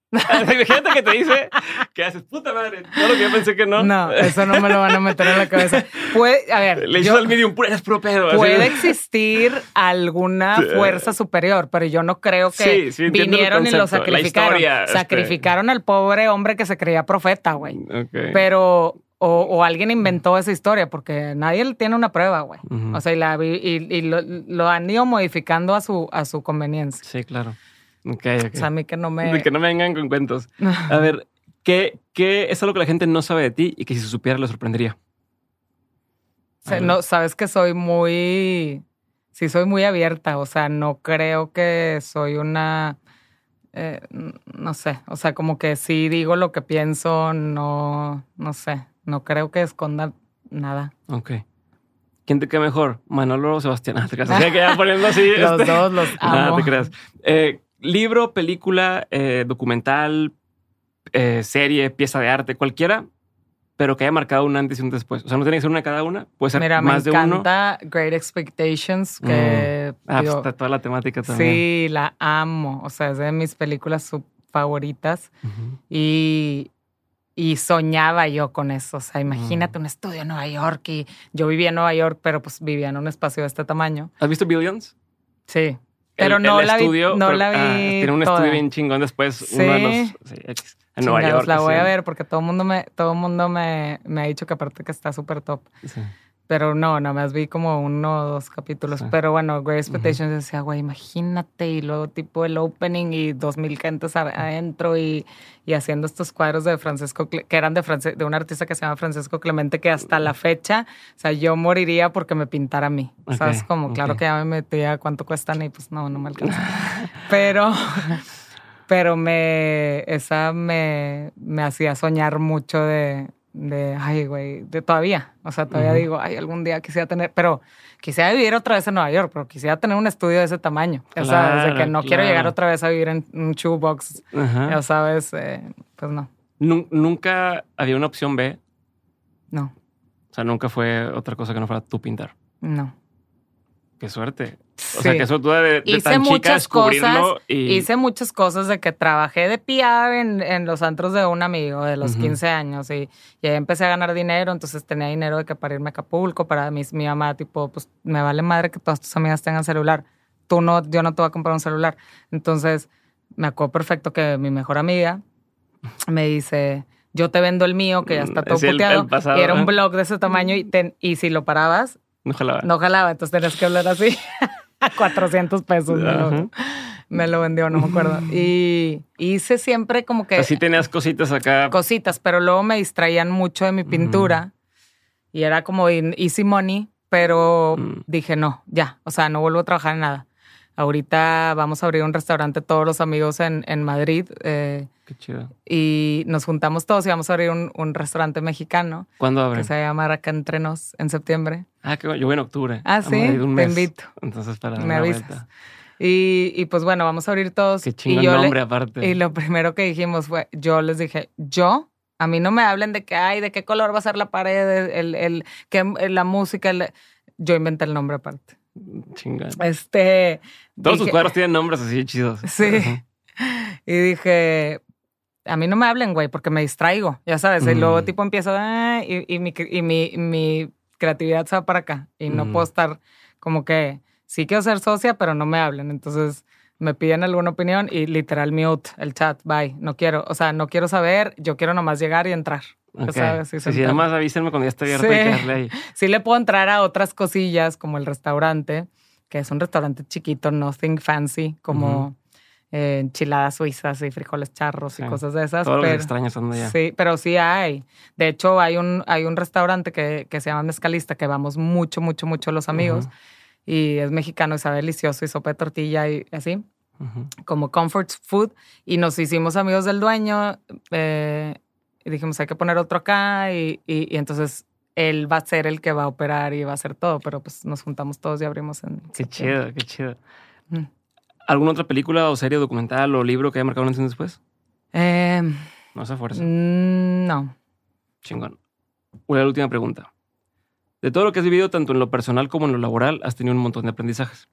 <laughs> Imagínate que te dice que haces puta madre. Todo lo que yo pensé que no. No, eso no me lo van a meter en la cabeza. Puede, a ver. Le hizo al medium, eres pro Puede existir alguna fuerza superior, pero yo no creo que vinieron y lo sacrificaron. Este. Sacrificaron al pobre hombre que se creía profeta, güey. Pero. O, alguien inventó esa historia, porque nadie tiene una prueba, güey. O sea, y, la, y, lo, lo, han ido modificando a su, a su conveniencia. Sí, claro. O sea, a mí que no me... Que no me vengan con cuentos. <laughs> A ver, ¿qué, ¿qué es algo que la gente no sabe de ti y que si se supiera le sorprendería? no, sabes que soy muy... Sí, soy muy abierta. O sea, no creo que soy una... eh, no sé, o sea, como que si digo lo que pienso, no, no sé, no creo que esconda nada. Ok. ¿Quién te queda mejor? Manolo o Sebastián. <laughs> Ah, te creas. <laughs> Poniendo así. los este. dos los amo. Ah, te creas. Eh, libro, película, eh, documental, eh, serie, pieza de arte, cualquiera, pero que haya marcado un antes y un después. O sea, no tiene que ser una cada una, puede ser Mira, más me de uno. encanta Great Expectations, que Ah, pues está toda la temática también. sí, la amo. O sea, es de mis películas favoritas. Y, y soñaba yo con eso. O sea, imagínate un estudio en Nueva York y yo vivía en Nueva York, pero pues vivía en un espacio de este tamaño. ¿Has visto Billions? Sí. Pero El- no el la estudio, vi. No pero- la vi. ah, tiene un toda. estudio bien chingón después. Uno de los. Sí. Sí, en Nueva York. La voy sí. a ver porque todo el mundo me, todo mundo me, me ha dicho que aparte que está súper top. Sí. Pero no, nada más vi como uno o dos capítulos. Sí. Pero bueno, Great Expectations decía, güey, imagínate. Y luego tipo el opening y dos mil gentes adentro y, y haciendo estos cuadros de Francesco, Cle- que eran de, France- de un artista que se llama Francesco Clemente, que hasta la fecha, o sea, yo moriría porque me pintara a mí. ¿Sabes? Ok, Como, claro que ya me metía cuánto cuestan y pues no, no me alcanza. <laughs> pero, pero me, esa me, me hacía soñar mucho de, de ay, güey, de todavía. O sea, todavía digo, ay, algún día quisiera tener, pero quisiera vivir otra vez en Nueva York, pero quisiera tener un estudio de ese tamaño. Ya sabes, de que Claro, no quiero llegar claro. otra vez a vivir en un shoebox, Ajá. ya sabes, eh, pues no, Nun- Nunca había una opción B. no, O sea, nunca fue otra cosa que no fuera tú pintar. no. Qué suerte. O Sí. sea, que suerte de, de hice tan chica muchas cosas, y... hice muchas cosas de que trabajé de PR en, en los antros de un amigo de los Ujú. 15 años y, y ahí empecé a ganar dinero, entonces tenía dinero de que para irme a Acapulco, para mi, mi mamá, tipo, pues me vale madre que todas tus amigas tengan celular, tú no, yo no te voy a comprar un celular. Entonces me acuerdo perfecto que mi mejor amiga me dice, yo te vendo el mío que ya está Mm, todo es el- el puteado, pasado, y era un blog de ese tamaño y, te- y si lo parabas, No jalaba. no jalaba, entonces tenías que hablar así. <laughs> A 400 pesos me lo, Ajá. me lo vendió, no me acuerdo. Y hice siempre como que Así tenías cositas acá. cositas, pero luego me distraían mucho de mi pintura y era como easy money, pero Mm. dije no, ya, o sea, no vuelvo a trabajar en nada. Ahorita vamos a abrir un restaurante todos los amigos en, en Madrid eh, Qué chido. y nos juntamos todos y vamos a abrir un, un restaurante mexicano ¿Cuándo que abren? se llama Acá Entre Nos en septiembre. Ah, que yo voy en octubre. Ah, sí, un te invito. Entonces, para Me avisas. vuelta. Y, y pues bueno, vamos a abrir todos. Qué y chingón le- nombre aparte. Y lo primero que dijimos fue, yo les dije, yo, a mí no me hablen de que, ay, de qué color va a ser la pared, el, el, que, la música. el- yo inventé el nombre aparte. Chingón. Este. Todos dije- cuadros tienen nombres así chidos. Sí. Ajá. Y dije, a mí no me hablen, güey, porque me distraigo, ya sabes. Y luego Mm. tipo empiezo, "Ah", y, y mi, y mi, mi creatividad se va para acá. Y no Mm. puedo estar como que, sí quiero ser socia, pero no me hablen. Entonces me piden alguna opinión y literal mute el chat, bye, no quiero. O sea, no quiero saber, yo quiero nomás llegar y entrar. Ya Ok. sabes, y Sí, sí, sentarme. además avísenme cuando ya esté abierto Sí. y que darle ahí. <laughs> Sí le puedo entrar a otras cosillas como el restaurante, que es un restaurante chiquito, nothing fancy, como eh, enchiladas suizas y frijoles charros y Sí. cosas de esas. Todos los pero, extraños son de allá. sí, pero sí hay. De hecho, hay un, hay un restaurante que, que se llama Mezcalista, que vamos mucho, mucho, mucho los amigos. Ujú. Y es mexicano y sabe delicioso y sopa de tortilla y así Ujú. como comfort food y nos hicimos amigos del dueño eh, y dijimos hay que poner otro acá y, y- y entonces él va a ser el que va a operar y va a hacer todo, pero pues nos juntamos todos y abrimos en... Qué chido, qué chido. Mm. ¿Alguna otra película o serie documental o libro que haya marcado un antes y después? Eh, No se fuerza. mm, no. Chingón. Una última pregunta. De todo lo que has vivido, tanto en lo personal como en lo laboral, has tenido un montón de aprendizajes.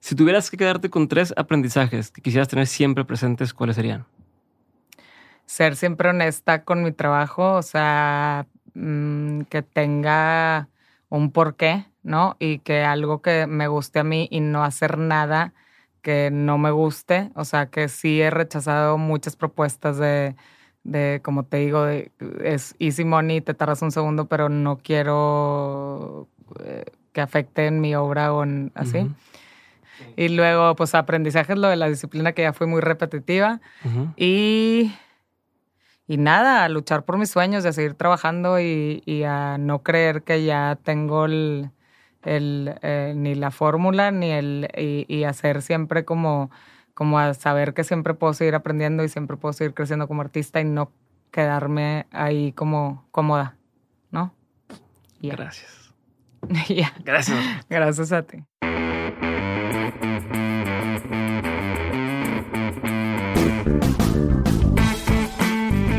Si tuvieras que quedarte con tres aprendizajes que quisieras tener siempre presentes, ¿cuáles serían? Ser siempre honesta con mi trabajo, o sea, mm, que tenga un porqué, ¿no? Y que algo que me guste a mí y no hacer nada que no me guste. O sea, que sí he rechazado muchas propuestas de, de como te digo, de, es easy money, te tardas un segundo, pero no quiero eh, que afecte en mi obra o en así. Y luego, pues aprendizajes, lo de la disciplina que ya fue muy repetitiva. Y, y nada, a luchar por mis sueños, y a seguir trabajando y, y a no creer que ya tengo el, el, eh, ni la fórmula ni el y, y hacer siempre como como a saber que siempre puedo seguir aprendiendo y siempre puedo seguir creciendo como artista y no quedarme ahí como cómoda, ¿no? Gracias. <laughs> Gracias. Gracias a ti.